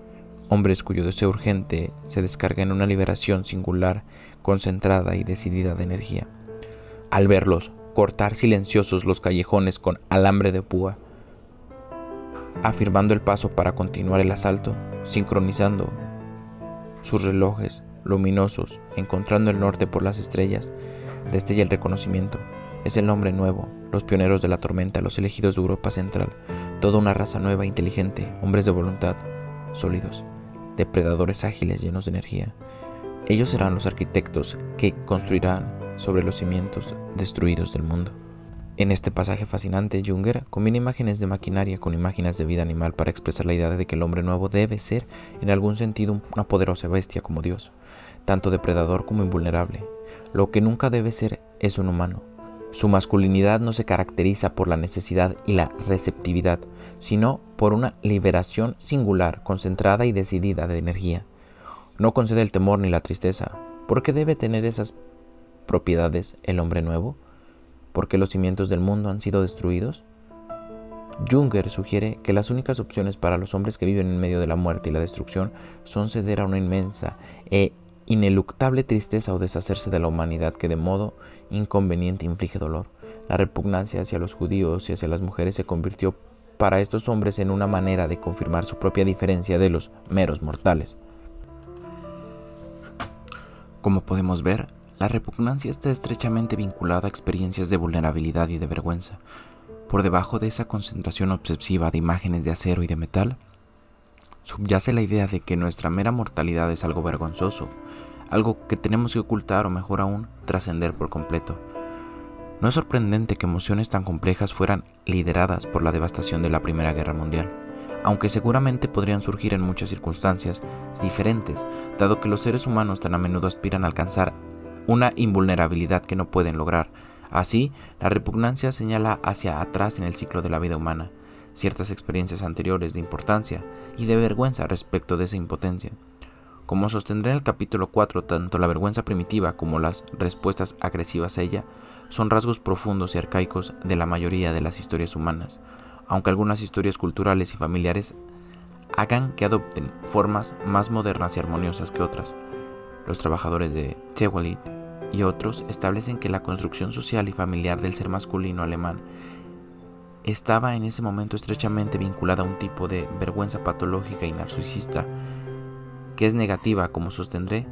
hombres cuyo deseo urgente se descarga en una liberación singular, concentrada y decidida de energía. Al verlos cortar silenciosos los callejones con alambre de púa, afirmando el paso para continuar el asalto, sincronizando sus relojes luminosos, encontrando el norte por las estrellas, destella el reconocimiento. Es el nombre nuevo, los pioneros de la tormenta, los elegidos de Europa Central, toda una raza nueva, inteligente, hombres de voluntad, sólidos, depredadores ágiles llenos de energía. Ellos serán los arquitectos que construirán sobre los cimientos destruidos del mundo. En este pasaje fascinante, Junger combina imágenes de maquinaria con imágenes de vida animal para expresar la idea de que el hombre nuevo debe ser, en algún sentido, una poderosa bestia como Dios, tanto depredador como invulnerable. Lo que nunca debe ser es un humano. Su masculinidad no se caracteriza por la necesidad y la receptividad, sino por una liberación singular, concentrada y decidida de energía. No concede el temor ni la tristeza. ¿Por qué debe tener esas propiedades el hombre nuevo? porque los cimientos del mundo han sido destruidos? Junger sugiere que las únicas opciones para los hombres que viven en medio de la muerte y la destrucción son ceder a una inmensa e ineluctable tristeza o deshacerse de la humanidad que de modo inconveniente inflige dolor. La repugnancia hacia los judíos y hacia las mujeres se convirtió para estos hombres en una manera de confirmar su propia diferencia de los meros mortales. Como podemos ver, la repugnancia está estrechamente vinculada a experiencias de vulnerabilidad y de vergüenza. Por debajo de esa concentración obsesiva de imágenes de acero y de metal, subyace la idea de que nuestra mera mortalidad es algo vergonzoso, algo que tenemos que ocultar o mejor aún, trascender por completo. No es sorprendente que emociones tan complejas fueran lideradas por la devastación de la Primera Guerra Mundial, aunque seguramente podrían surgir en muchas circunstancias diferentes, dado que los seres humanos tan a menudo aspiran a alcanzar una invulnerabilidad que no pueden lograr. Así, la repugnancia señala hacia atrás en el ciclo de la vida humana, ciertas experiencias anteriores de importancia y de vergüenza respecto de esa impotencia. Como sostendré en el capítulo 4, tanto la vergüenza primitiva como las respuestas agresivas a ella son rasgos profundos y arcaicos de la mayoría de las historias humanas, aunque algunas historias culturales y familiares hagan que adopten formas más modernas y armoniosas que otras. Los trabajadores de Tewalit y otros establecen que la construcción social y familiar del ser masculino alemán estaba en ese momento estrechamente vinculada a un tipo de vergüenza patológica y narcisista que es negativa, como sostendré,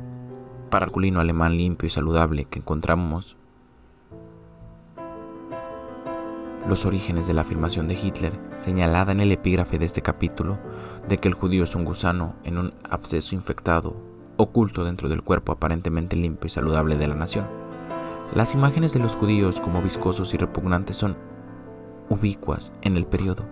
para el masculino alemán limpio y saludable que encontramos los orígenes de la afirmación de Hitler, señalada en el epígrafe de este capítulo, de que el judío es un gusano en un absceso infectado oculto dentro del cuerpo aparentemente limpio y saludable de la nación. Las imágenes de los judíos como viscosos y repugnantes son ubicuas en el periodo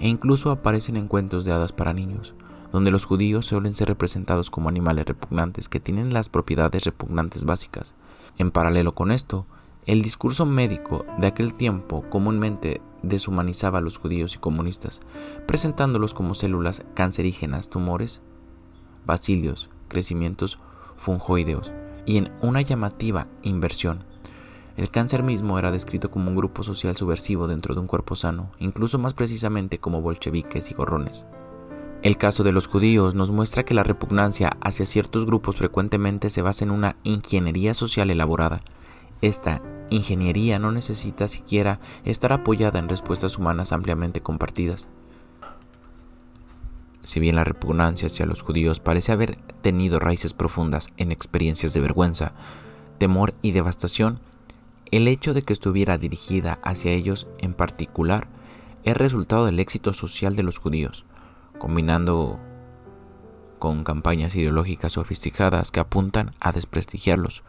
e incluso aparecen en cuentos de hadas para niños, donde los judíos suelen ser representados como animales repugnantes que tienen las propiedades repugnantes básicas. En paralelo con esto, el discurso médico de aquel tiempo comúnmente deshumanizaba a los judíos y comunistas, presentándolos como células cancerígenas, tumores, bacilios, crecimientos fungoideos y en una llamativa inversión. El cáncer mismo era descrito como un grupo social subversivo dentro de un cuerpo sano, incluso más precisamente como bolcheviques y gorrones. El caso de los judíos nos muestra que la repugnancia hacia ciertos grupos frecuentemente se basa en una ingeniería social elaborada. Esta ingeniería no necesita siquiera estar apoyada en respuestas humanas ampliamente compartidas. Si bien la repugnancia hacia los judíos parece haber tenido raíces profundas en experiencias de vergüenza, temor y devastación, el hecho de que estuviera dirigida hacia ellos en particular es resultado del éxito social de los judíos, combinando con campañas ideológicas sofisticadas que apuntan a desprestigiarlos.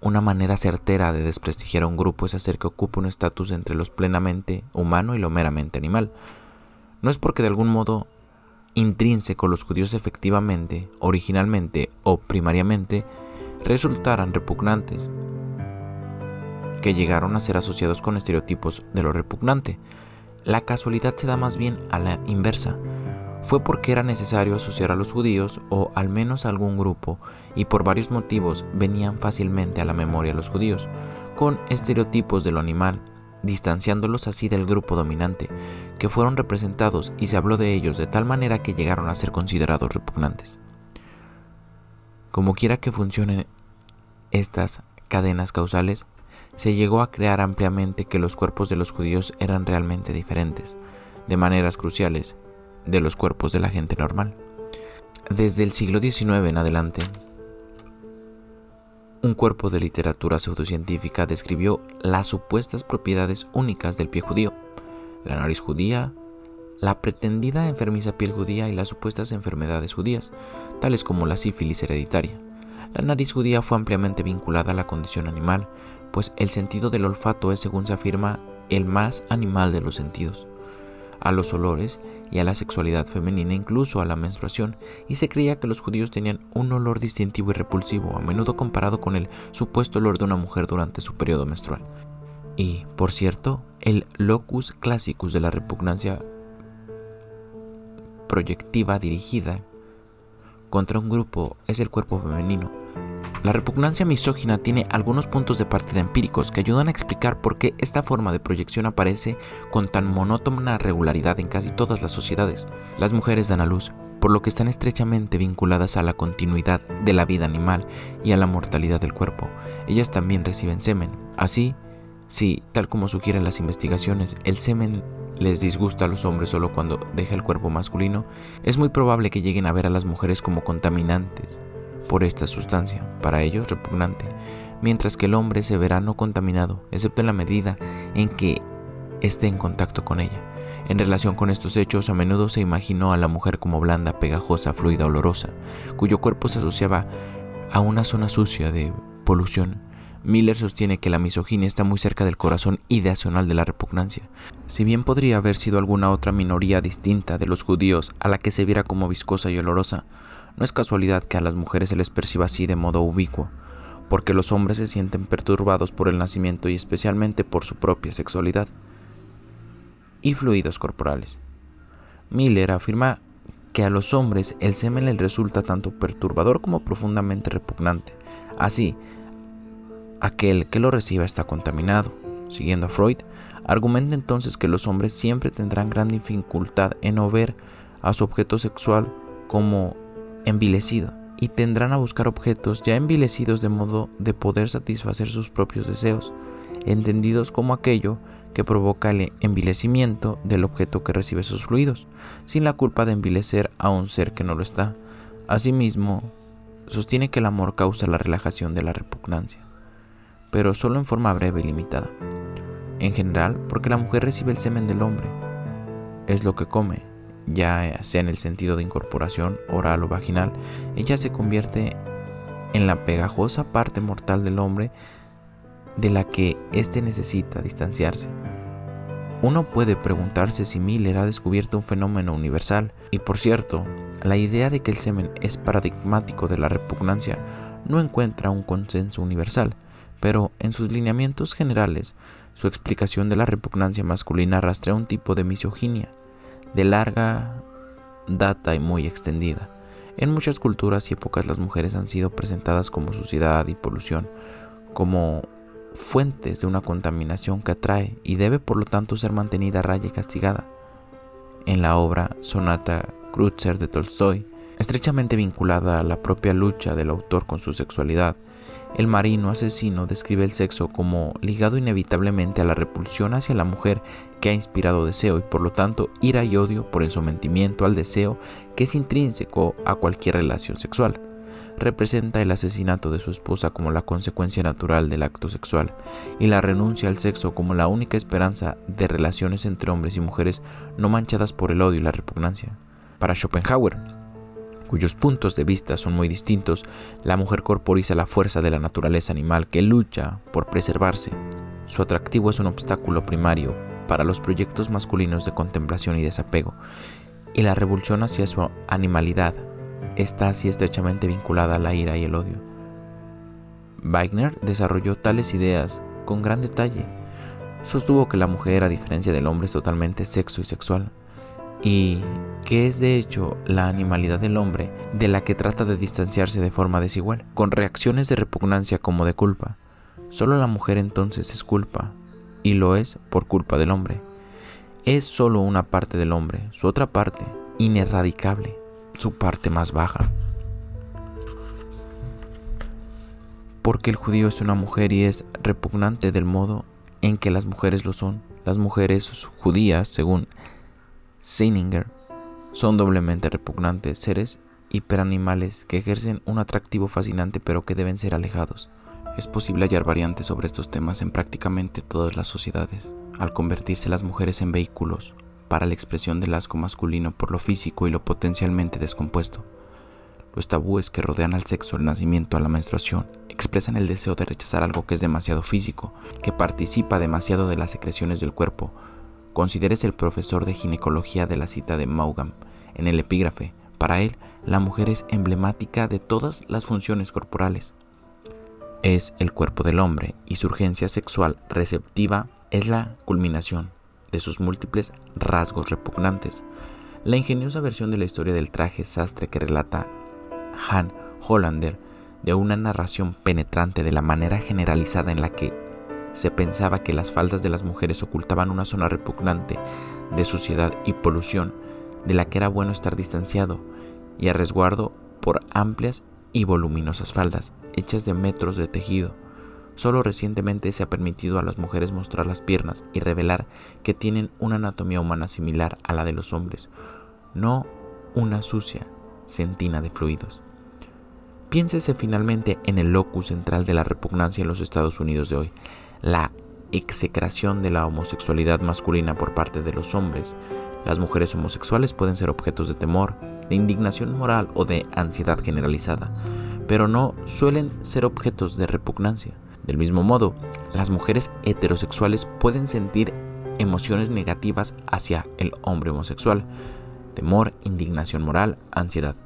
Una manera certera de desprestigiar a un grupo es hacer que ocupe un estatus entre los plenamente humano y lo meramente animal. No es porque de algún modo intrínseco los judíos efectivamente, originalmente o primariamente, resultaran repugnantes, que llegaron a ser asociados con estereotipos de lo repugnante. La casualidad se da más bien a la inversa. Fue porque era necesario asociar a los judíos o al menos a algún grupo y por varios motivos venían fácilmente a la memoria los judíos, con estereotipos de lo animal, distanciándolos así del grupo dominante, que fueron representados y se habló de ellos de tal manera que llegaron a ser considerados repugnantes. Como quiera que funcionen estas cadenas causales, se llegó a crear ampliamente que los cuerpos de los judíos eran realmente diferentes, de maneras cruciales, de los cuerpos de la gente normal. Desde el siglo XIX en adelante, un cuerpo de literatura pseudocientífica describió las supuestas propiedades únicas del pie judío, la nariz judía, la pretendida enfermiza piel judía y las supuestas enfermedades judías, tales como la sífilis hereditaria. La nariz judía fue ampliamente vinculada a la condición animal, pues el sentido del olfato es, según se afirma, el más animal de los sentidos, a los olores y a la sexualidad femenina, incluso a la menstruación, y se creía que los judíos tenían un olor distintivo y repulsivo, a menudo comparado con el supuesto olor de una mujer durante su periodo menstrual. Y, por cierto, el locus classicus de la repugnancia proyectiva dirigida contra un grupo es el cuerpo femenino. La repugnancia misógina tiene algunos puntos de partida empíricos que ayudan a explicar por qué esta forma de proyección aparece con tan monótona regularidad en casi todas las sociedades. Las mujeres dan a luz, por lo que están estrechamente vinculadas a la continuidad de la vida animal y a la mortalidad del cuerpo. Ellas también reciben semen. Así, si, tal como sugieren las investigaciones, el semen les disgusta a los hombres solo cuando deja el cuerpo masculino, es muy probable que lleguen a ver a las mujeres como contaminantes por esta sustancia, para ellos repugnante, mientras que el hombre se verá no contaminado, excepto en la medida en que esté en contacto con ella. En relación con estos hechos, a menudo se imaginó a la mujer como blanda, pegajosa, fluida, olorosa, cuyo cuerpo se asociaba a una zona sucia de polución Miller sostiene que la misoginia está muy cerca del corazón ideacional de la repugnancia. Si bien podría haber sido alguna otra minoría distinta de los judíos a la que se viera como viscosa y olorosa, no es casualidad que a las mujeres se les perciba así de modo ubicuo, porque los hombres se sienten perturbados por el nacimiento y especialmente por su propia sexualidad y fluidos corporales. Miller afirma que a los hombres el semen les resulta tanto perturbador como profundamente repugnante. Así, aquel que lo reciba está contaminado. Siguiendo a Freud, argumenta entonces que los hombres siempre tendrán gran dificultad en no ver a su objeto sexual como envilecido y tendrán a buscar objetos ya envilecidos de modo de poder satisfacer sus propios deseos, entendidos como aquello que provoca el envilecimiento del objeto que recibe sus fluidos, sin la culpa de envilecer a un ser que no lo está. Asimismo, sostiene que el amor causa la relajación de la repugnancia pero solo en forma breve y limitada. En general, porque la mujer recibe el semen del hombre. Es lo que come, ya sea en el sentido de incorporación oral o vaginal, ella se convierte en la pegajosa parte mortal del hombre de la que éste necesita distanciarse. Uno puede preguntarse si Miller ha descubierto un fenómeno universal, y por cierto, la idea de que el semen es paradigmático de la repugnancia no encuentra un consenso universal, pero en sus lineamientos generales, su explicación de la repugnancia masculina rastrea un tipo de misoginia, de larga data y muy extendida. En muchas culturas y épocas las mujeres han sido presentadas como suciedad y polución, como fuentes de una contaminación que atrae y debe por lo tanto ser mantenida a raya y castigada. En la obra Sonata Kreutzer de Tolstoy, estrechamente vinculada a la propia lucha del autor con su sexualidad, el marino asesino describe el sexo como ligado inevitablemente a la repulsión hacia la mujer que ha inspirado deseo y por lo tanto ira y odio por el sometimiento al deseo que es intrínseco a cualquier relación sexual. Representa el asesinato de su esposa como la consecuencia natural del acto sexual y la renuncia al sexo como la única esperanza de relaciones entre hombres y mujeres no manchadas por el odio y la repugnancia. Para Schopenhauer, cuyos puntos de vista son muy distintos, la mujer corporiza la fuerza de la naturaleza animal que lucha por preservarse. Su atractivo es un obstáculo primario para los proyectos masculinos de contemplación y desapego, y la revulsión hacia su animalidad está así estrechamente vinculada a la ira y el odio. Wagner desarrolló tales ideas con gran detalle. Sostuvo que la mujer, a diferencia del hombre, es totalmente sexo y sexual, y que es de hecho la animalidad del hombre de la que trata de distanciarse de forma desigual, con reacciones de repugnancia como de culpa. Solo la mujer entonces es culpa, y lo es por culpa del hombre. Es solo una parte del hombre, su otra parte, inerradicable, su parte más baja. Porque el judío es una mujer y es repugnante del modo en que las mujeres lo son. Las mujeres judías, según Seininger, son doblemente repugnantes, seres hiperanimales que ejercen un atractivo fascinante pero que deben ser alejados. Es posible hallar variantes sobre estos temas en prácticamente todas las sociedades, al convertirse las mujeres en vehículos para la expresión del asco masculino por lo físico y lo potencialmente descompuesto. Los tabúes que rodean al sexo, al nacimiento, a la menstruación, expresan el deseo de rechazar algo que es demasiado físico, que participa demasiado de las secreciones del cuerpo. Consideres el profesor de ginecología de la cita de Maugham en el epígrafe. Para él, la mujer es emblemática de todas las funciones corporales. Es el cuerpo del hombre y su urgencia sexual receptiva es la culminación de sus múltiples rasgos repugnantes. La ingeniosa versión de la historia del traje sastre que relata Han Hollander de una narración penetrante de la manera generalizada en la que se pensaba que las faldas de las mujeres ocultaban una zona repugnante de suciedad y polución de la que era bueno estar distanciado y a resguardo por amplias y voluminosas faldas hechas de metros de tejido Solo recientemente se ha permitido a las mujeres mostrar las piernas y revelar que tienen una anatomía humana similar a la de los hombres, no una sucia centina de fluidos. Piénsese finalmente en el locus central de la repugnancia en los Estados Unidos de hoy, la execración de la homosexualidad masculina por parte de los hombres. Las mujeres homosexuales pueden ser objetos de temor, de indignación moral o de ansiedad generalizada, pero no suelen ser objetos de repugnancia. Del mismo modo, las mujeres heterosexuales pueden sentir emociones negativas hacia el hombre homosexual, temor, indignación moral, ansiedad,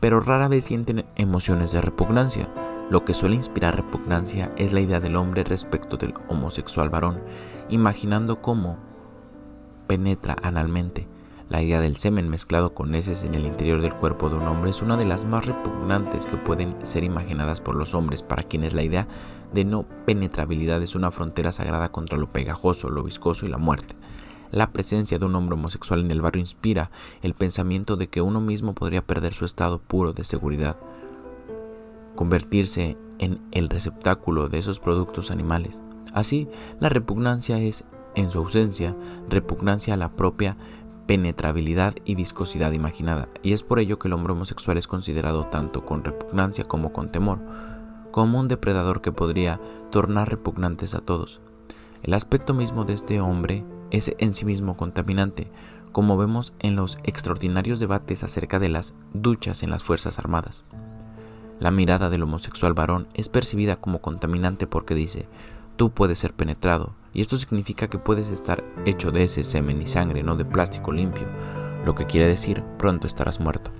pero rara vez sienten emociones de repugnancia. Lo que suele inspirar repugnancia es la idea del hombre respecto del homosexual varón, imaginando cómo penetra analmente la idea del semen mezclado con heces en el interior del cuerpo de un hombre es una de las más repugnantes que pueden ser imaginadas por los hombres, para quienes la idea de no penetrabilidad es una frontera sagrada contra lo pegajoso, lo viscoso y la muerte. La presencia de un hombre homosexual en el barrio inspira el pensamiento de que uno mismo podría perder su estado puro de seguridad, convertirse en el receptáculo de esos productos animales. Así, la repugnancia es, en su ausencia, repugnancia a la propia penetrabilidad y viscosidad imaginada, y es por ello que el hombre homosexual es considerado tanto con repugnancia como con temor, como un depredador que podría tornar repugnantes a todos. El aspecto mismo de este hombre es en sí mismo contaminante, como vemos en los extraordinarios debates acerca de las duchas en las Fuerzas Armadas. La mirada del homosexual varón es percibida como contaminante porque dice, tú puedes ser penetrado, y esto significa que puedes estar hecho de ese semen y sangre, no de plástico limpio, lo que quiere decir pronto estarás muerto.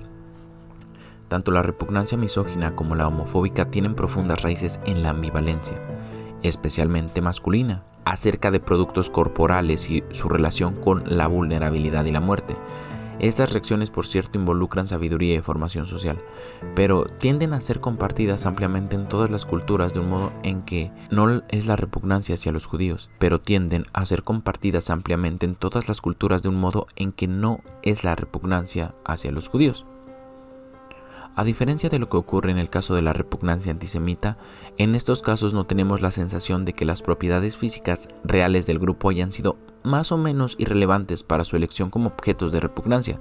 Tanto la repugnancia misógina como la homofóbica tienen profundas raíces en la ambivalencia, especialmente masculina, acerca de productos corporales y su relación con la vulnerabilidad y la muerte. Estas reacciones, por cierto, involucran sabiduría y formación social, pero tienden a ser compartidas ampliamente en todas las culturas de un modo en que no es la repugnancia hacia los judíos, pero tienden a ser compartidas ampliamente en todas las culturas de un modo en que no es la repugnancia hacia los judíos. A diferencia de lo que ocurre en el caso de la repugnancia antisemita, en estos casos no tenemos la sensación de que las propiedades físicas reales del grupo hayan sido más o menos irrelevantes para su elección como objetos de repugnancia.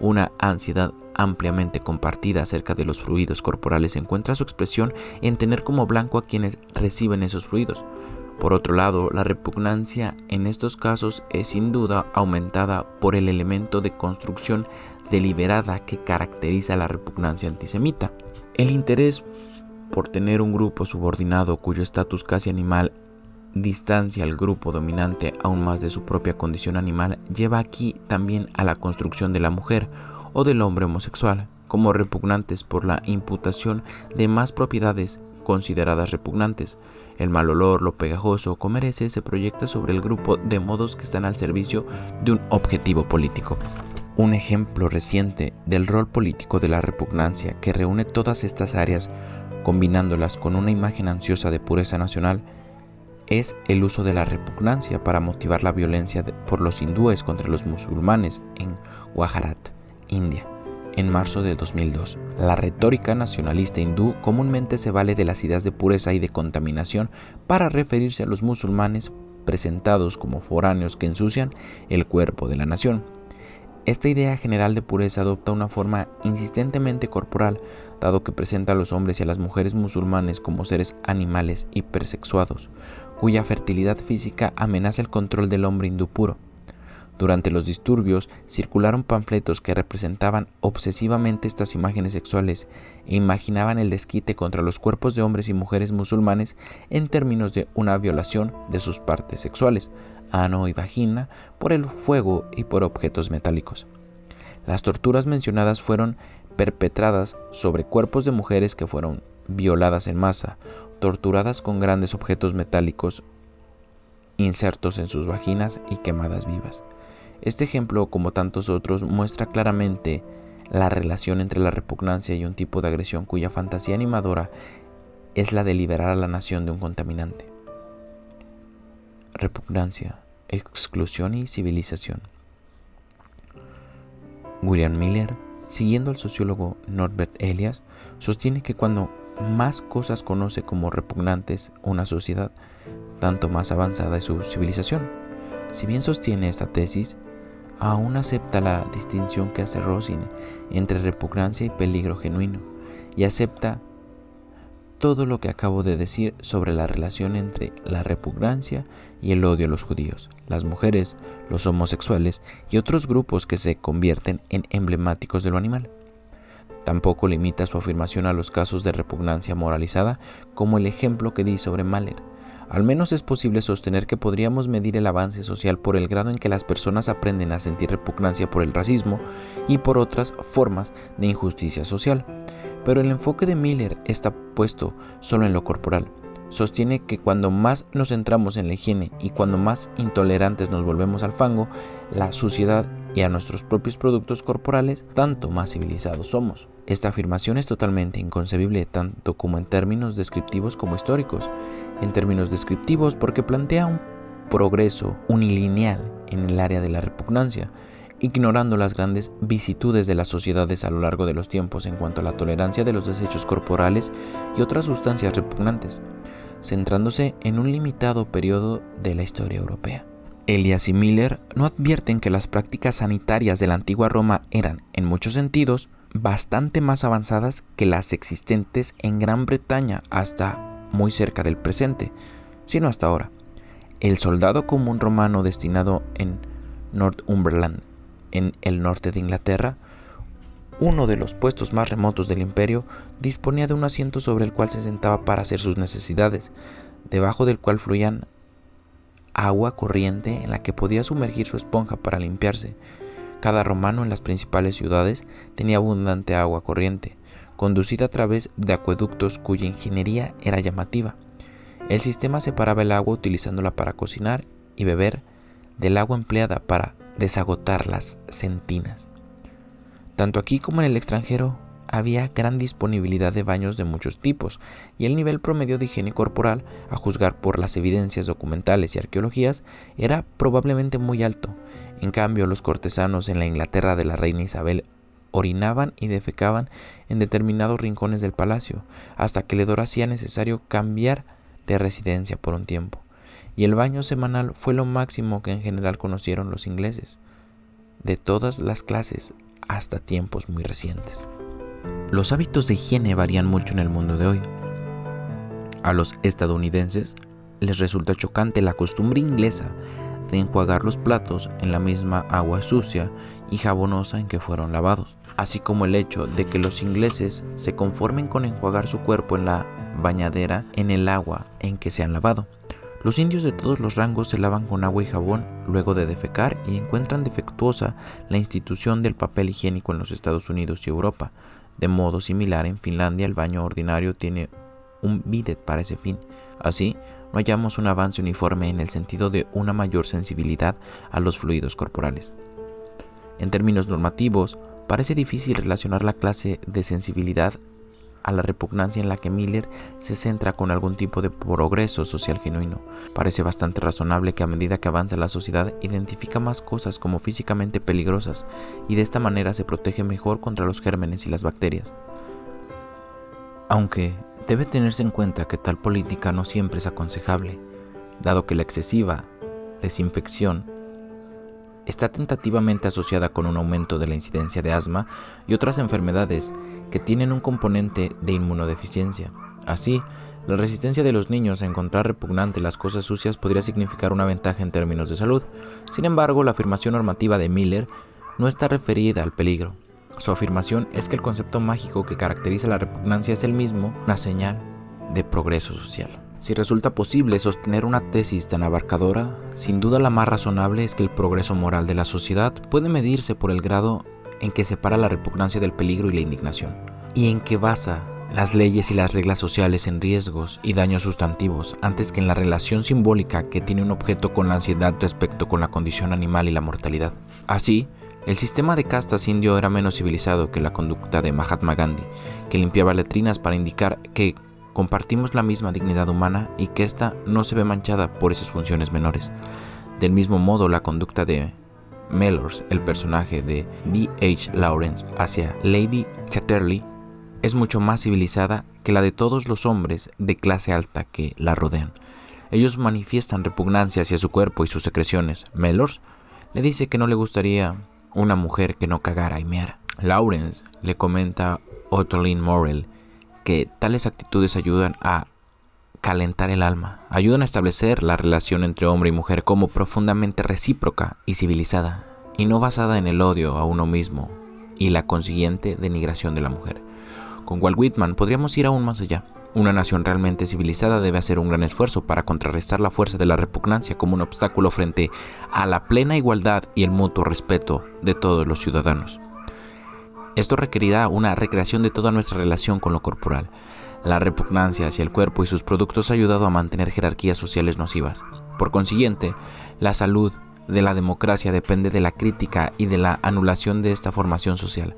Una ansiedad ampliamente compartida acerca de los fluidos corporales encuentra su expresión en tener como blanco a quienes reciben esos fluidos. Por otro lado, la repugnancia en estos casos es sin duda aumentada por el elemento de construcción deliberada que caracteriza la repugnancia antisemita. El interés por tener un grupo subordinado cuyo estatus casi animal distancia al grupo dominante aún más de su propia condición animal lleva aquí también a la construcción de la mujer o del hombre homosexual como repugnantes por la imputación de más propiedades consideradas repugnantes. El mal olor, lo pegajoso, comer ese se proyecta sobre el grupo de modos que están al servicio de un objetivo político. Un ejemplo reciente del rol político de la repugnancia que reúne todas estas áreas, combinándolas con una imagen ansiosa de pureza nacional, es el uso de la repugnancia para motivar la violencia por los hindúes contra los musulmanes en Gujarat, India, en marzo de 2002. La retórica nacionalista hindú comúnmente se vale de las ideas de pureza y de contaminación para referirse a los musulmanes presentados como foráneos que ensucian el cuerpo de la nación. Esta idea general de pureza adopta una forma insistentemente corporal, dado que presenta a los hombres y a las mujeres musulmanes como seres animales hipersexuados, cuya fertilidad física amenaza el control del hombre hindú puro. Durante los disturbios circularon panfletos que representaban obsesivamente estas imágenes sexuales e imaginaban el desquite contra los cuerpos de hombres y mujeres musulmanes en términos de una violación de sus partes sexuales, ano y vagina, por el fuego y por objetos metálicos. Las torturas mencionadas fueron perpetradas sobre cuerpos de mujeres que fueron violadas en masa, torturadas con grandes objetos metálicos insertos en sus vaginas y quemadas vivas. Este ejemplo, como tantos otros, muestra claramente la relación entre la repugnancia y un tipo de agresión cuya fantasía animadora es la de liberar a la nación de un contaminante. Repugnancia, exclusión y civilización. William Miller, siguiendo al sociólogo Norbert Elias, sostiene que cuando más cosas conoce como repugnantes una sociedad, tanto más avanzada es su civilización. Si bien sostiene esta tesis, aún acepta la distinción que hace Rosin entre repugnancia y peligro genuino, y acepta todo lo que acabo de decir sobre la relación entre la repugnancia y el odio a los judíos, las mujeres, los homosexuales y otros grupos que se convierten en emblemáticos de lo animal. Tampoco limita su afirmación a los casos de repugnancia moralizada como el ejemplo que di sobre Mahler, al menos es posible sostener que podríamos medir el avance social por el grado en que las personas aprenden a sentir repugnancia por el racismo y por otras formas de injusticia social. Pero el enfoque de Miller está puesto solo en lo corporal. Sostiene que cuando más nos centramos en la higiene y cuando más intolerantes nos volvemos al fango, la suciedad y a nuestros propios productos corporales, tanto más civilizados somos. Esta afirmación es totalmente inconcebible tanto como en términos descriptivos como históricos. En términos descriptivos porque plantea un progreso unilineal en el área de la repugnancia, ignorando las grandes vicitudes de las sociedades a lo largo de los tiempos en cuanto a la tolerancia de los desechos corporales y otras sustancias repugnantes, centrándose en un limitado periodo de la historia europea. Elias y Miller no advierten que las prácticas sanitarias de la antigua Roma eran, en muchos sentidos, bastante más avanzadas que las existentes en Gran Bretaña hasta muy cerca del presente, sino hasta ahora. El soldado común romano destinado en Northumberland, en el norte de Inglaterra, uno de los puestos más remotos del imperio, disponía de un asiento sobre el cual se sentaba para hacer sus necesidades, debajo del cual fluían agua corriente en la que podía sumergir su esponja para limpiarse. Cada romano en las principales ciudades tenía abundante agua corriente, conducida a través de acueductos cuya ingeniería era llamativa. El sistema separaba el agua utilizándola para cocinar y beber del agua empleada para desagotar las sentinas. Tanto aquí como en el extranjero había gran disponibilidad de baños de muchos tipos y el nivel promedio de higiene corporal, a juzgar por las evidencias documentales y arqueologías, era probablemente muy alto, en cambio, los cortesanos en la Inglaterra de la reina Isabel orinaban y defecaban en determinados rincones del palacio, hasta que le hacía necesario cambiar de residencia por un tiempo. Y el baño semanal fue lo máximo que en general conocieron los ingleses, de todas las clases hasta tiempos muy recientes. Los hábitos de higiene varían mucho en el mundo de hoy. A los estadounidenses les resulta chocante la costumbre inglesa de enjuagar los platos en la misma agua sucia y jabonosa en que fueron lavados, así como el hecho de que los ingleses se conformen con enjuagar su cuerpo en la bañadera en el agua en que se han lavado. Los indios de todos los rangos se lavan con agua y jabón luego de defecar y encuentran defectuosa la institución del papel higiénico en los Estados Unidos y Europa. De modo similar, en Finlandia el baño ordinario tiene un bidet para ese fin. Así, no hallamos un avance uniforme en el sentido de una mayor sensibilidad a los fluidos corporales. En términos normativos, parece difícil relacionar la clase de sensibilidad a la repugnancia en la que Miller se centra con algún tipo de progreso social genuino. Parece bastante razonable que a medida que avanza la sociedad identifica más cosas como físicamente peligrosas y de esta manera se protege mejor contra los gérmenes y las bacterias. Aunque Debe tenerse en cuenta que tal política no siempre es aconsejable, dado que la excesiva desinfección está tentativamente asociada con un aumento de la incidencia de asma y otras enfermedades que tienen un componente de inmunodeficiencia. Así, La resistencia de los niños a encontrar repugnante las cosas sucias podría significar una ventaja en términos de salud. Sin embargo, la afirmación normativa de Miller no está referida al peligro. Su afirmación es que el concepto mágico que caracteriza la repugnancia es el mismo, una señal de progreso social. Si resulta posible sostener una tesis tan abarcadora, sin duda la más razonable es que el progreso moral de la sociedad puede medirse por el grado en que separa la repugnancia del peligro y la indignación, y en que basa las leyes y las reglas sociales en riesgos y daños sustantivos antes que en la relación simbólica que tiene un objeto con la ansiedad respecto con la condición animal y la mortalidad. Así, el sistema de castas indio era menos civilizado que la conducta de Mahatma Gandhi, que limpiaba letrinas para indicar que compartimos la misma dignidad humana y que ésta no se ve manchada por esas funciones menores. Del mismo modo, la conducta de Mellors, el personaje de D.H. Lawrence, hacia Lady Chatterley es mucho más civilizada que la de todos los hombres de clase alta que la rodean. Ellos manifiestan repugnancia hacia su cuerpo y sus secreciones. Mellors le dice que no le gustaría una mujer que no cagara y meara. Lawrence le comenta a Ottolin Morel que tales actitudes ayudan a calentar el alma, ayudan a establecer la relación entre hombre y mujer como profundamente recíproca y civilizada, y no basada en el odio a uno mismo y la consiguiente denigración de la mujer. Con Walt Whitman podríamos ir aún más allá. Una nación realmente civilizada debe hacer un gran esfuerzo para contrarrestar la fuerza de la repugnancia como un obstáculo frente a la plena igualdad y el mutuo respeto de todos los ciudadanos. Esto requerirá una recreación de toda nuestra relación con lo corporal. La repugnancia hacia el cuerpo y sus productos ha ayudado a mantener jerarquías sociales nocivas. Por consiguiente, la salud de la democracia depende de la crítica y de la anulación de esta formación social.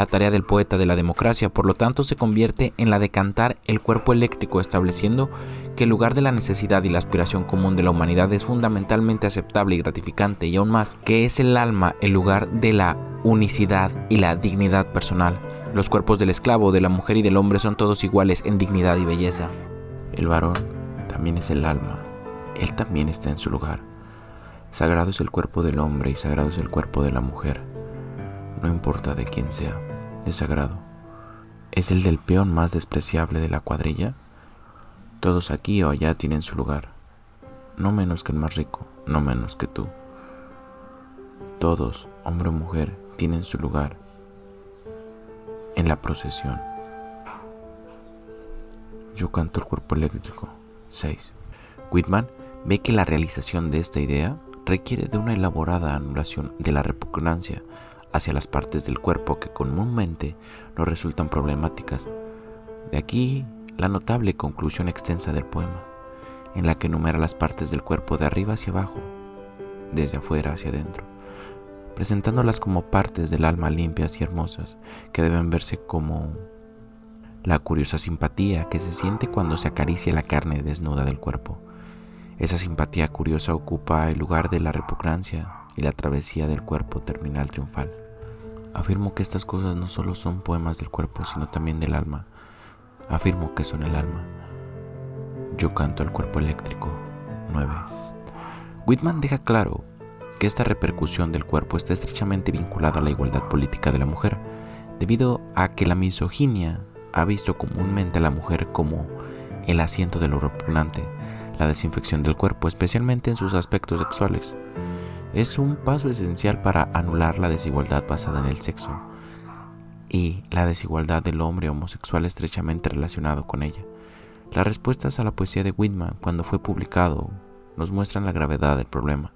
La tarea del poeta de la democracia, por lo tanto, se convierte en la de cantar el cuerpo eléctrico, estableciendo que el lugar de la necesidad y la aspiración común de la humanidad es fundamentalmente aceptable y gratificante, y aún más, que es el alma el lugar de la unicidad y la dignidad personal. Los cuerpos del esclavo, de la mujer y del hombre son todos iguales en dignidad y belleza. El varón también es el alma, él también está en su lugar. Sagrado es el cuerpo del hombre y sagrado es el cuerpo de la mujer no importa de quién sea, de sagrado. ¿Es el del peón más despreciable de la cuadrilla? Todos aquí o allá tienen su lugar, no menos que el más rico, no menos que tú. Todos, hombre o mujer, tienen su lugar en la procesión. Yo canto el cuerpo eléctrico. 6. Whitman ve que la realización de esta idea requiere de una elaborada anulación de la repugnancia hacia las partes del cuerpo que comúnmente nos resultan problemáticas. De aquí la notable conclusión extensa del poema, en la que enumera las partes del cuerpo de arriba hacia abajo, desde afuera hacia adentro, presentándolas como partes del alma limpias y hermosas, que deben verse como la curiosa simpatía que se siente cuando se acaricia la carne desnuda del cuerpo. Esa simpatía curiosa ocupa el lugar de la repugnancia y la travesía del cuerpo terminal triunfal. Afirmo que estas cosas no solo son poemas del cuerpo, sino también del alma. Afirmo que son el alma. Yo canto el cuerpo eléctrico. 9. Whitman deja claro que esta repercusión del cuerpo está estrechamente vinculada a la igualdad política de la mujer, debido a que la misoginia ha visto comúnmente a la mujer como el asiento de lo repugnante, la desinfección del cuerpo, especialmente en sus aspectos sexuales es un paso esencial para anular la desigualdad basada en el sexo y la desigualdad del hombre homosexual estrechamente relacionado con ella. Las respuestas a la poesía de Whitman cuando fue publicado nos muestran la gravedad del problema,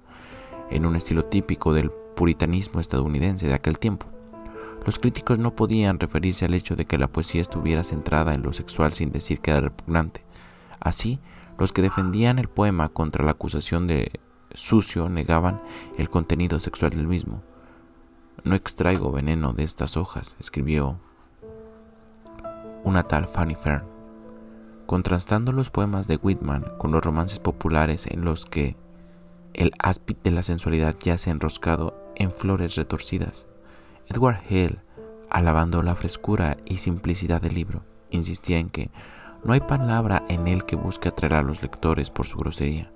en un estilo típico del puritanismo estadounidense de aquel tiempo. Los críticos no podían referirse al hecho de que la poesía estuviera centrada en lo sexual sin decir que era repugnante. Así, los que defendían el poema contra la acusación de sucio negaban el contenido sexual del mismo. No extraigo veneno de estas hojas, escribió una tal Fanny Fern, contrastando los poemas de Whitman con los romances populares en los que el áspid de la sensualidad yace enroscado en flores retorcidas. Edward Hale, alabando la frescura y simplicidad del libro, insistía en que no hay palabra en él que busque atraer a los lectores por su grosería.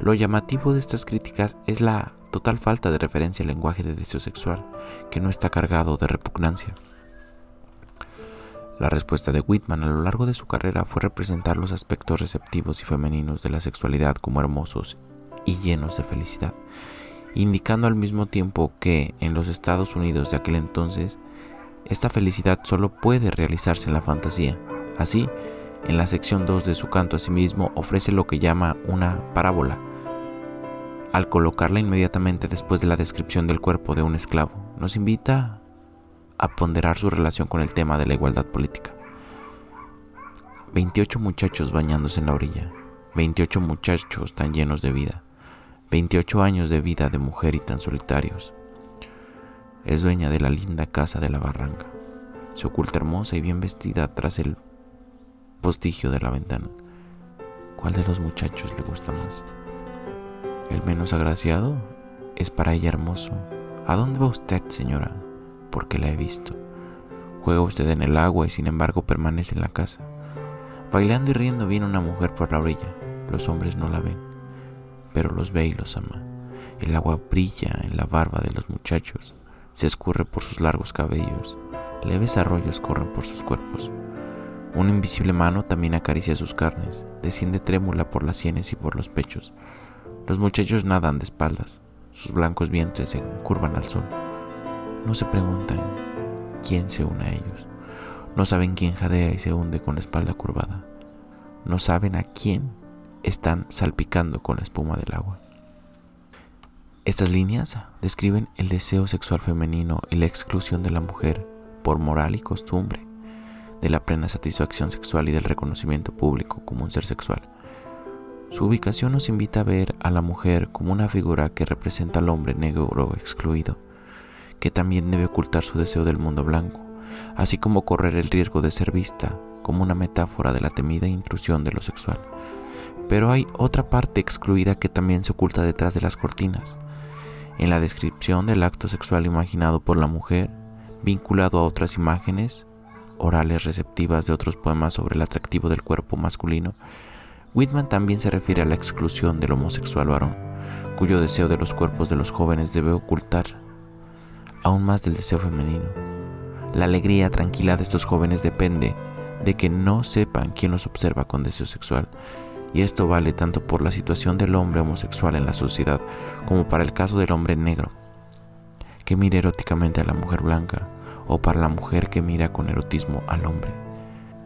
Lo llamativo de estas críticas es la total falta de referencia al lenguaje de deseo sexual, que no está cargado de repugnancia. La respuesta de Whitman a lo largo de su carrera fue representar los aspectos receptivos y femeninos de la sexualidad como hermosos y llenos de felicidad, indicando al mismo tiempo que en los Estados Unidos de aquel entonces esta felicidad solo puede realizarse en la fantasía. Así, en la sección 2 de su canto a sí mismo ofrece lo que llama una parábola, al colocarla inmediatamente después de la descripción del cuerpo de un esclavo, nos invita a ponderar su relación con el tema de la igualdad política. 28 muchachos bañándose en la orilla, 28 muchachos tan llenos de vida, 28 años de vida de mujer y tan solitarios. Es dueña de la linda casa de la barranca. Se oculta hermosa y bien vestida tras el postigio de la ventana. ¿Cuál de los muchachos le gusta más? El menos agraciado es para ella hermoso. ¿A dónde va usted, señora? Porque la he visto. Juega usted en el agua y sin embargo permanece en la casa. Bailando y riendo viene una mujer por la orilla. Los hombres no la ven, pero los ve y los ama. El agua brilla en la barba de los muchachos, se escurre por sus largos cabellos, leves arroyos corren por sus cuerpos. Una invisible mano también acaricia sus carnes, desciende trémula por las sienes y por los pechos, los muchachos nadan de espaldas, sus blancos vientres se curvan al sol. No se preguntan quién se une a ellos. No saben quién jadea y se hunde con la espalda curvada. No saben a quién están salpicando con la espuma del agua. Estas líneas describen el deseo sexual femenino y la exclusión de la mujer por moral y costumbre, de la plena satisfacción sexual y del reconocimiento público como un ser sexual. Su ubicación nos invita a ver a la mujer como una figura que representa al hombre negro excluido, que también debe ocultar su deseo del mundo blanco, así como correr el riesgo de ser vista como una metáfora de la temida intrusión de lo sexual. Pero hay otra parte excluida que también se oculta detrás de las cortinas. En la descripción del acto sexual imaginado por la mujer, vinculado a otras imágenes orales receptivas de otros poemas sobre el atractivo del cuerpo masculino, Whitman también se refiere a la exclusión del homosexual varón, cuyo deseo de los cuerpos de los jóvenes debe ocultar aún más del deseo femenino. La alegría tranquila de estos jóvenes depende de que no sepan quién los observa con deseo sexual, y esto vale tanto por la situación del hombre homosexual en la sociedad como para el caso del hombre negro, que mira eróticamente a la mujer blanca, o para la mujer que mira con erotismo al hombre.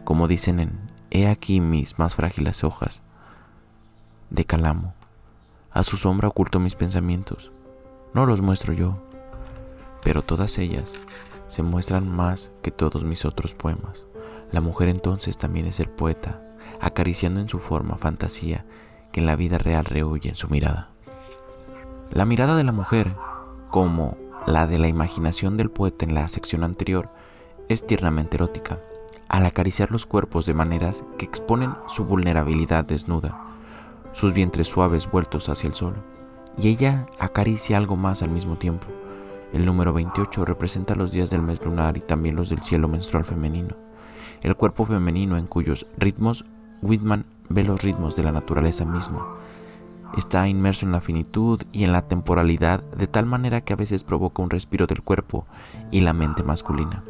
Como dicen en He aquí mis más frágiles hojas de calamo. A su sombra oculto mis pensamientos. No los muestro yo, pero todas ellas se muestran más que todos mis otros poemas. La mujer entonces también es el poeta, acariciando en su forma fantasía que en la vida real rehuye en su mirada. La mirada de la mujer, como la de la imaginación del poeta en la sección anterior, es tiernamente erótica al acariciar los cuerpos de maneras que exponen su vulnerabilidad desnuda, sus vientres suaves vueltos hacia el sol, y ella acaricia algo más al mismo tiempo. El número 28 representa los días del mes lunar y también los del cielo menstrual femenino, el cuerpo femenino en cuyos ritmos Whitman ve los ritmos de la naturaleza misma. Está inmerso en la finitud y en la temporalidad de tal manera que a veces provoca un respiro del cuerpo y la mente masculina.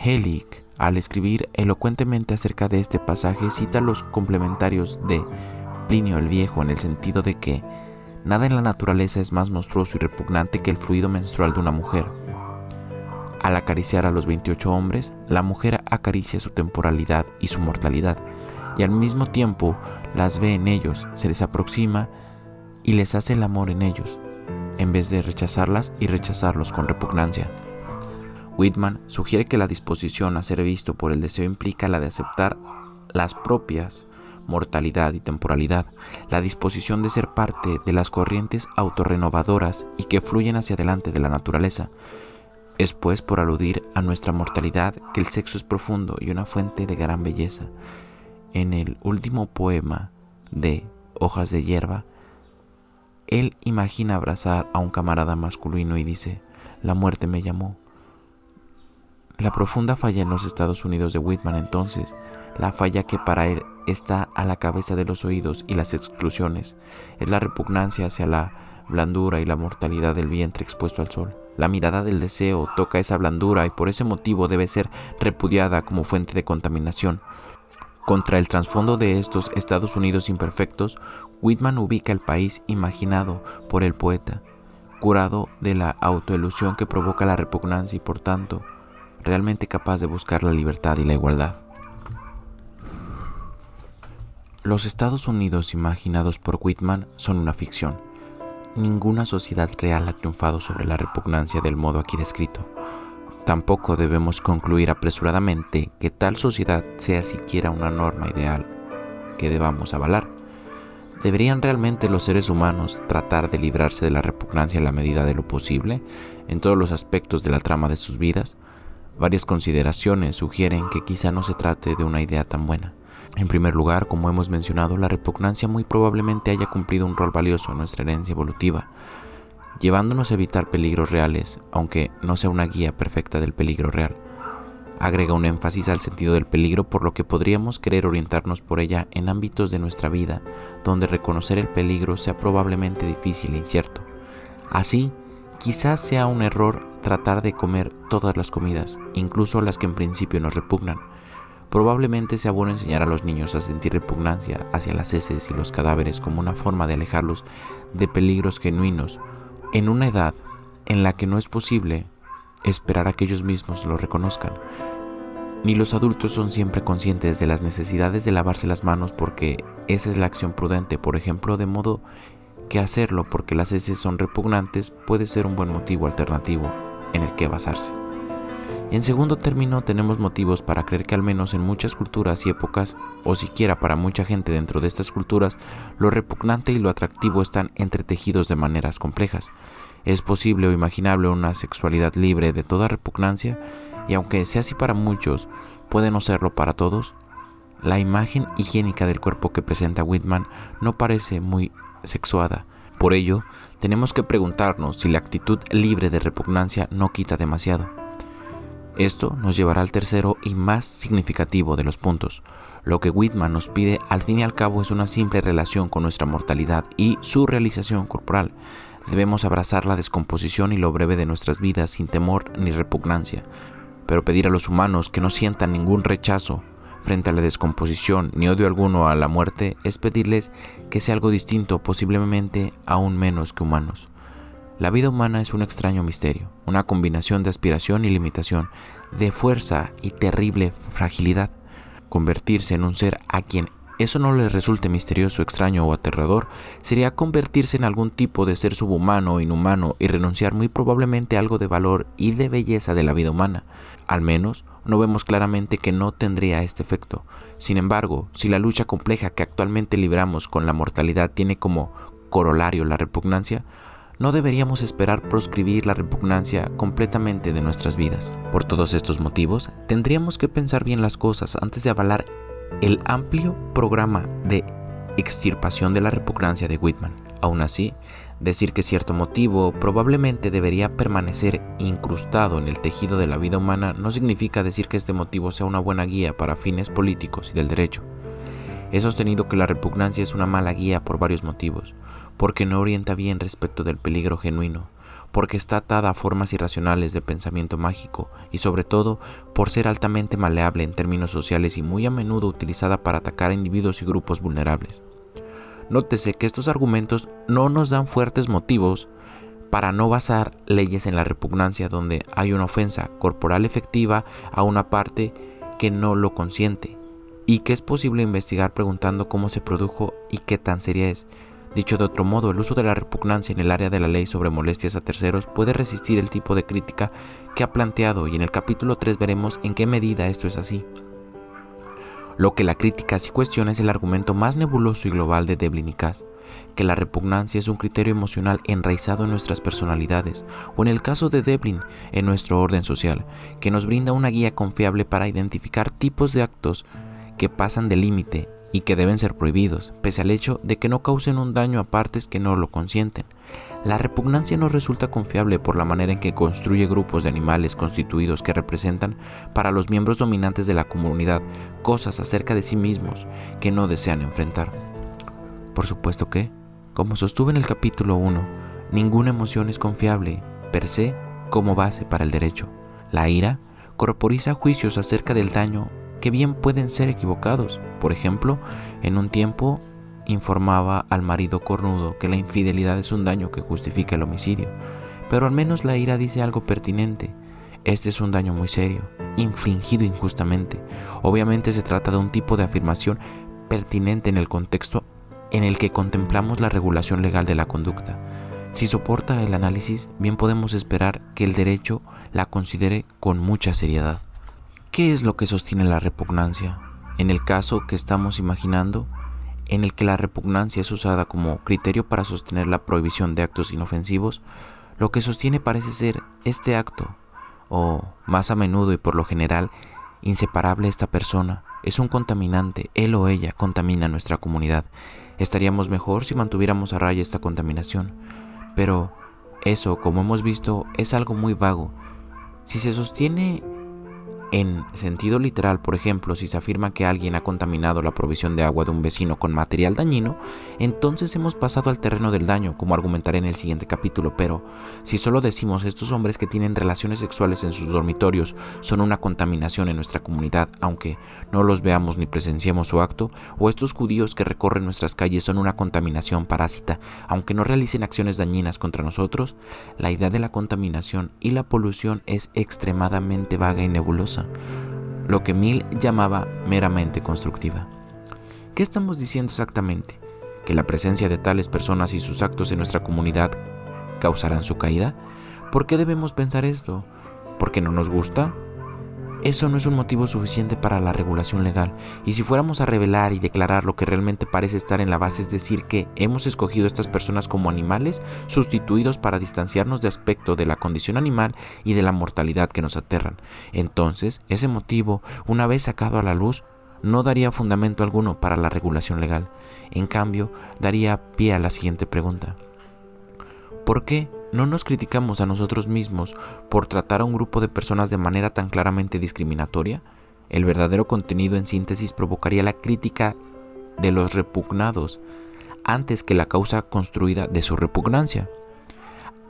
Helig, al escribir elocuentemente acerca de este pasaje, cita los complementarios de Plinio el Viejo en el sentido de que nada en la naturaleza es más monstruoso y repugnante que el fluido menstrual de una mujer. Al acariciar a los 28 hombres, la mujer acaricia su temporalidad y su mortalidad, y al mismo tiempo las ve en ellos, se les aproxima y les hace el amor en ellos, en vez de rechazarlas y rechazarlos con repugnancia. Whitman sugiere que la disposición a ser visto por el deseo implica la de aceptar las propias mortalidad y temporalidad, la disposición de ser parte de las corrientes autorrenovadoras y que fluyen hacia adelante de la naturaleza. Es pues por aludir a nuestra mortalidad que el sexo es profundo y una fuente de gran belleza. En el último poema de Hojas de hierba, él imagina abrazar a un camarada masculino y dice, la muerte me llamó, la profunda falla en los Estados Unidos de Whitman entonces, la falla que para él está a la cabeza de los oídos y las exclusiones, es la repugnancia hacia la blandura y la mortalidad del vientre expuesto al sol. La mirada del deseo toca esa blandura y por ese motivo debe ser repudiada como fuente de contaminación. Contra el trasfondo de estos Estados Unidos imperfectos, Whitman ubica el país imaginado por el poeta, curado de la autoilusión que provoca la repugnancia y por tanto realmente capaz de buscar la libertad y la igualdad. Los Estados Unidos imaginados por Whitman son una ficción. Ninguna sociedad real ha triunfado sobre la repugnancia del modo aquí descrito. Tampoco debemos concluir apresuradamente que tal sociedad sea siquiera una norma ideal que debamos avalar. ¿Deberían realmente los seres humanos tratar de librarse de la repugnancia en la medida de lo posible en todos los aspectos de la trama de sus vidas? Varias consideraciones sugieren que quizá no se trate de una idea tan buena. En primer lugar, como hemos mencionado, la repugnancia muy probablemente haya cumplido un rol valioso en nuestra herencia evolutiva, llevándonos a evitar peligros reales, aunque no sea una guía perfecta del peligro real. Agrega un énfasis al sentido del peligro por lo que podríamos querer orientarnos por ella en ámbitos de nuestra vida donde reconocer el peligro sea probablemente difícil e incierto. Así, quizás sea un error tratar de comer todas las comidas, incluso las que en principio nos repugnan. Probablemente sea bueno enseñar a los niños a sentir repugnancia hacia las heces y los cadáveres como una forma de alejarlos de peligros genuinos en una edad en la que no es posible esperar a que ellos mismos lo reconozcan. Ni los adultos son siempre conscientes de las necesidades de lavarse las manos porque esa es la acción prudente, por ejemplo, de modo que hacerlo porque las heces son repugnantes puede ser un buen motivo alternativo en el que basarse. En segundo término, tenemos motivos para creer que al menos en muchas culturas y épocas, o siquiera para mucha gente dentro de estas culturas, lo repugnante y lo atractivo están entretejidos de maneras complejas. Es posible o imaginable una sexualidad libre de toda repugnancia, y aunque sea así para muchos, puede no serlo para todos. La imagen higiénica del cuerpo que presenta Whitman no parece muy sexuada. Por ello, tenemos que preguntarnos si la actitud libre de repugnancia no quita demasiado. Esto nos llevará al tercero y más significativo de los puntos. Lo que Whitman nos pide al fin y al cabo es una simple relación con nuestra mortalidad y su realización corporal. Debemos abrazar la descomposición y lo breve de nuestras vidas sin temor ni repugnancia, pero pedir a los humanos que no sientan ningún rechazo frente a la descomposición ni odio alguno a la muerte es pedirles que sea algo distinto, posiblemente aún menos que humanos. La vida humana es un extraño misterio, una combinación de aspiración y limitación, de fuerza y terrible fragilidad. Convertirse en un ser a quien eso no le resulte misterioso, extraño o aterrador, sería convertirse en algún tipo de ser subhumano o inhumano y renunciar muy probablemente a algo de valor y de belleza de la vida humana. Al menos, no vemos claramente que no tendría este efecto. Sin embargo, si la lucha compleja que actualmente libramos con la mortalidad tiene como corolario la repugnancia, no deberíamos esperar proscribir la repugnancia completamente de nuestras vidas. Por todos estos motivos, tendríamos que pensar bien las cosas antes de avalar el amplio programa de extirpación de la repugnancia de Whitman. Aún así, decir que cierto motivo probablemente debería permanecer incrustado en el tejido de la vida humana no significa decir que este motivo sea una buena guía para fines políticos y del derecho. He sostenido que la repugnancia es una mala guía por varios motivos, porque no orienta bien respecto del peligro genuino, porque está atada a formas irracionales de pensamiento mágico y sobre todo por ser altamente maleable en términos sociales y muy a menudo utilizada para atacar a individuos y grupos vulnerables. Nótese que estos argumentos no nos dan fuertes motivos para no basar leyes en la repugnancia donde hay una ofensa corporal efectiva a una parte que no lo consiente y que es posible investigar preguntando cómo se produjo y qué tan seria es, Dicho de otro modo, el uso de la repugnancia en el área de la ley sobre molestias a terceros puede resistir el tipo de crítica que ha planteado y en el capítulo 3 veremos en qué medida esto es así. Lo que la crítica sí cuestiona es el argumento más nebuloso y global de Devlin y Cass, que la repugnancia es un criterio emocional enraizado en nuestras personalidades, o en el caso de Devlin, en nuestro orden social, que nos brinda una guía confiable para identificar tipos de actos que pasan del límite y que deben ser prohibidos, pese al hecho de que no causen un daño a partes que no lo consienten. La repugnancia no resulta confiable por la manera en que construye grupos de animales constituidos que representan para los miembros dominantes de la comunidad cosas acerca de sí mismos que no desean enfrentar. Por supuesto que, como sostuve en el capítulo 1, Ninguna emoción es confiable, per se, como base para el derecho. La ira corporiza juicios acerca del daño que bien pueden ser equivocados. Por ejemplo, en un tiempo informaba al marido cornudo que la infidelidad es un daño que justifica el homicidio, pero al menos la ira dice algo pertinente. Este es un daño muy serio, infligido injustamente. Obviamente se trata de un tipo de afirmación pertinente en el contexto en el que contemplamos la regulación legal de la conducta. Si soporta el análisis, bien podemos esperar que el derecho la considere con mucha seriedad. ¿Qué es lo que sostiene la repugnancia? En el caso que estamos imaginando, en el que la repugnancia es usada como criterio para sostener la prohibición de actos inofensivos, lo que sostiene parece ser este acto, o más a menudo y por lo general, inseparable esta persona, es un contaminante, él o ella contamina nuestra comunidad. Estaríamos mejor si mantuviéramos a raya esta contaminación, pero eso, como hemos visto, es algo muy vago. Si se sostiene en sentido literal, por ejemplo, si se afirma que alguien ha contaminado la provisión de agua de un vecino con material dañino, entonces hemos pasado al terreno del daño, como argumentaré en el siguiente capítulo, pero si solo decimos estos hombres que tienen relaciones sexuales en sus dormitorios son una contaminación en nuestra comunidad, aunque no los veamos ni presenciemos su acto, o estos judíos que recorren nuestras calles son una contaminación parásita, aunque no realicen acciones dañinas contra nosotros, la idea de la contaminación y la polución es extremadamente vaga y nebulosa lo que Mill llamaba meramente constructiva. ¿Qué estamos diciendo exactamente? ¿Que la presencia de tales personas y sus actos en nuestra comunidad causarán su caída? ¿Por qué debemos pensar esto? ¿Porque no nos gusta? Eso no es un motivo suficiente para la regulación legal, y si fuéramos a revelar y declarar lo que realmente parece estar en la base, es decir, que hemos escogido a estas personas como animales sustituidos para distanciarnos de aspecto de la condición animal y de la mortalidad que nos aterran, entonces ese motivo, una vez sacado a la luz, no daría fundamento alguno para la regulación legal. En cambio, daría pie a la siguiente pregunta. ¿Por qué no nos criticamos a nosotros mismos por tratar a un grupo de personas de manera tan claramente discriminatoria? El verdadero contenido en síntesis provocaría la crítica de los repugnados antes que la causa construida de su repugnancia.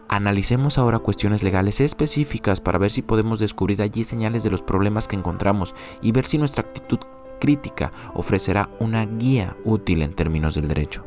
Analicemos ahora cuestiones legales específicas para ver si podemos descubrir allí señales de los problemas que encontramos y ver si nuestra actitud crítica ofrecerá una guía útil en términos del derecho.